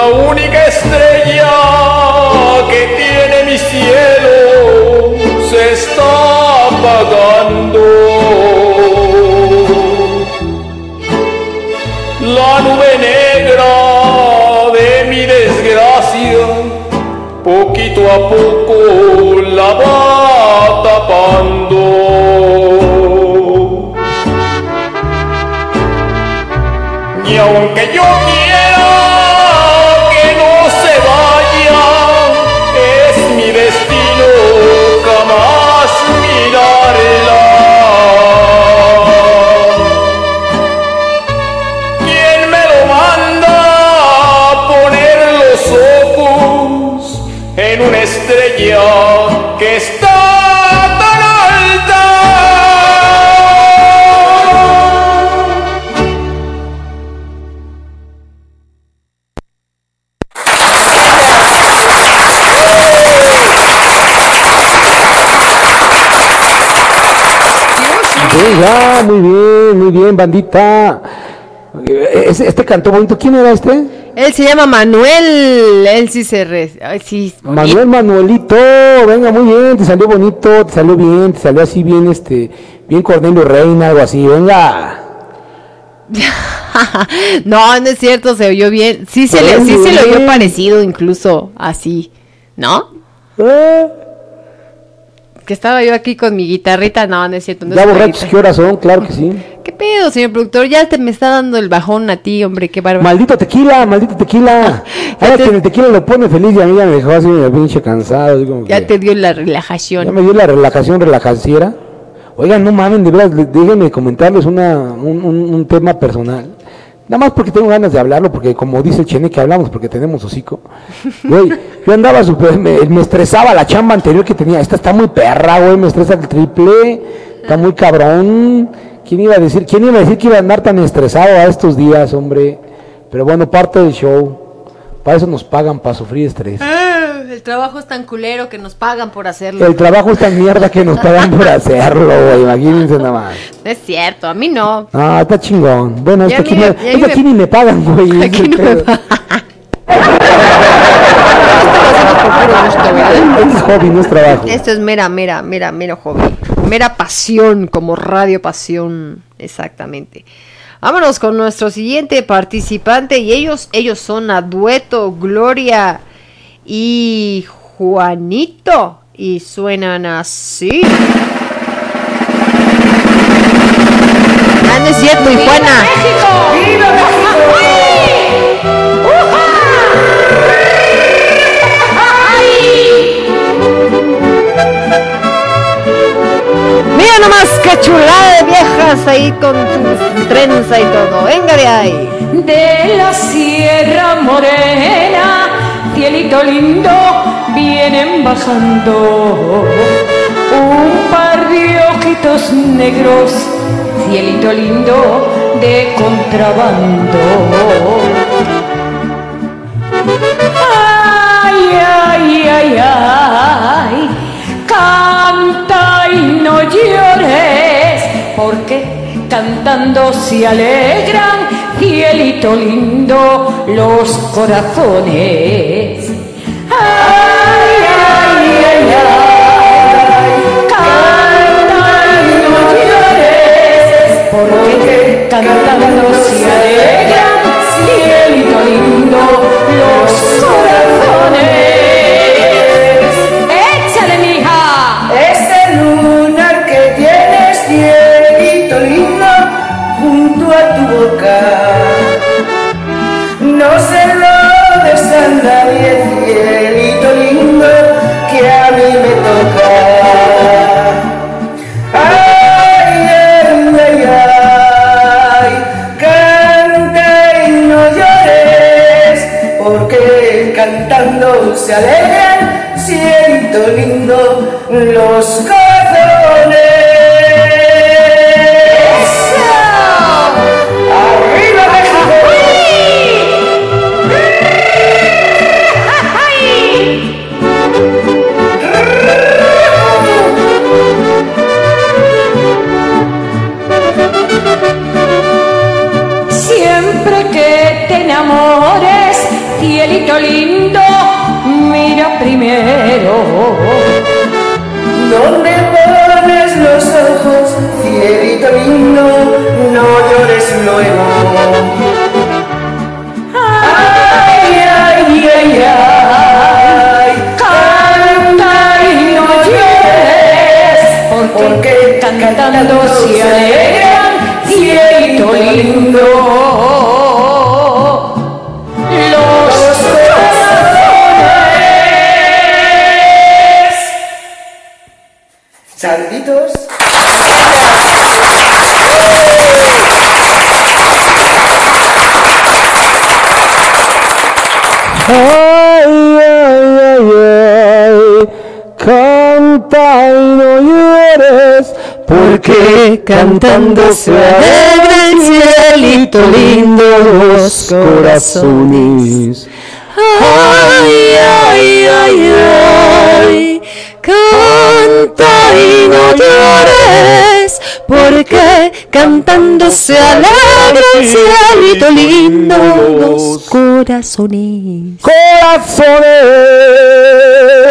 La única estrella que tiene mi cielo se está apagando. La nube negra de mi desgracia, poquito a poco la va bien, bandita. Eh, Este, cantó bonito. ¿Quién era este? Él se llama Manuel. Él sí se re... ay, sí. Manuel Manuelito, venga, muy bien, te salió bonito, te salió bien, te salió así bien, este, bien Cornelio Reina, algo así, venga. no, no es cierto, se oyó bien. Sí se, le, sí se le oyó parecido incluso así, ¿no? Eh. Que estaba yo aquí con mi guitarrita, no, no es cierto. No Ya borrachos. ¿qué horas son? Claro que sí. ¿Qué pedo, señor productor? Ya te me está dando el bajón a ti, hombre, qué bárbaro. Maldito tequila, maldito tequila. Ahora que el tequila lo pone feliz y a mí ya me dejó así medio pinche cansado. así como que- Ya te dio la Ya relajación. me dio la relajación relajanciera. Oigan, no mamen, de verdad, déjenme comentarles una, un, un- un tema personal. Nada más porque tengo ganas de hablarlo, porque como dice Chene que hablamos porque tenemos hocico. Güey, yo andaba súper, me, me estresaba la chamba anterior que tenía. Esta está muy perra, güey, me estresa el triple, está muy cabrón. ¿Quién iba a decir, quién iba a decir que iba a andar tan estresado a estos días, hombre? Pero bueno, parte del show. Para eso nos pagan, para sufrir estrés. Ah, el trabajo es tan culero que nos pagan por hacerlo. El trabajo es tan mierda que nos pagan por hacerlo, güey. Imagínense nada más. No es cierto, a mí no. Ah, está chingón. Bueno, es Ya que aquí, mira, no- ya es que me- aquí ni me pagan, güey. Aquí es el Esto es hobby, no es trabajo. Esto es mera, mera, mera, mero hobby. Mera pasión, como radio pasión, exactamente. Vámonos con nuestro siguiente participante y ellos, ellos son a dueto Gloria y Juanito y suenan así. Ah, es cierto, y Juana. Mira nomás qué chulada de viejas ahí con su trenza y todo. Venga de ahí. de la Sierra Morena, cielito lindo, vienen bajando un par de ojitos negros, cielito lindo de contrabando. Ay, ay, ay, ay, no llores, porque cantando se alegran, cielito lindo, los corazones. Ay, ay, ay, ay, canta no llores, porque cantando se alegran, cielito lindo, los corazones. Cantando se alegran, siento lindo los ¿Dónde pones los ojos, cielito lindo? No llores luego. Ay, ay, ay, ay, canta y no llores, porque cantando se alegran, cielito lindo. Ay, canta y no llores, porque cantando se alegra el cielito lindo los corazones. Ay, ay, ay, ay, porque cantando se alegra el cielito lindo los corazones. Corazones.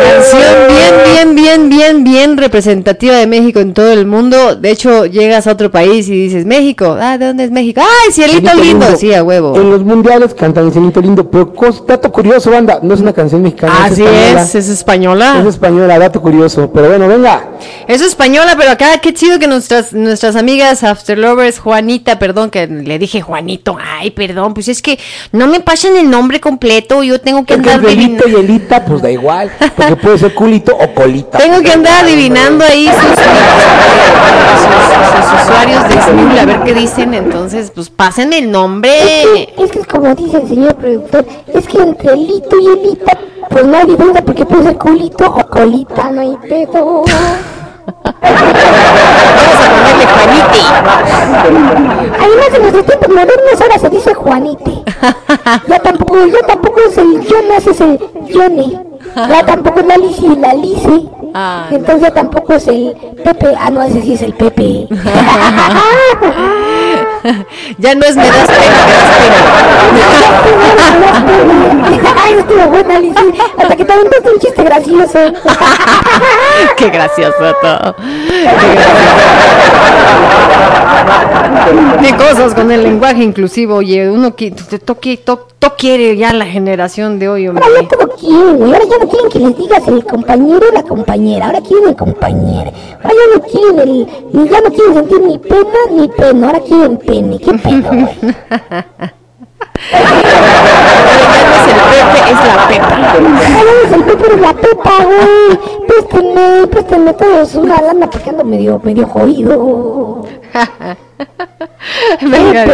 Canción bien, bien, bien, bien, bien representativa de México en todo el mundo. De hecho, llegas a otro país y dices, México, ah, ¿de dónde es México? ¡Ay, cielito lindo! Sí, a huevo. En los mundiales cantan el cielito lindo, pero cos- dato curioso, banda, no es una canción mexicana. Así española. es, es española. Es española, dato curioso. Pero bueno, venga. Es española, pero acá qué chido que nuestras nuestras amigas After Lovers, Juanita, perdón, que le dije Juanito, ay, perdón, pues es que no me pasan el nombre completo, yo tengo que andar y elita, pues da igual. Porque puede ser culito o colita. Tengo que andar adivinando ahí sus, sus- sus usuarios de Smule, a ver qué dicen, entonces, pues pásenme el nombre. Es que como dice el señor productor, es que entre Lito y Elita, pues no hay duda porque puede ser culito o colita, no hay pedo. Además en nuestros tiempos modernos ahora se dice Juanite. Ya tampoco, ya tampoco es el Jonas, es el Johnny. Ya tampoco es la Lisi y la Lise. Ah, Entonces tampoco es el Pepe. Ah, no, ese sí es el Pepe. ya no es me das pena, Ay, estuvo buena, Lizy. Hasta que te aventaste un chiste gracioso. pena. Qué gracioso todo. Qué cosas con el lenguaje inclusivo, oye, uno que to, to- to- quiere ya la generación de hoy, hombre. Ahora ya todo quieren. Ahora ya no quieren que les digas el compañero o la compañera. Ahora quieren el compañero. Ahora ya no quieren el. Ya no quieren sentir ni pena ni pena. Ahora quieren pene. ¿Qué pedo, güey? Pepe es la Pepa. Es el Pepe es la Pepa, güey. Préstenme, préstenme todos una lana porque ando medio, medio jodido. Venga,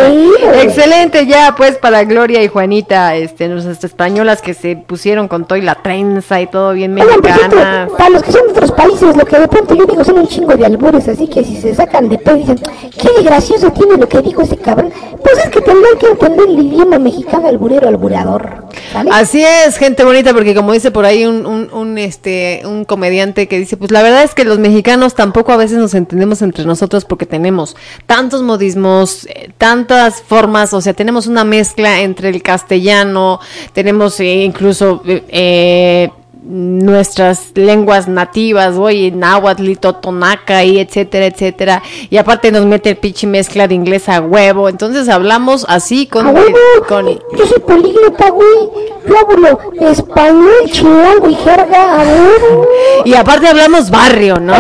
excelente ya pues para Gloria y Juanita, este, nuestras españolas que se pusieron con todo y la trenza y todo bien Oigan, mexicanas. para los que son de otros países, lo que de pronto yo digo son un chingo de albures, así que si se sacan de pedo y dicen, qué gracioso tiene lo que dijo ese cabrón, pues es que tendrán que entender el idioma mexicano alburero, albureador. Así es, gente bonita, porque como dice por ahí un, un, un, este, un comediante que dice, pues la verdad es que los mexicanos tampoco a veces nos entendemos entre nosotros porque tenemos tantos modismos, eh, tantas formas, o sea, tenemos una mezcla entre el castellano, tenemos eh, incluso eh, nuestras lenguas nativas, oye, náhuatl, totonaca y etcétera, etcétera, y aparte nos mete el pinche mezcla de inglés a huevo, entonces hablamos así con, A huevo, con yo soy políglota, güey, yo hablo español, chilango y jerga, a huevo. Y aparte hablamos barrio, ¿no?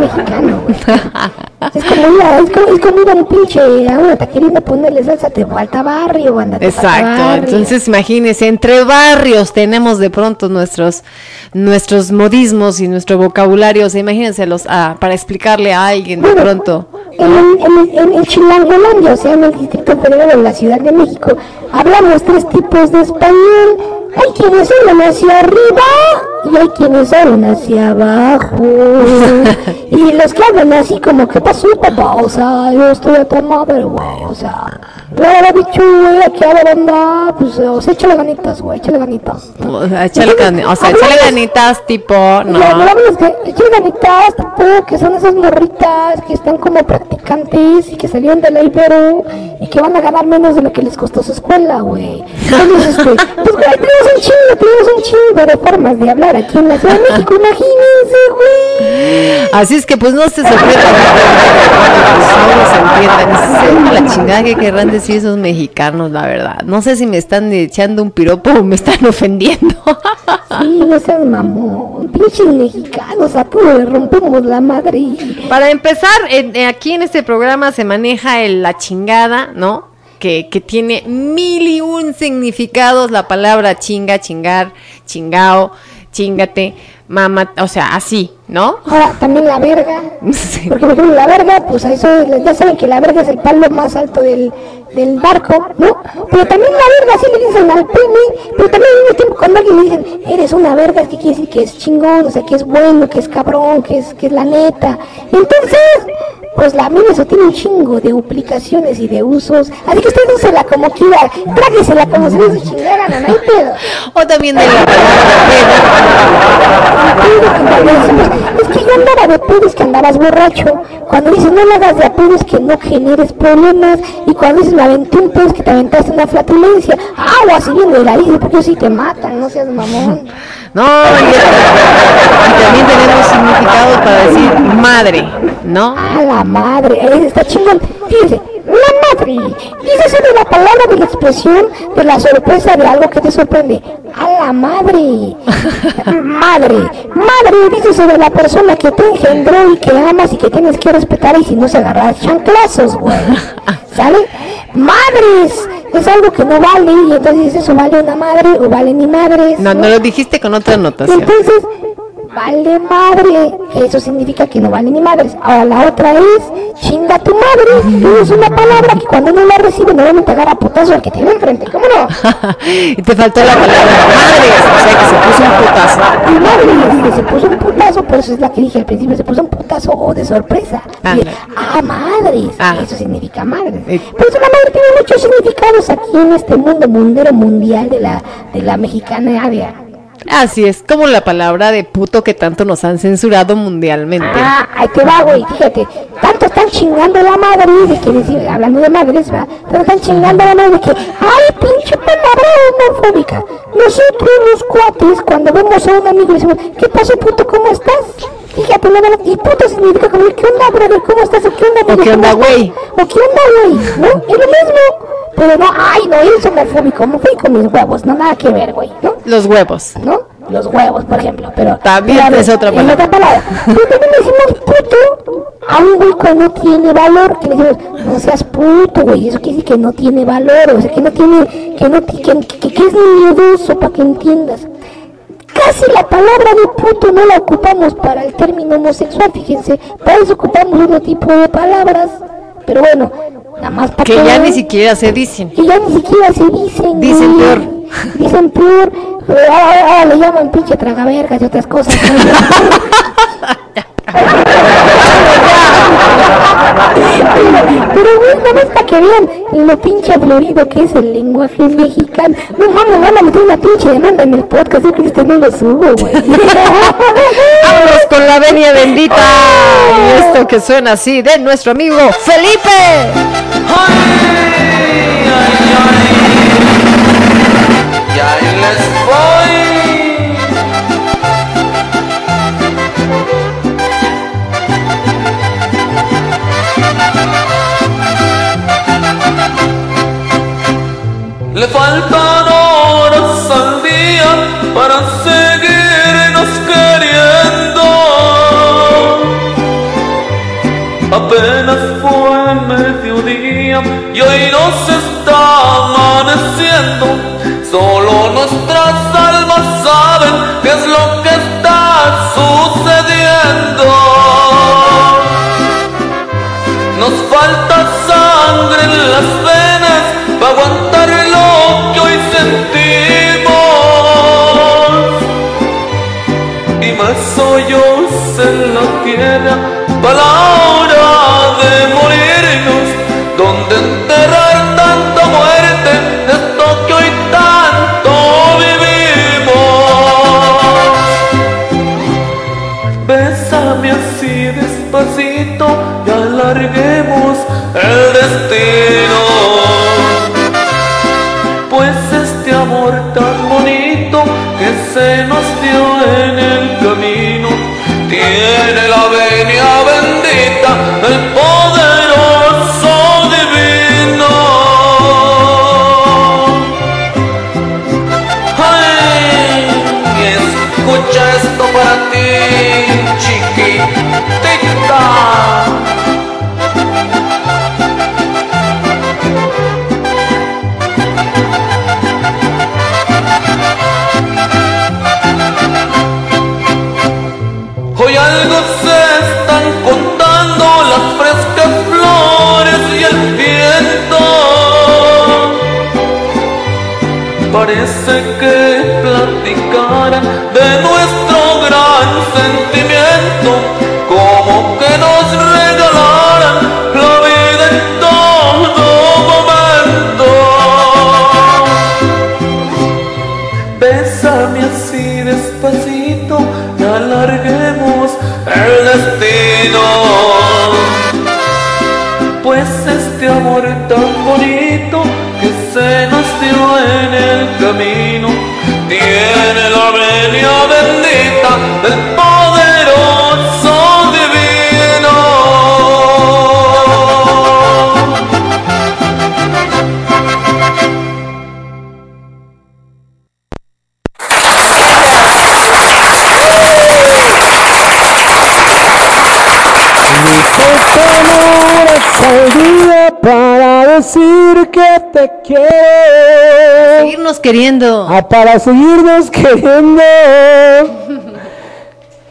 Mexicano. Es como ir a, es como, es como ir a un pinche, a una taquería a ponerle salsa, te falta barrio, Exacto. barrio. Entonces, imagínense, entre barrios tenemos de pronto nuestros nuestros modismos y nuestro vocabulario. O sea, imagínense los ah, para explicarle a alguien de pronto. En, en, en, en Chilangolandia, o sea, en el Distrito Federal de la Ciudad de México, hablamos tres tipos de español. Hay quienes hablan hacia arriba y hay quienes hablan hacia abajo. y los que hablan así como que pasó papá, o sea, yo estoy a tu madre, güey, o sea, la bicho, güey, aquí a la banda, pues, o sea, échale ganitas, güey, échale ganitas. O sea, échale, gani- o sea, échale ganitas tipo, no. No, hablamos que échale ganitas, tipo, que son esas morritas que están como practicantes y que salieron de la Ibero y que van a ganar menos de lo que les costó su escuela, güey. Entonces, este, pues, güey, tenemos un chingo, tenemos un chingo de formas de hablar aquí en la Ciudad de México, imagínense, güey. Así es que pues no se sorprendan. No se entiendan. La chingada que querrán decir esos mexicanos, la verdad. No sé si me están echando un piropo o me están ofendiendo. Sí, no seas mamón, pinches mexicanos, a todos le rompemos la madre. Para empezar, en- eh, aquí en este programa se maneja el- la chingada, ¿no? Que, que tiene mil y un significados la palabra chinga, chingar, chingao, chingate, mamá, o sea, así, ¿no? Ahora, también la verga. Porque, por ejemplo, la verga, pues a eso, ya saben que la verga es el palo más alto del, del barco, ¿no? Pero también la verga, sí le dicen al pene, pero también al mismo tiempo cuando alguien le dicen, eres una verga, es que quiere decir que es chingón, o sea, que es bueno, que es cabrón, que es, que es la neta. Entonces, pues la mina eso tiene un chingo de duplicaciones y de usos, así que usted úsela como quiera, tráguesela como si fuese chingada, no hay pedo. O también de la Es que yo andaba de pedo, es que andabas borracho. Cuando dices no le hagas de a pedo, es que no generes problemas. Y cuando dices me aventé un pedo, es que te aventaste una flatulencia. Agua, si de la isla, porque si te matan, no seas mamón. No, y, también tenemos significados para decir madre, ¿no? A la madre, está chingón. Fíjense, la madre. Dícese de la palabra de la expresión de la sorpresa de algo que te sorprende. A la madre. madre. Madre, dícese de la persona que te engendró y que amas y que tienes que respetar y si no se agarras chanclazos, güey. ¿Sale? Madres. Es algo que no vale y entonces eso vale una madre o vale ni madres. No, no lo dijiste con otra anotación. Entonces, vale madre. Eso significa que no vale ni madres. Ahora la otra es chinga tu madre. Es una palabra que cuando uno la recibe normalmente agarra putazo al que tiene enfrente. ¿Cómo no? y te faltó la palabra madres, o sea que se puso un putazo. Y madre, que se puso un putazo, por eso es la que dije al principio, se puso un putazo o de sorpresa. Y, ah, madres. Eso significa madres. Por eso la madre tiene muchos significados aquí en este mundo mundero mundial de la, de la mexicana área. Así es, como la palabra de puto que tanto nos han censurado mundialmente. Ah, ahí te va, güey, fíjate. Tanto están chingando la madre, de que decir, hablando de madres, ¿verdad? Tanto están chingando la madre que, ay, pinche palabra homofóbica. Nosotros los cuates, cuando vemos a un amigo, decimos, ¿qué pasa, puto? ¿Cómo estás? Fíjate, no, no, y puto significa como, ¿qué onda, brother? ¿Cómo estás? ¿O qué onda, amigo? qué onda, güey? ¿O qué onda, güey? ¿No? Es lo mismo. Pero no, ay, no, eres homofóbico, homofóbico mis huevos, no, nada que ver, güey, ¿no? Los huevos. ¿no? Los huevos, por ejemplo, pero... También pero es otra palabra. otra palabra. Pero también decimos puto a un güey cuando no tiene valor, que le decimos, no seas puto, güey, eso quiere decir que no tiene valor, o sea, que no tiene, que no, que, que, que es miedoso, para que entiendas. Casi la palabra de puto no la ocupamos para el término homosexual, fíjense, para eso ocupamos otro tipo de palabras, pero bueno, nada más para Que ya ni siquiera se dicen. que ya ni siquiera se dicen. Dicen güey. peor. Dicen peor. Pero ahora, ahora le llaman pinche tragavergas y otras cosas. Pero güey, nada más para que vean lo pinche florido que es el lenguaje mexicano. No mames, van a meter una pinche demanda en el podcast. Yo creo que este no lo subo, güey. Vámonos con la venia bendita. Y esto que suena así de nuestro amigo Felipe. Y Le faltan horas al día para seguirnos queriendo. Apenas fue mediodía y hoy nos está amaneciendo. Solo nuestras almas saben qué es lo que está sucediendo. Nos falta sangre en las venas tierra para la hora de morirnos. Donde enterrar tanta de nuestro gran sentimiento, queriendo. Ah, para seguirnos queriendo.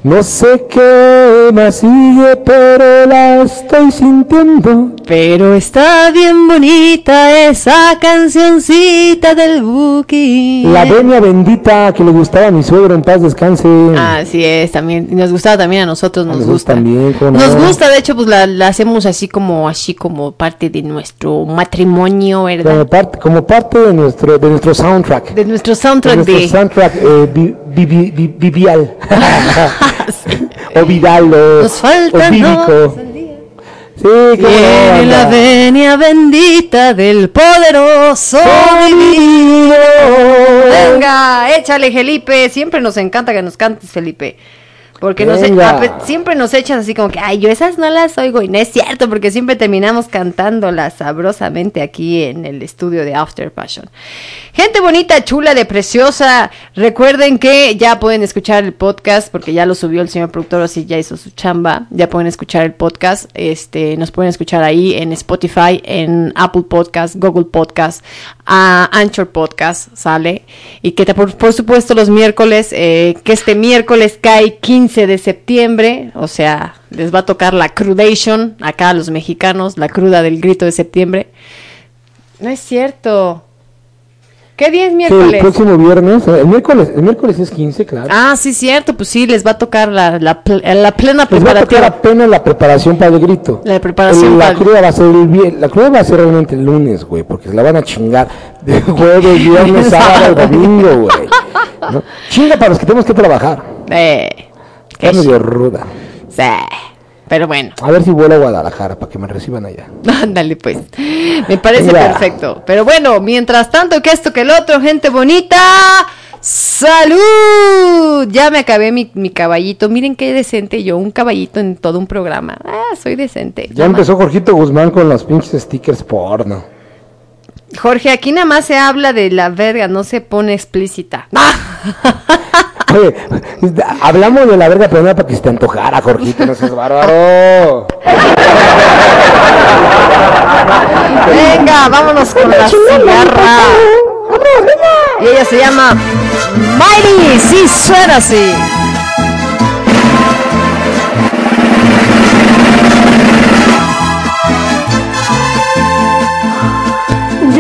No sé qué más sigue, pero la estoy sintiendo. Pero está bien bonita esa cancioncita del Buki. La venia bendita que le gustaba a mi suegro en paz descanse. Así es, también. Nos gustaba también a nosotros, nos Nosotros gusta. también, ¿cómo Nos no? gusta, de hecho, pues la, la hacemos así como, así como parte de nuestro matrimonio, ¿verdad? Como parte, como parte de nuestro, de nuestro soundtrack. De nuestro De soundtrack nuestro de... soundtrack eh, vi- vi- vi- vi- vivial. o vidal o, Nos falta, o. Sí, Tiene la venia bendita del poderoso divino. Venga, échale, Felipe. Siempre nos encanta que nos cantes, Felipe. Porque nos e- Venga. ape- siempre nos echas así como que, ay, yo esas no las oigo. Y no es cierto, porque siempre terminamos cantándolas sabrosamente aquí en el estudio de After Passion. Gente bonita, chula, de preciosa. Recuerden que ya pueden escuchar el podcast, porque ya lo subió el señor productor, así ya hizo su chamba. Ya pueden escuchar el podcast. Este, nos pueden escuchar ahí en Spotify, en Apple Podcast, Google Podcast, a Anchor Podcast, sale. Y que por, por supuesto los miércoles, eh, que este miércoles cae 15 de septiembre, o sea, les va a tocar la crudation acá a los mexicanos, la cruda del grito de septiembre. No es cierto. ¿Qué día es Sí, el miércoles? próximo viernes, eh, el miércoles, el miércoles es 15, claro. Ah, sí, cierto, pues sí, les va a tocar la, la, la plena Les va a tocar apenas la preparación para el grito. La preparación El- la para el- cruda va a ser el la cruda va a ser realmente el lunes, güey, porque se la van a chingar de jueves, viernes, sábado, domingo, güey. ¿no? Chinga para los que tenemos que trabajar. Eh, Está medio ruda. sí, pero bueno. A ver si vuelo a Guadalajara para que me reciban allá. Ándale, pues. Me parece perfecto. Pero bueno, mientras tanto que esto que el otro, gente bonita. ¡Salud! Ya me acabé mi, mi caballito. Miren qué decente yo, un caballito en todo un programa. Ah, soy decente. Ya empezó Jorgito Guzmán con los pinches stickers porno. Jorge, aquí nada más se habla de la verga, no se pone explícita. Oye, hablamos de la verga, pero no era para que se te antojara, Jorgito, no seas bárbaro. Venga, vámonos con la cigarra. Y ella se llama Mighty, sí, suena así.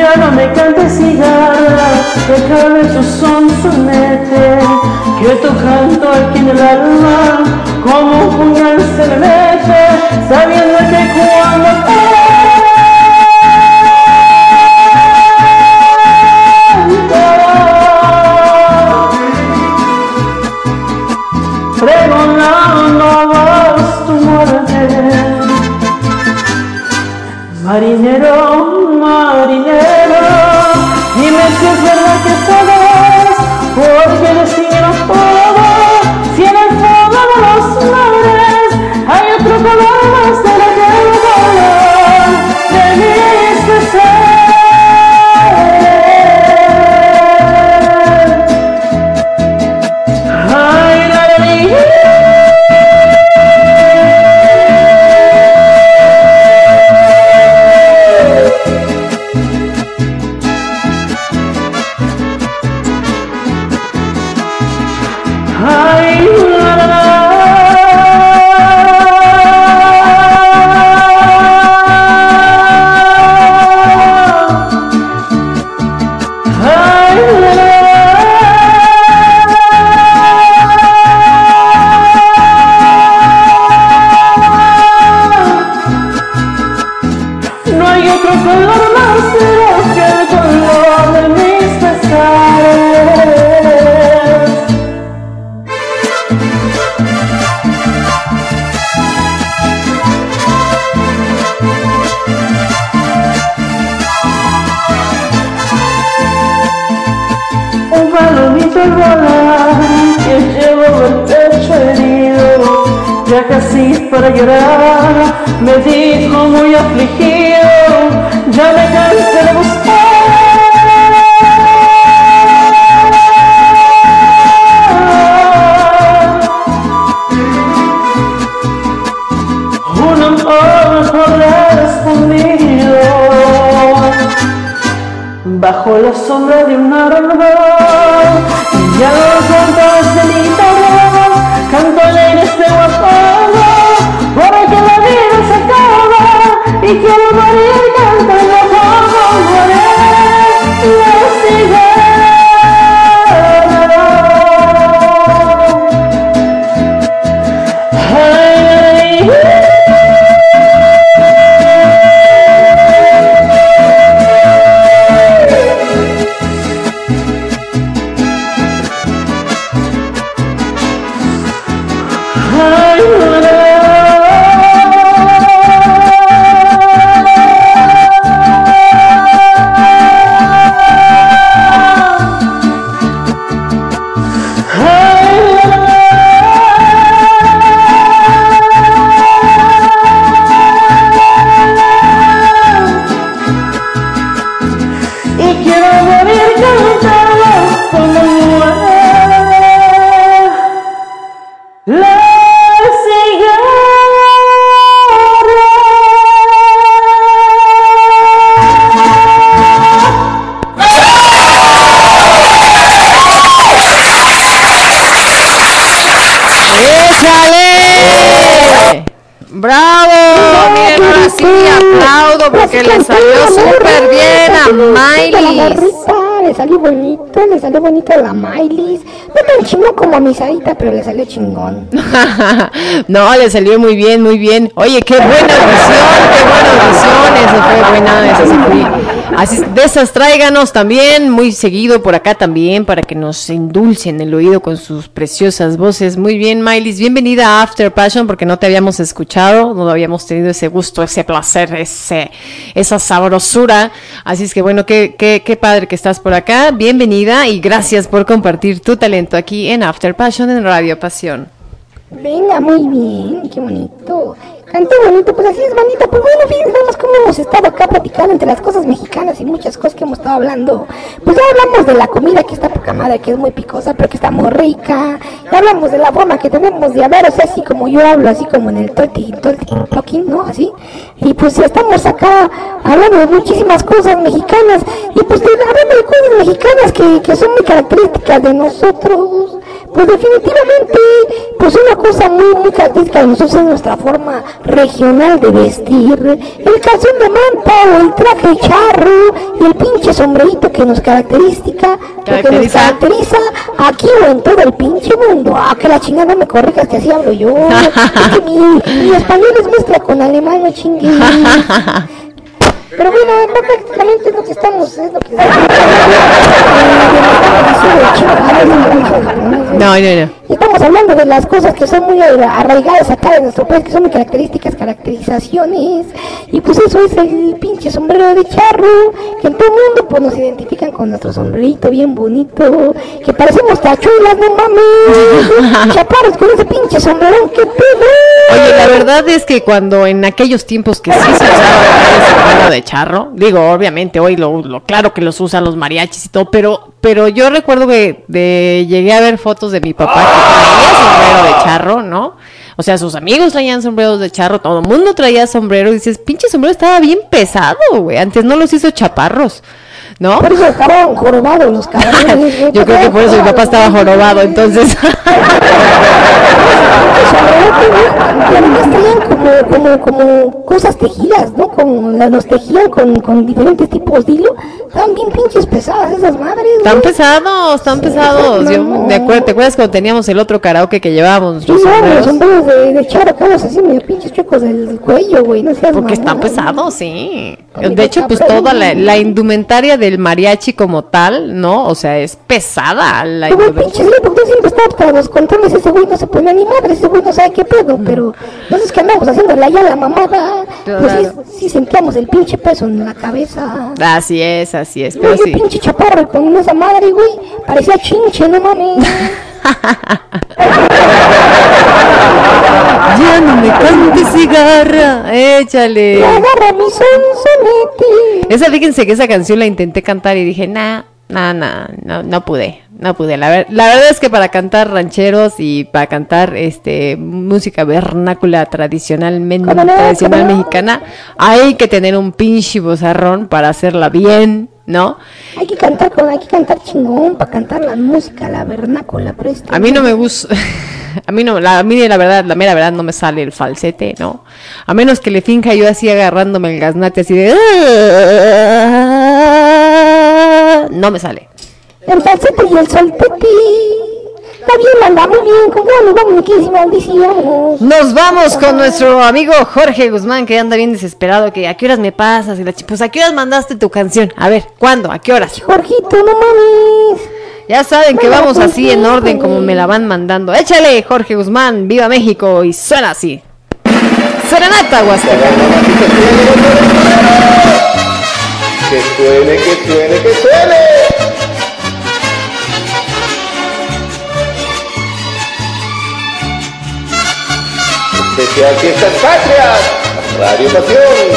Ya no me cantes cigarra, cabe tu sonsonete, que tu canto aquí en el alma, como un puñal se me mete, sabiendo que cuando Marinero, marinero, dime si es verdad que sabes, porque destino chingón como a mi Sarita, pero le salió chingón. no, le salió muy bien, muy bien. Oye, qué buena audición, qué buena audición. Esa fue buena, fue. Así, de esas tráiganos también, muy seguido por acá también, para que nos endulcen el oído con sus preciosas voces. Muy bien, Miley, bienvenida a After Passion, porque no te habíamos escuchado, no habíamos tenido ese gusto, ese placer, ese, esa sabrosura. Así es que bueno, qué, qué, qué padre que estás por acá. Bienvenida y gracias por compartir tu talento aquí en After Passion en Radio Pasión. Venga, muy bien, qué bonito. Cantó bonito, pues así es bonito. Pues bueno, fíjense cómo hemos estado acá platicando entre las cosas mexicanas y muchas cosas que hemos estado hablando. Pues ya hablamos de la comida que está poca madre, que es muy picosa, pero que está muy rica. Hablamos de la forma que tenemos de hablar, o sea, así como yo hablo, así como en el tolti, tolti, talking, ¿no? Así. Y pues estamos acá hablando de muchísimas cosas mexicanas. Y pues hablando de cosas mexicanas que, que son muy características de nosotros. Pues definitivamente, pues una cosa muy, muy característica de nosotros es nuestra forma regional de vestir. El calzón de manta o el traje charro y el pinche sombrerito que nos característica, que nos Caracteriza. Aquí o en todo el pinche mundo. Ah, que la chingada no me corrijas que así hablo yo. Es que mi, mi español es mezcla con alemán, no chingue. Pero bueno, prácticamente es lo que estamos, es lo que No, no, no. Estamos hablando de las cosas que son muy arra- arraigadas acá de nuestro país, que son muy características, caracterizaciones. Y pues eso es el pinche sombrero de charro, que en todo el mundo pues nos identifican con nuestro sombrerito bien bonito, que parecemos tachuelas, no mames. Chaparros con ese pinche sombrerón, que pedo. Oye, la verdad es que cuando en aquellos tiempos que sí se usaba el sombrero de charro, digo, obviamente hoy lo, lo- claro que los usan los mariachis y todo, pero pero yo recuerdo que de, llegué a ver fotos de mi papá traía sombrero de charro, ¿no? O sea, sus amigos traían sombreros de charro, todo el mundo traía sombrero y dices, pinche sombrero estaba bien pesado, güey, antes no los hizo chaparros. ¿No? Por eso estaban jorobados los cabrones. Yo creo que por eso mi papá estaba jorobado, entonces. Y además traían como, como, como cosas tejidas, ¿no? La- los tejían con, con diferentes tipos de hilo. Estaban bien pinches pesadas esas madres. Están güey. pesados, están pesados. Yo, no. me acuerdo, ¿Te acuerdas cuando teníamos el otro karaoke que llevábamos Sí, no, los sombreros? de, de charro, cabos así medio pinches chuecos del cuello, güey. No seas Porque están pesados, sí. De hecho, pues toda la, la indumentaria del mariachi como tal, ¿no? O sea, es pesada la Pero, indumentaria. pinche sí, porque siempre está tras los controles, ese güey no se pone ni madre, ese güey no sabe qué pedo, pero nosotros que andamos haciéndole allá la mamada, pues sí, Claro. sí sentíamos el pinche peso en la cabeza. Así es, así es, pero yo sí. pinche chaparro con esa madre, güey, parecía chinche, no mames. Ya no me cantes cigarra, échale. Esa, fíjense que esa canción la intenté cantar y dije, nah, nah, nah, no, no pude, no pude. La, ver- la verdad es que para cantar rancheros y para cantar este música vernácula tradicionalmente tradicional mexicana, hay que tener un pinche bozarrón para hacerla bien, ¿no? Hay que cantar con, hay que cantar chingón para cantar la música, la vernácula. A mí no me gusta, a mí no, la, a mí la verdad, la mera verdad no me sale el falsete, ¿no? A menos que le finja yo así agarrándome el gaznate así de... No me sale. El falsete y el soltete. Está bien, anda muy bien, ganas, vamos, maldición. Nos vamos con nuestro amigo Jorge Guzmán, que anda bien desesperado, que a qué horas me pasas, y la pues a qué horas mandaste tu canción, a ver, ¿cuándo? ¿A qué horas? Jorgito, no mames. Ya saben que vamos así en orden como me la van mandando. Échale, Jorge Guzmán, viva México y suena así. Serenata, Huasteca. Que suene, que suene, que suene. Especial Fiestas Patrias, Radio Pasión.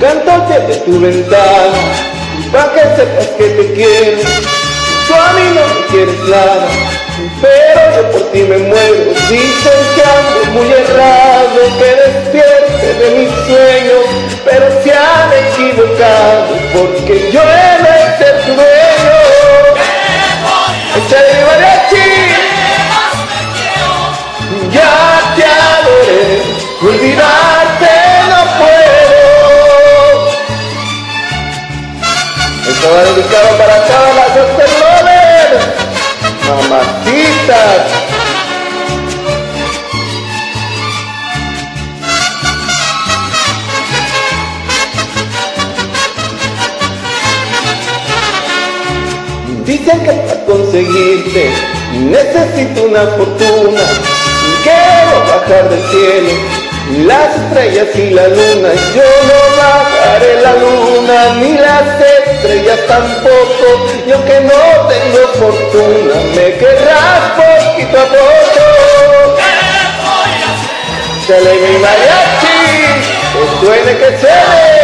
Cántate de tu ventana, pa' que sepas que te quiero. Tú a mí no me quieres nada, pero yo por ti me muero. Dicen que ando muy errado, que despierte de mis sueños, pero se han equivocado, porque yo he de ser tu dueño. Va dedicado para todas las After Lovers, mamacitas. Dicen que para conseguirte necesito una fortuna. Quiero bajar del cielo las estrellas y la luna. Yo no bajaré la luna ni las estrellas tampoco. Y aunque no tengo fortuna, me querrás poquito a poco. Dale mi mariachi, que suene que suene.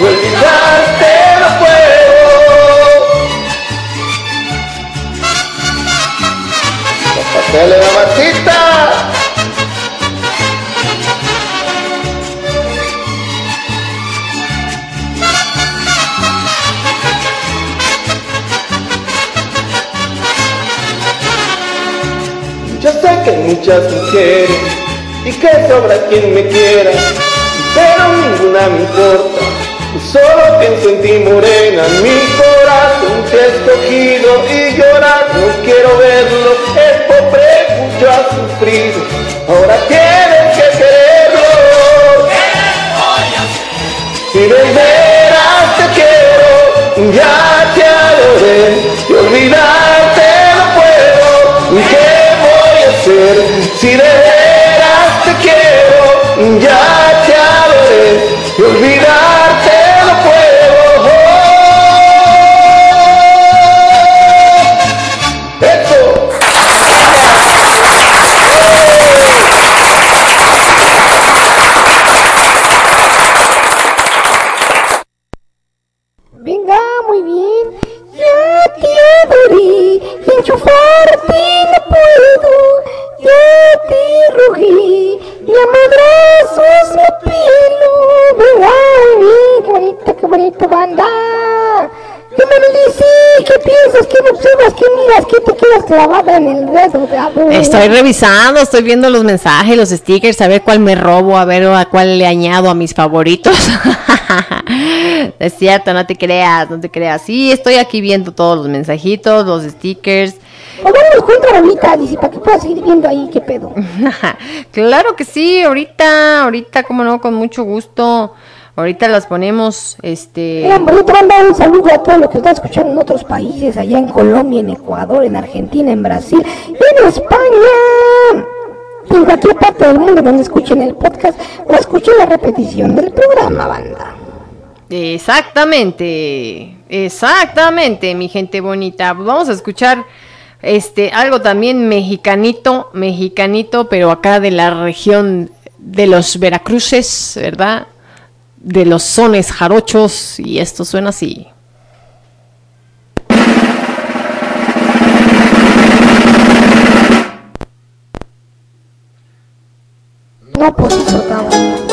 Olvidarte no puedo. Mamacita. Muchas mujeres y que sobra quien me quiera, pero ninguna me importa. Solo pienso en ti morena, mi corazón te ha escogido y llorar no quiero verlo. El pobre mucho ha sufrido, ahora tienes que quererlo. Si de veras te quiero, ya te adoré, y olvidarte qué bonito, banda. ¿Qué me dices? ¿Qué piensas? ¿Qué observas? ¿Qué miras? ¿Qué te quedas clavada en el dedo? Estoy revisando, estoy viendo los mensajes, los stickers, a ver cuál me robo, a ver a cuál le añado a mis favoritos. es cierto, no te creas, no te creas. Sí, estoy aquí viendo todos los mensajitos, los stickers. O dame cuenta ahorita, dice, para que puedas seguir viendo ahí qué pedo. claro que sí, ahorita, ahorita, como no, con mucho gusto. Ahorita las ponemos, este... Bonito, mandar un saludo a todos los que están escuchando en otros países, allá en Colombia, en Ecuador, en Argentina, en Brasil, en España. En cualquier parte del mundo donde escuchen el podcast o escuchen la repetición del programa, banda. Exactamente, exactamente, mi gente bonita. Vamos a escuchar este algo también mexicanito, mexicanito, pero acá de la región de los Veracruces, ¿verdad? De los sones jarochos y esto suena así. No, pues.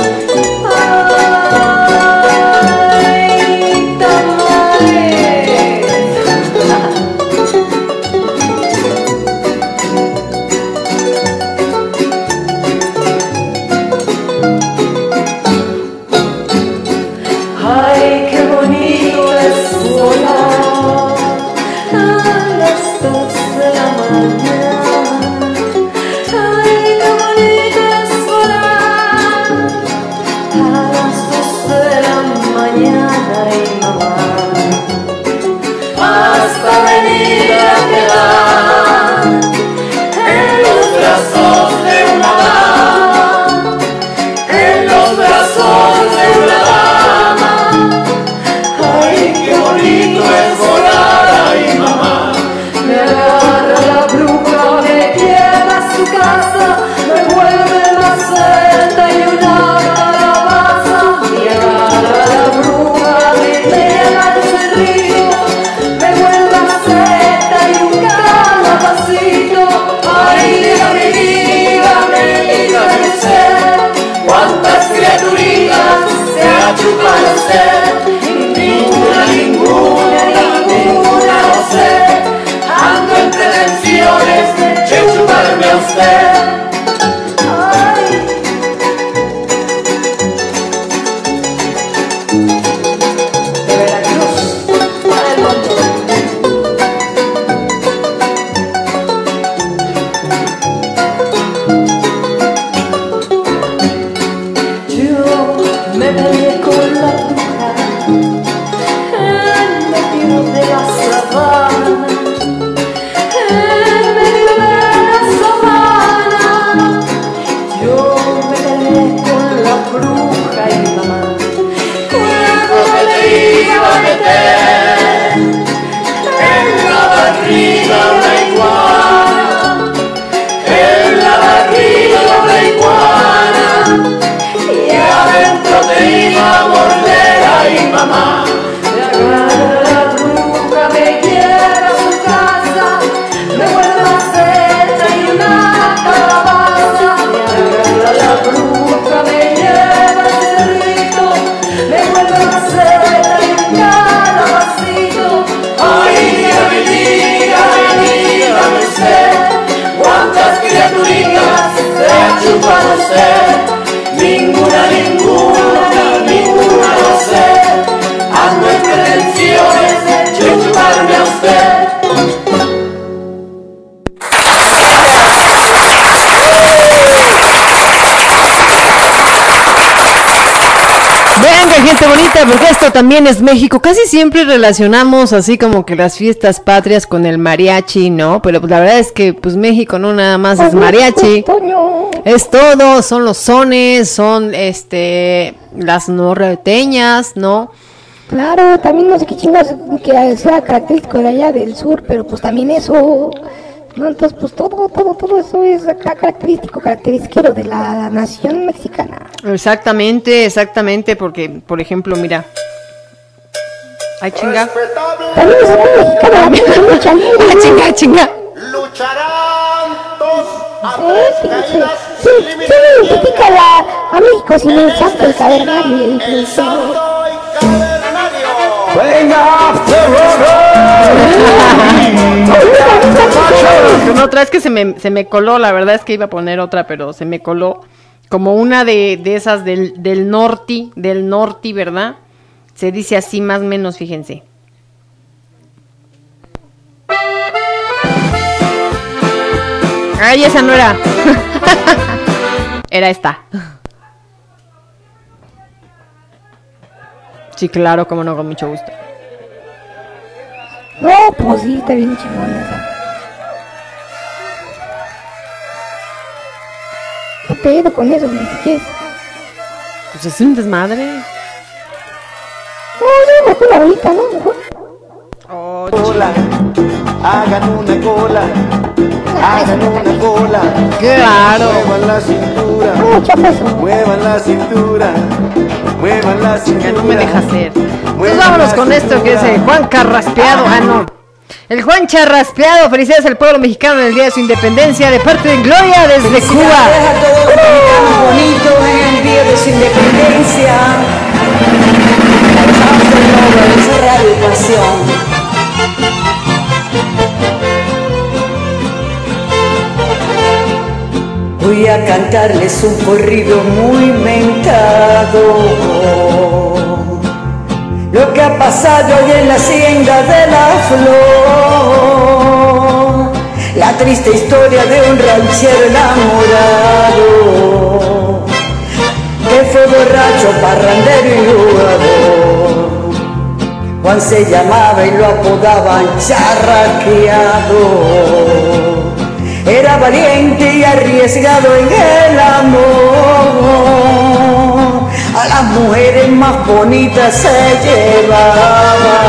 México. Casi siempre relacionamos así como que las fiestas patrias con el mariachi, ¿no? Pero pues la verdad es que pues México no nada más es mariachi. Es todo, son los sones, son este las norteñas, ¿no? Claro, también no sé qué chingados que sea característico de allá del sur, pero pues también eso. ¿no? Entonces, pues todo, todo, todo eso es acá característico, característico de la nación mexicana. Exactamente, exactamente, porque por ejemplo, mira. Ay, chinga. También es muy mexicana, mucha lucha libre. Ah, chinga, chinga. Sí, sí, sí, sí, identifica la, a México sin el santo, el cavernario y el crucero. Venga, No, otra es que se me, se me coló, la verdad es que iba a poner otra, pero se me coló como una de, de esas del, del norte, del norte, ¿verdad? Se dice así más o menos, fíjense. Ay, esa no era. era esta. Sí, claro, como no, con mucho gusto. No, pues sí, está bien chingona esa. ¿Qué pedo con eso? ¿Qué es? Pues es un desmadre. No, no. Mejor. Cola, hagan una cola, hagan una cola. Claro. Muevan la cintura, muevan la cintura, muevan la cintura. no me deja hacer. Pues vámonos con esto que es el Juan Carraspeado. Ah, no. El Juan Charraspeado. Felicidades al pueblo mexicano en el día de su independencia de parte de Gloria desde Cuba. A todos los mexicanos bonitos en el día de su independencia. Voy a cantarles un corrido muy mentado. Lo que ha pasado hoy en la hacienda de la flor. La triste historia de un ranchero enamorado. Que fue borracho, parrandero y jugador. Juan se llamaba y lo apodaban charraqueado. Era valiente y arriesgado en el amor. A las mujeres más bonitas se llevaba.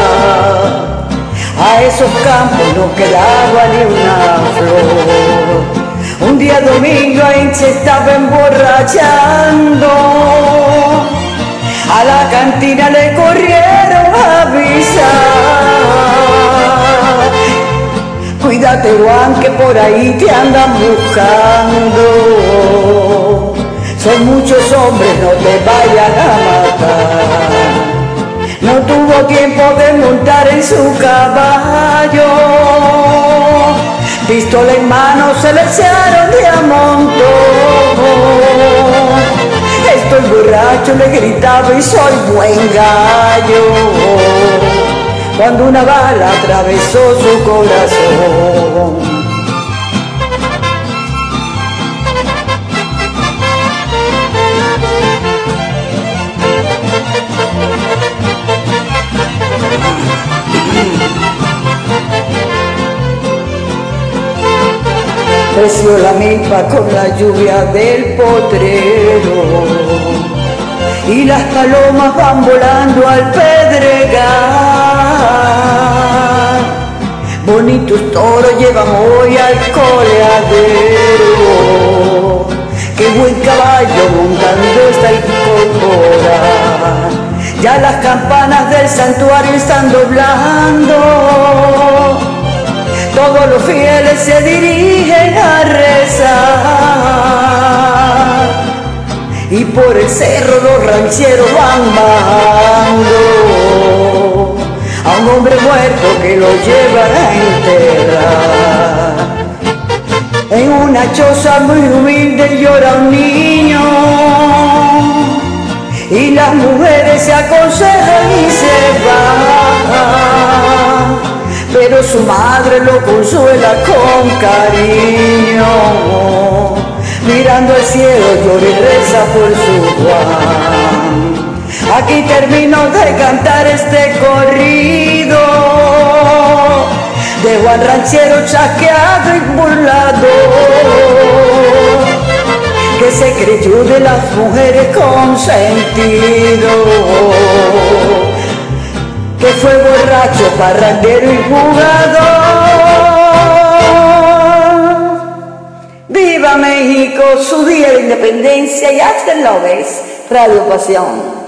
A esos campos no quedaba ni una flor. Un día domingo ahí se estaba emborrachando. A la cantina le corrieron a avisar. Cuídate Juan que por ahí te andan buscando. Son muchos hombres, no te vayan a matar. No tuvo tiempo de montar en su caballo. Pistola en mano se le echaron de a montón. Estoy borracho, le gritaba y soy buen gallo cuando una bala atravesó su corazón. Creció la milpa con la lluvia del potrero y las palomas van volando al pedregal. Bonitos toros llevan hoy al coleadero. Qué buen caballo montando está el cocora. Ya las campanas del santuario están doblando. Todos los fieles se dirigen a rezar. Y por el cerro los rancheros van bajando. A un hombre muerto que lo llevan a enterrar. En una choza muy humilde llora un niño. Y las mujeres se aconsejan y se van, pero su madre lo consuela con cariño. Mirando al cielo llora reza por su Juan. Aquí termino de cantar este corrido. De Juan Ranchero chaqueado y burlado. Que se creyó de las mujeres consentido que fue borracho, parrandero y jugador. ¡Viva México! Su día de independencia y hasta el ves, Radio Pasión.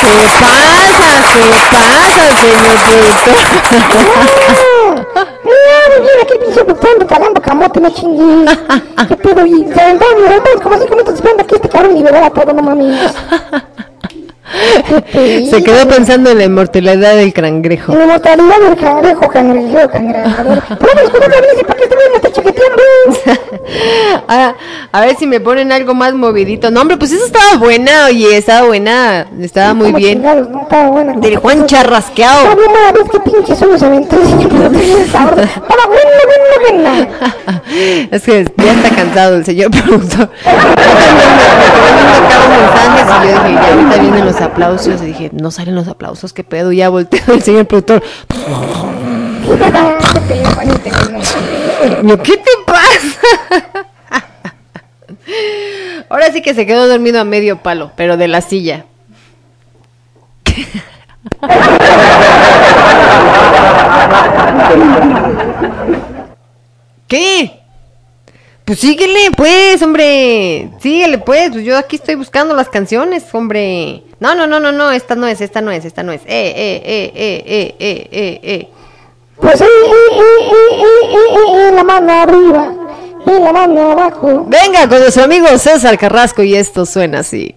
¿Qué pasa? ¿Qué pasa, señor productor? Mira, mira, que pinche productor cagando camote, no chingues. ¿Qué pedo? Y se aventaron, me aventaron como cinco minutos esperando que este cabrón liberara todo, no mames. Se quedó pensando en la inmortalidad del cangrejo. La inmortalidad del cangrejo, cangrejo, para que este me chaqueteando. a, a ver si me ponen algo más movidito. No, hombre, pues eso estaba buena, oye, estaba buena. Estaba muy bien. chingados, no estaba buena. Del Juan Charrasqueado. Que pinche solo se aventó ese sabor. Estaba buena, buena, buena. Es que ya está cansado el señor productor. Yo también me, me los aplausos. Y dije, no salen los aplausos, qué pedo. Ya volteó el señor productor. ¿Qué te pasa? Ahora sí que se quedó dormido a medio palo, pero de la silla. ¿Qué? Pues síguele, pues, hombre. Síguele, pues. Pues yo aquí estoy buscando las canciones, hombre. No, no, no, no, no. Esta no es, esta no es, esta no es. Eh, eh, eh, eh, eh, eh, eh, eh. Pues eh, eh, eh, eh, eh, eh, eh, la mano arriba y la mano abajo. Venga con nuestro amigo César Carrasco y esto suena así.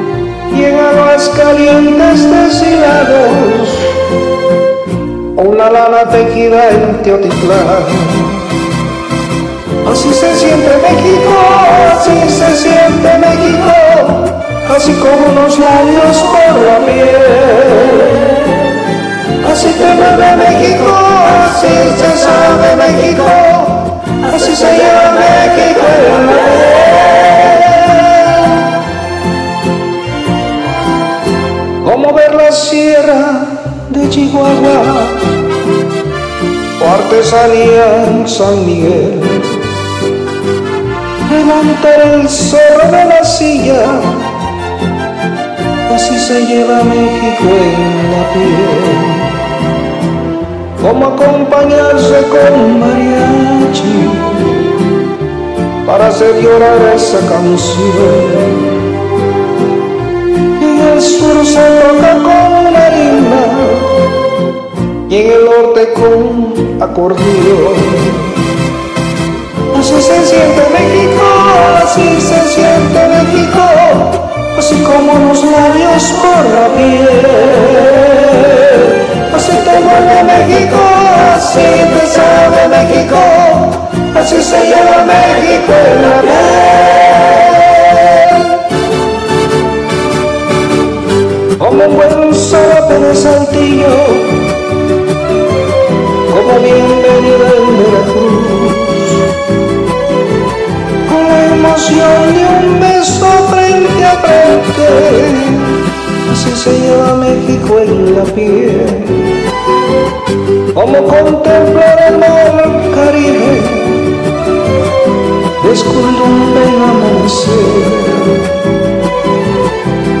y en aguas calientes deshilados, o una lana tejida en Teotitlán. Así se siente México, así se siente México, así como unos labios por la piel. Así te mueve México, así se sabe México, así se llama México en la de Chihuahua o artesanía en San Miguel. Levantar el cerro de la silla, así se lleva México en la piel. Como acompañarse con mariachi para hacer llorar esa canción el sur se toca y en el norte con acordeón. Así se siente México, así se siente México, así como los labios por la piel. Así te mueve México, así te sabe México, así se llama México en la piel. como un buen zarape de saltillo, como bienvenida en Veracruz, con la emoción de un beso frente a frente, así se lleva México en la piel, como contemplar el mar Caribe, descubrir un bello amanecer.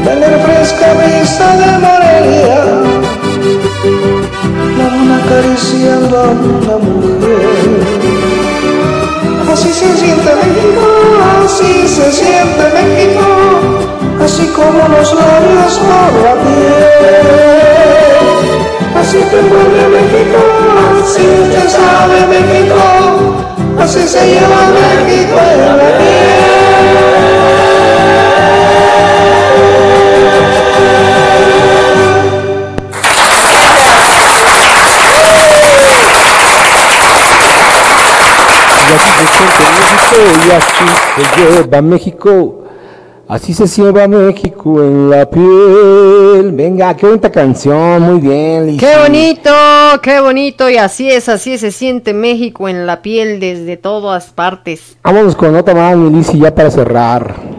Tener fresca brisa de Morelia, la acariciando a una mujer. Así se siente México, así se siente México, así como los labios por la piel. Así te mueve México, así te sabe México, así se lleva México en la y así se lleva México. Así se lleva México en la piel. Venga, qué bonita canción, muy bien. Lizzy. Qué bonito, qué bonito. Y así es, así se siente México en la piel desde todas partes. Vámonos con otra más, Lizzy, ya para cerrar.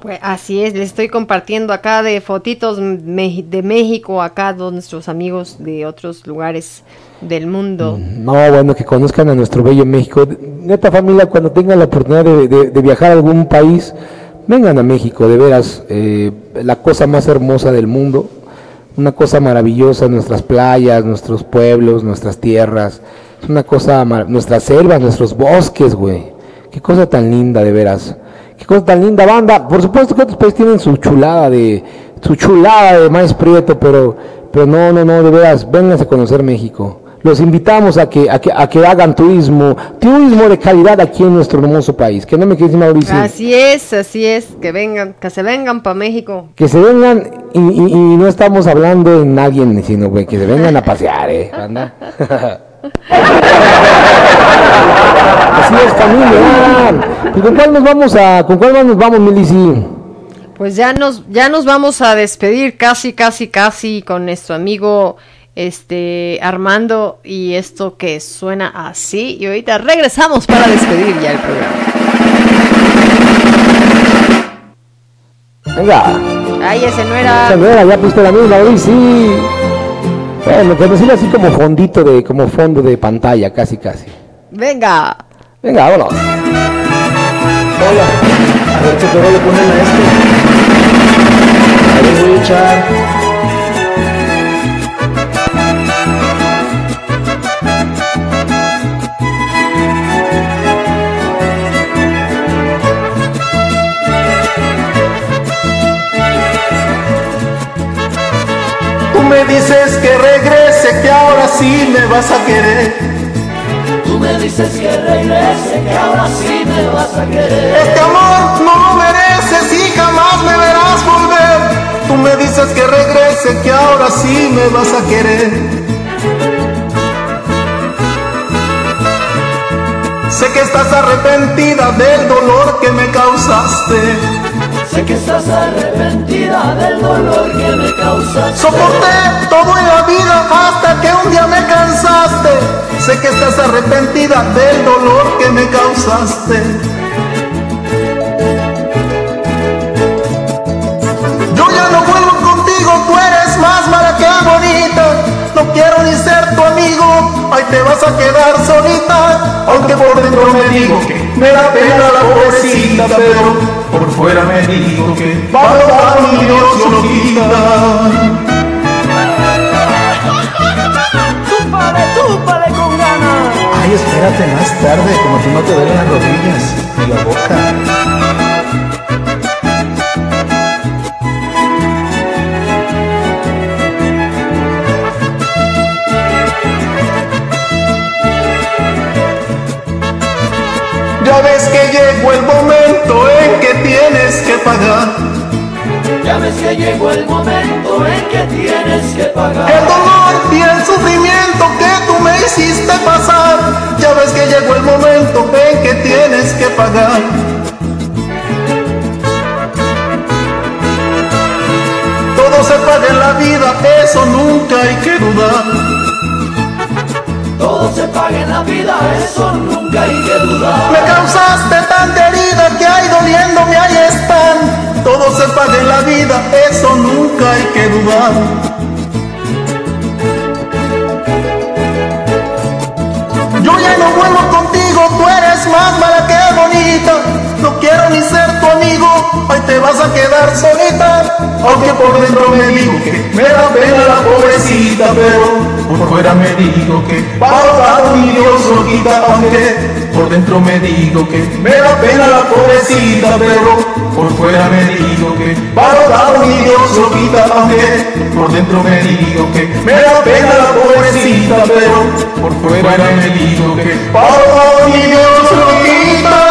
Pues así es, les estoy compartiendo acá de fotitos de México, acá todos nuestros amigos de otros lugares del mundo. No, bueno, que conozcan a nuestro bello México. Neta familia, cuando tengan la oportunidad de, viajar a algún país, vengan a México, de veras, eh, la cosa más hermosa del mundo, una cosa maravillosa, nuestras playas, nuestros pueblos, nuestras tierras, es una cosa, nuestras selvas, nuestros bosques, güey. Qué cosa tan linda, de veras. Qué cosa tan linda banda. Por supuesto que otros países tienen su chulada de, su chulada de maíz prieto, pero, pero no, no, no, de veras, vénganse a conocer México. Los invitamos a que, a que, a que hagan turismo, turismo de calidad aquí en nuestro hermoso país. Que no me quede Mauricio. Así es, así es, que vengan, que se vengan para México. Que se vengan y, y- y no estamos hablando en nadie, sino que se vengan a pasear, eh, banda. Así es, familia. ¿Y con cuál nos vamos a, con cuál más nos vamos, Milisi? Pues ya nos, ya nos vamos a despedir casi, casi, casi con nuestro amigo este Armando y esto que suena así. Y ahorita regresamos para despedir ya el programa. Venga. Ay, ese no era. Esa no era, ya pusiste la misma, Milisi. Bueno, decirlo así como fondito de, como fondo de pantalla, casi, casi. Venga. Venga, vámonos. Hola, a ver qué le ponen a este. Ahí les voy a echar. Me dices que regrese, que ahora sí me vas a querer. Tú me dices que regrese, que ahora sí me vas a querer. Este amor no lo mereces y jamás me verás volver. Tú me dices que regrese, que ahora sí me vas a querer. Sé que estás arrepentida del dolor que me causaste. Sé que estás arrepentida del dolor que me causaste. Soporté todo en la vida hasta que un día me cansaste. Sé que estás arrepentida del dolor que me causaste. Yo ya no vuelvo contigo, tú eres más mala que bonita. No quiero ni ser tu amigo, ahí te vas a quedar solita. Aunque por dentro me digo que me da pena la pobrecita, pero por fuera me digo que valora mi Dios lo. Túpale, túpale con ganas. Ay, espérate más tarde, como tú no te duelen las rodillas y la boca. Ya ves que llegó el momento en que tienes que pagar. Ya ves que llegó el momento en que tienes que pagar. El dolor y el sufrimiento que tú me hiciste pasar. Ya ves que llegó el momento en que tienes que pagar. Todo se paga en la vida, eso nunca hay que dudar. Todo se paga en la vida, eso nunca. Me causaste tanta herida que hay doliéndome, ahí están. Todo se paga en la vida, eso nunca hay que dudar. Yo ya no vuelvo contigo, tú eres más mala que bonita. No quiero ni ser hoy te vas a quedar solita. Aunque por dentro me digo que me da pena la pobrecita, pero por fuera me digo que para mi Dios lo quita, aunque por dentro me digo que me da pena la pobrecita, pero por fuera me digo que para mi Dios lo quita, aunque por dentro me digo que me da pena la pobrecita, pero por fuera me digo que para mi Dios lo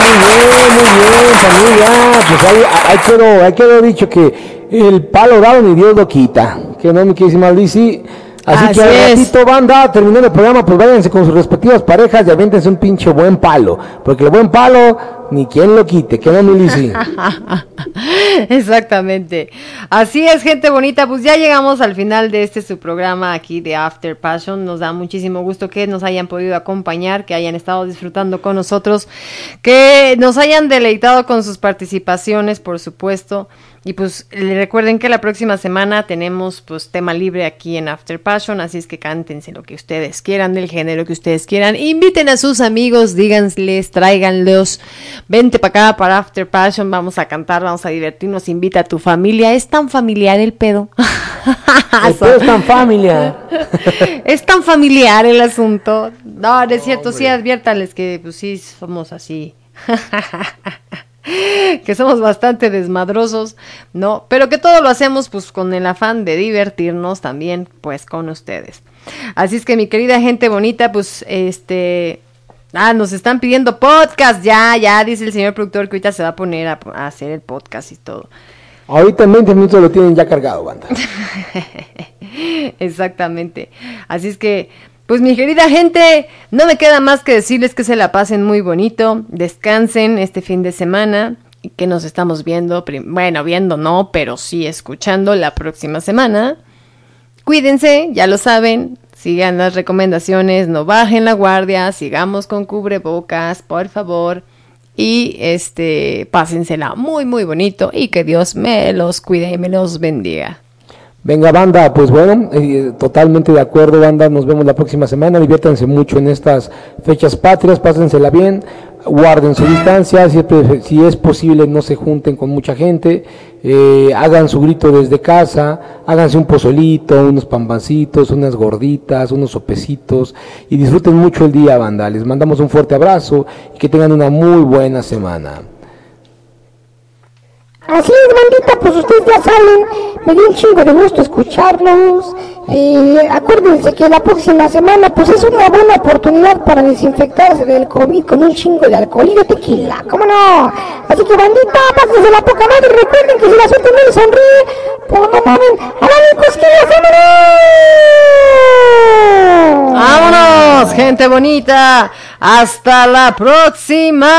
muy bien, muy bien, familia. Pues ahí, ahí quedó, ahí quedó dicho que el palo dado ni Dios lo quita. Que no me quieres mal, Lizzy. Así, Así que al ratito, banda, terminando el programa, pues váyanse con sus respectivas parejas y aviéntense un pinche buen palo. Porque el buen palo, ni quien lo quite, que no, mi Lizzy. Exactamente. Así es, gente bonita. Pues ya llegamos al final de este su programa aquí de After Passion. Nos da muchísimo gusto que nos hayan podido acompañar, que hayan estado disfrutando con nosotros, que nos hayan deleitado con sus participaciones, por supuesto. Y pues le recuerden que la próxima semana tenemos pues tema libre aquí en After Passion, así es que cántense lo que ustedes quieran, del género que ustedes quieran. Inviten a sus amigos, díganles, tráiganlos. Vente para acá para After Passion, vamos a cantar, vamos a divertirnos, invita a tu familia. Es tan familiar el pedo. El pedo es tan familia. es tan familiar el asunto. No, no es cierto, sí adviértales que pues sí somos así. que somos bastante desmadrosos, ¿no? Pero que todo lo hacemos pues con el afán de divertirnos también pues con ustedes. Así es que mi querida gente bonita, pues este Ah, nos están pidiendo podcast, ya, ya, dice el señor productor que ahorita se va a poner a, a hacer el podcast y todo. Ahorita en 20 minutos lo tienen ya cargado, banda. Exactamente. Así es que, pues mi querida gente, no me queda más que decirles que se la pasen muy bonito, descansen este fin de semana y que nos estamos viendo, bueno, viendo no, pero sí escuchando la próxima semana. Cuídense, ya lo saben, sigan las recomendaciones, no bajen la guardia, sigamos con cubrebocas, por favor. Y este, pásensela muy, muy bonito y que Dios me los cuide y me los bendiga. Venga, banda, pues bueno, eh, totalmente de acuerdo, banda. Nos vemos la próxima semana. Diviértanse mucho en estas fechas patrias, pásensela bien, guarden su distancia. Si es, si es posible, no se junten con mucha gente. eh, hagan su grito desde casa, háganse un pozolito, unos pambancitos, unas gorditas, unos sopecitos y disfruten mucho el día, banda. Les mandamos un fuerte abrazo y que tengan una muy buena semana. Así es, bandita, pues ustedes ya saben, me dio un chingo de gusto escucharlos. Eh, acuérdense que la próxima semana, pues es una buena oportunidad para desinfectarse del COVID con un chingo de alcohol y de tequila, ¿cómo no? Así que, bandita, pásense la poca madre, recuerden que si la suerte no les sonríe, pues no mamen, hagan cosquillas, vámonos. ¡Vámonos, gente bonita! ¡Hasta la próxima!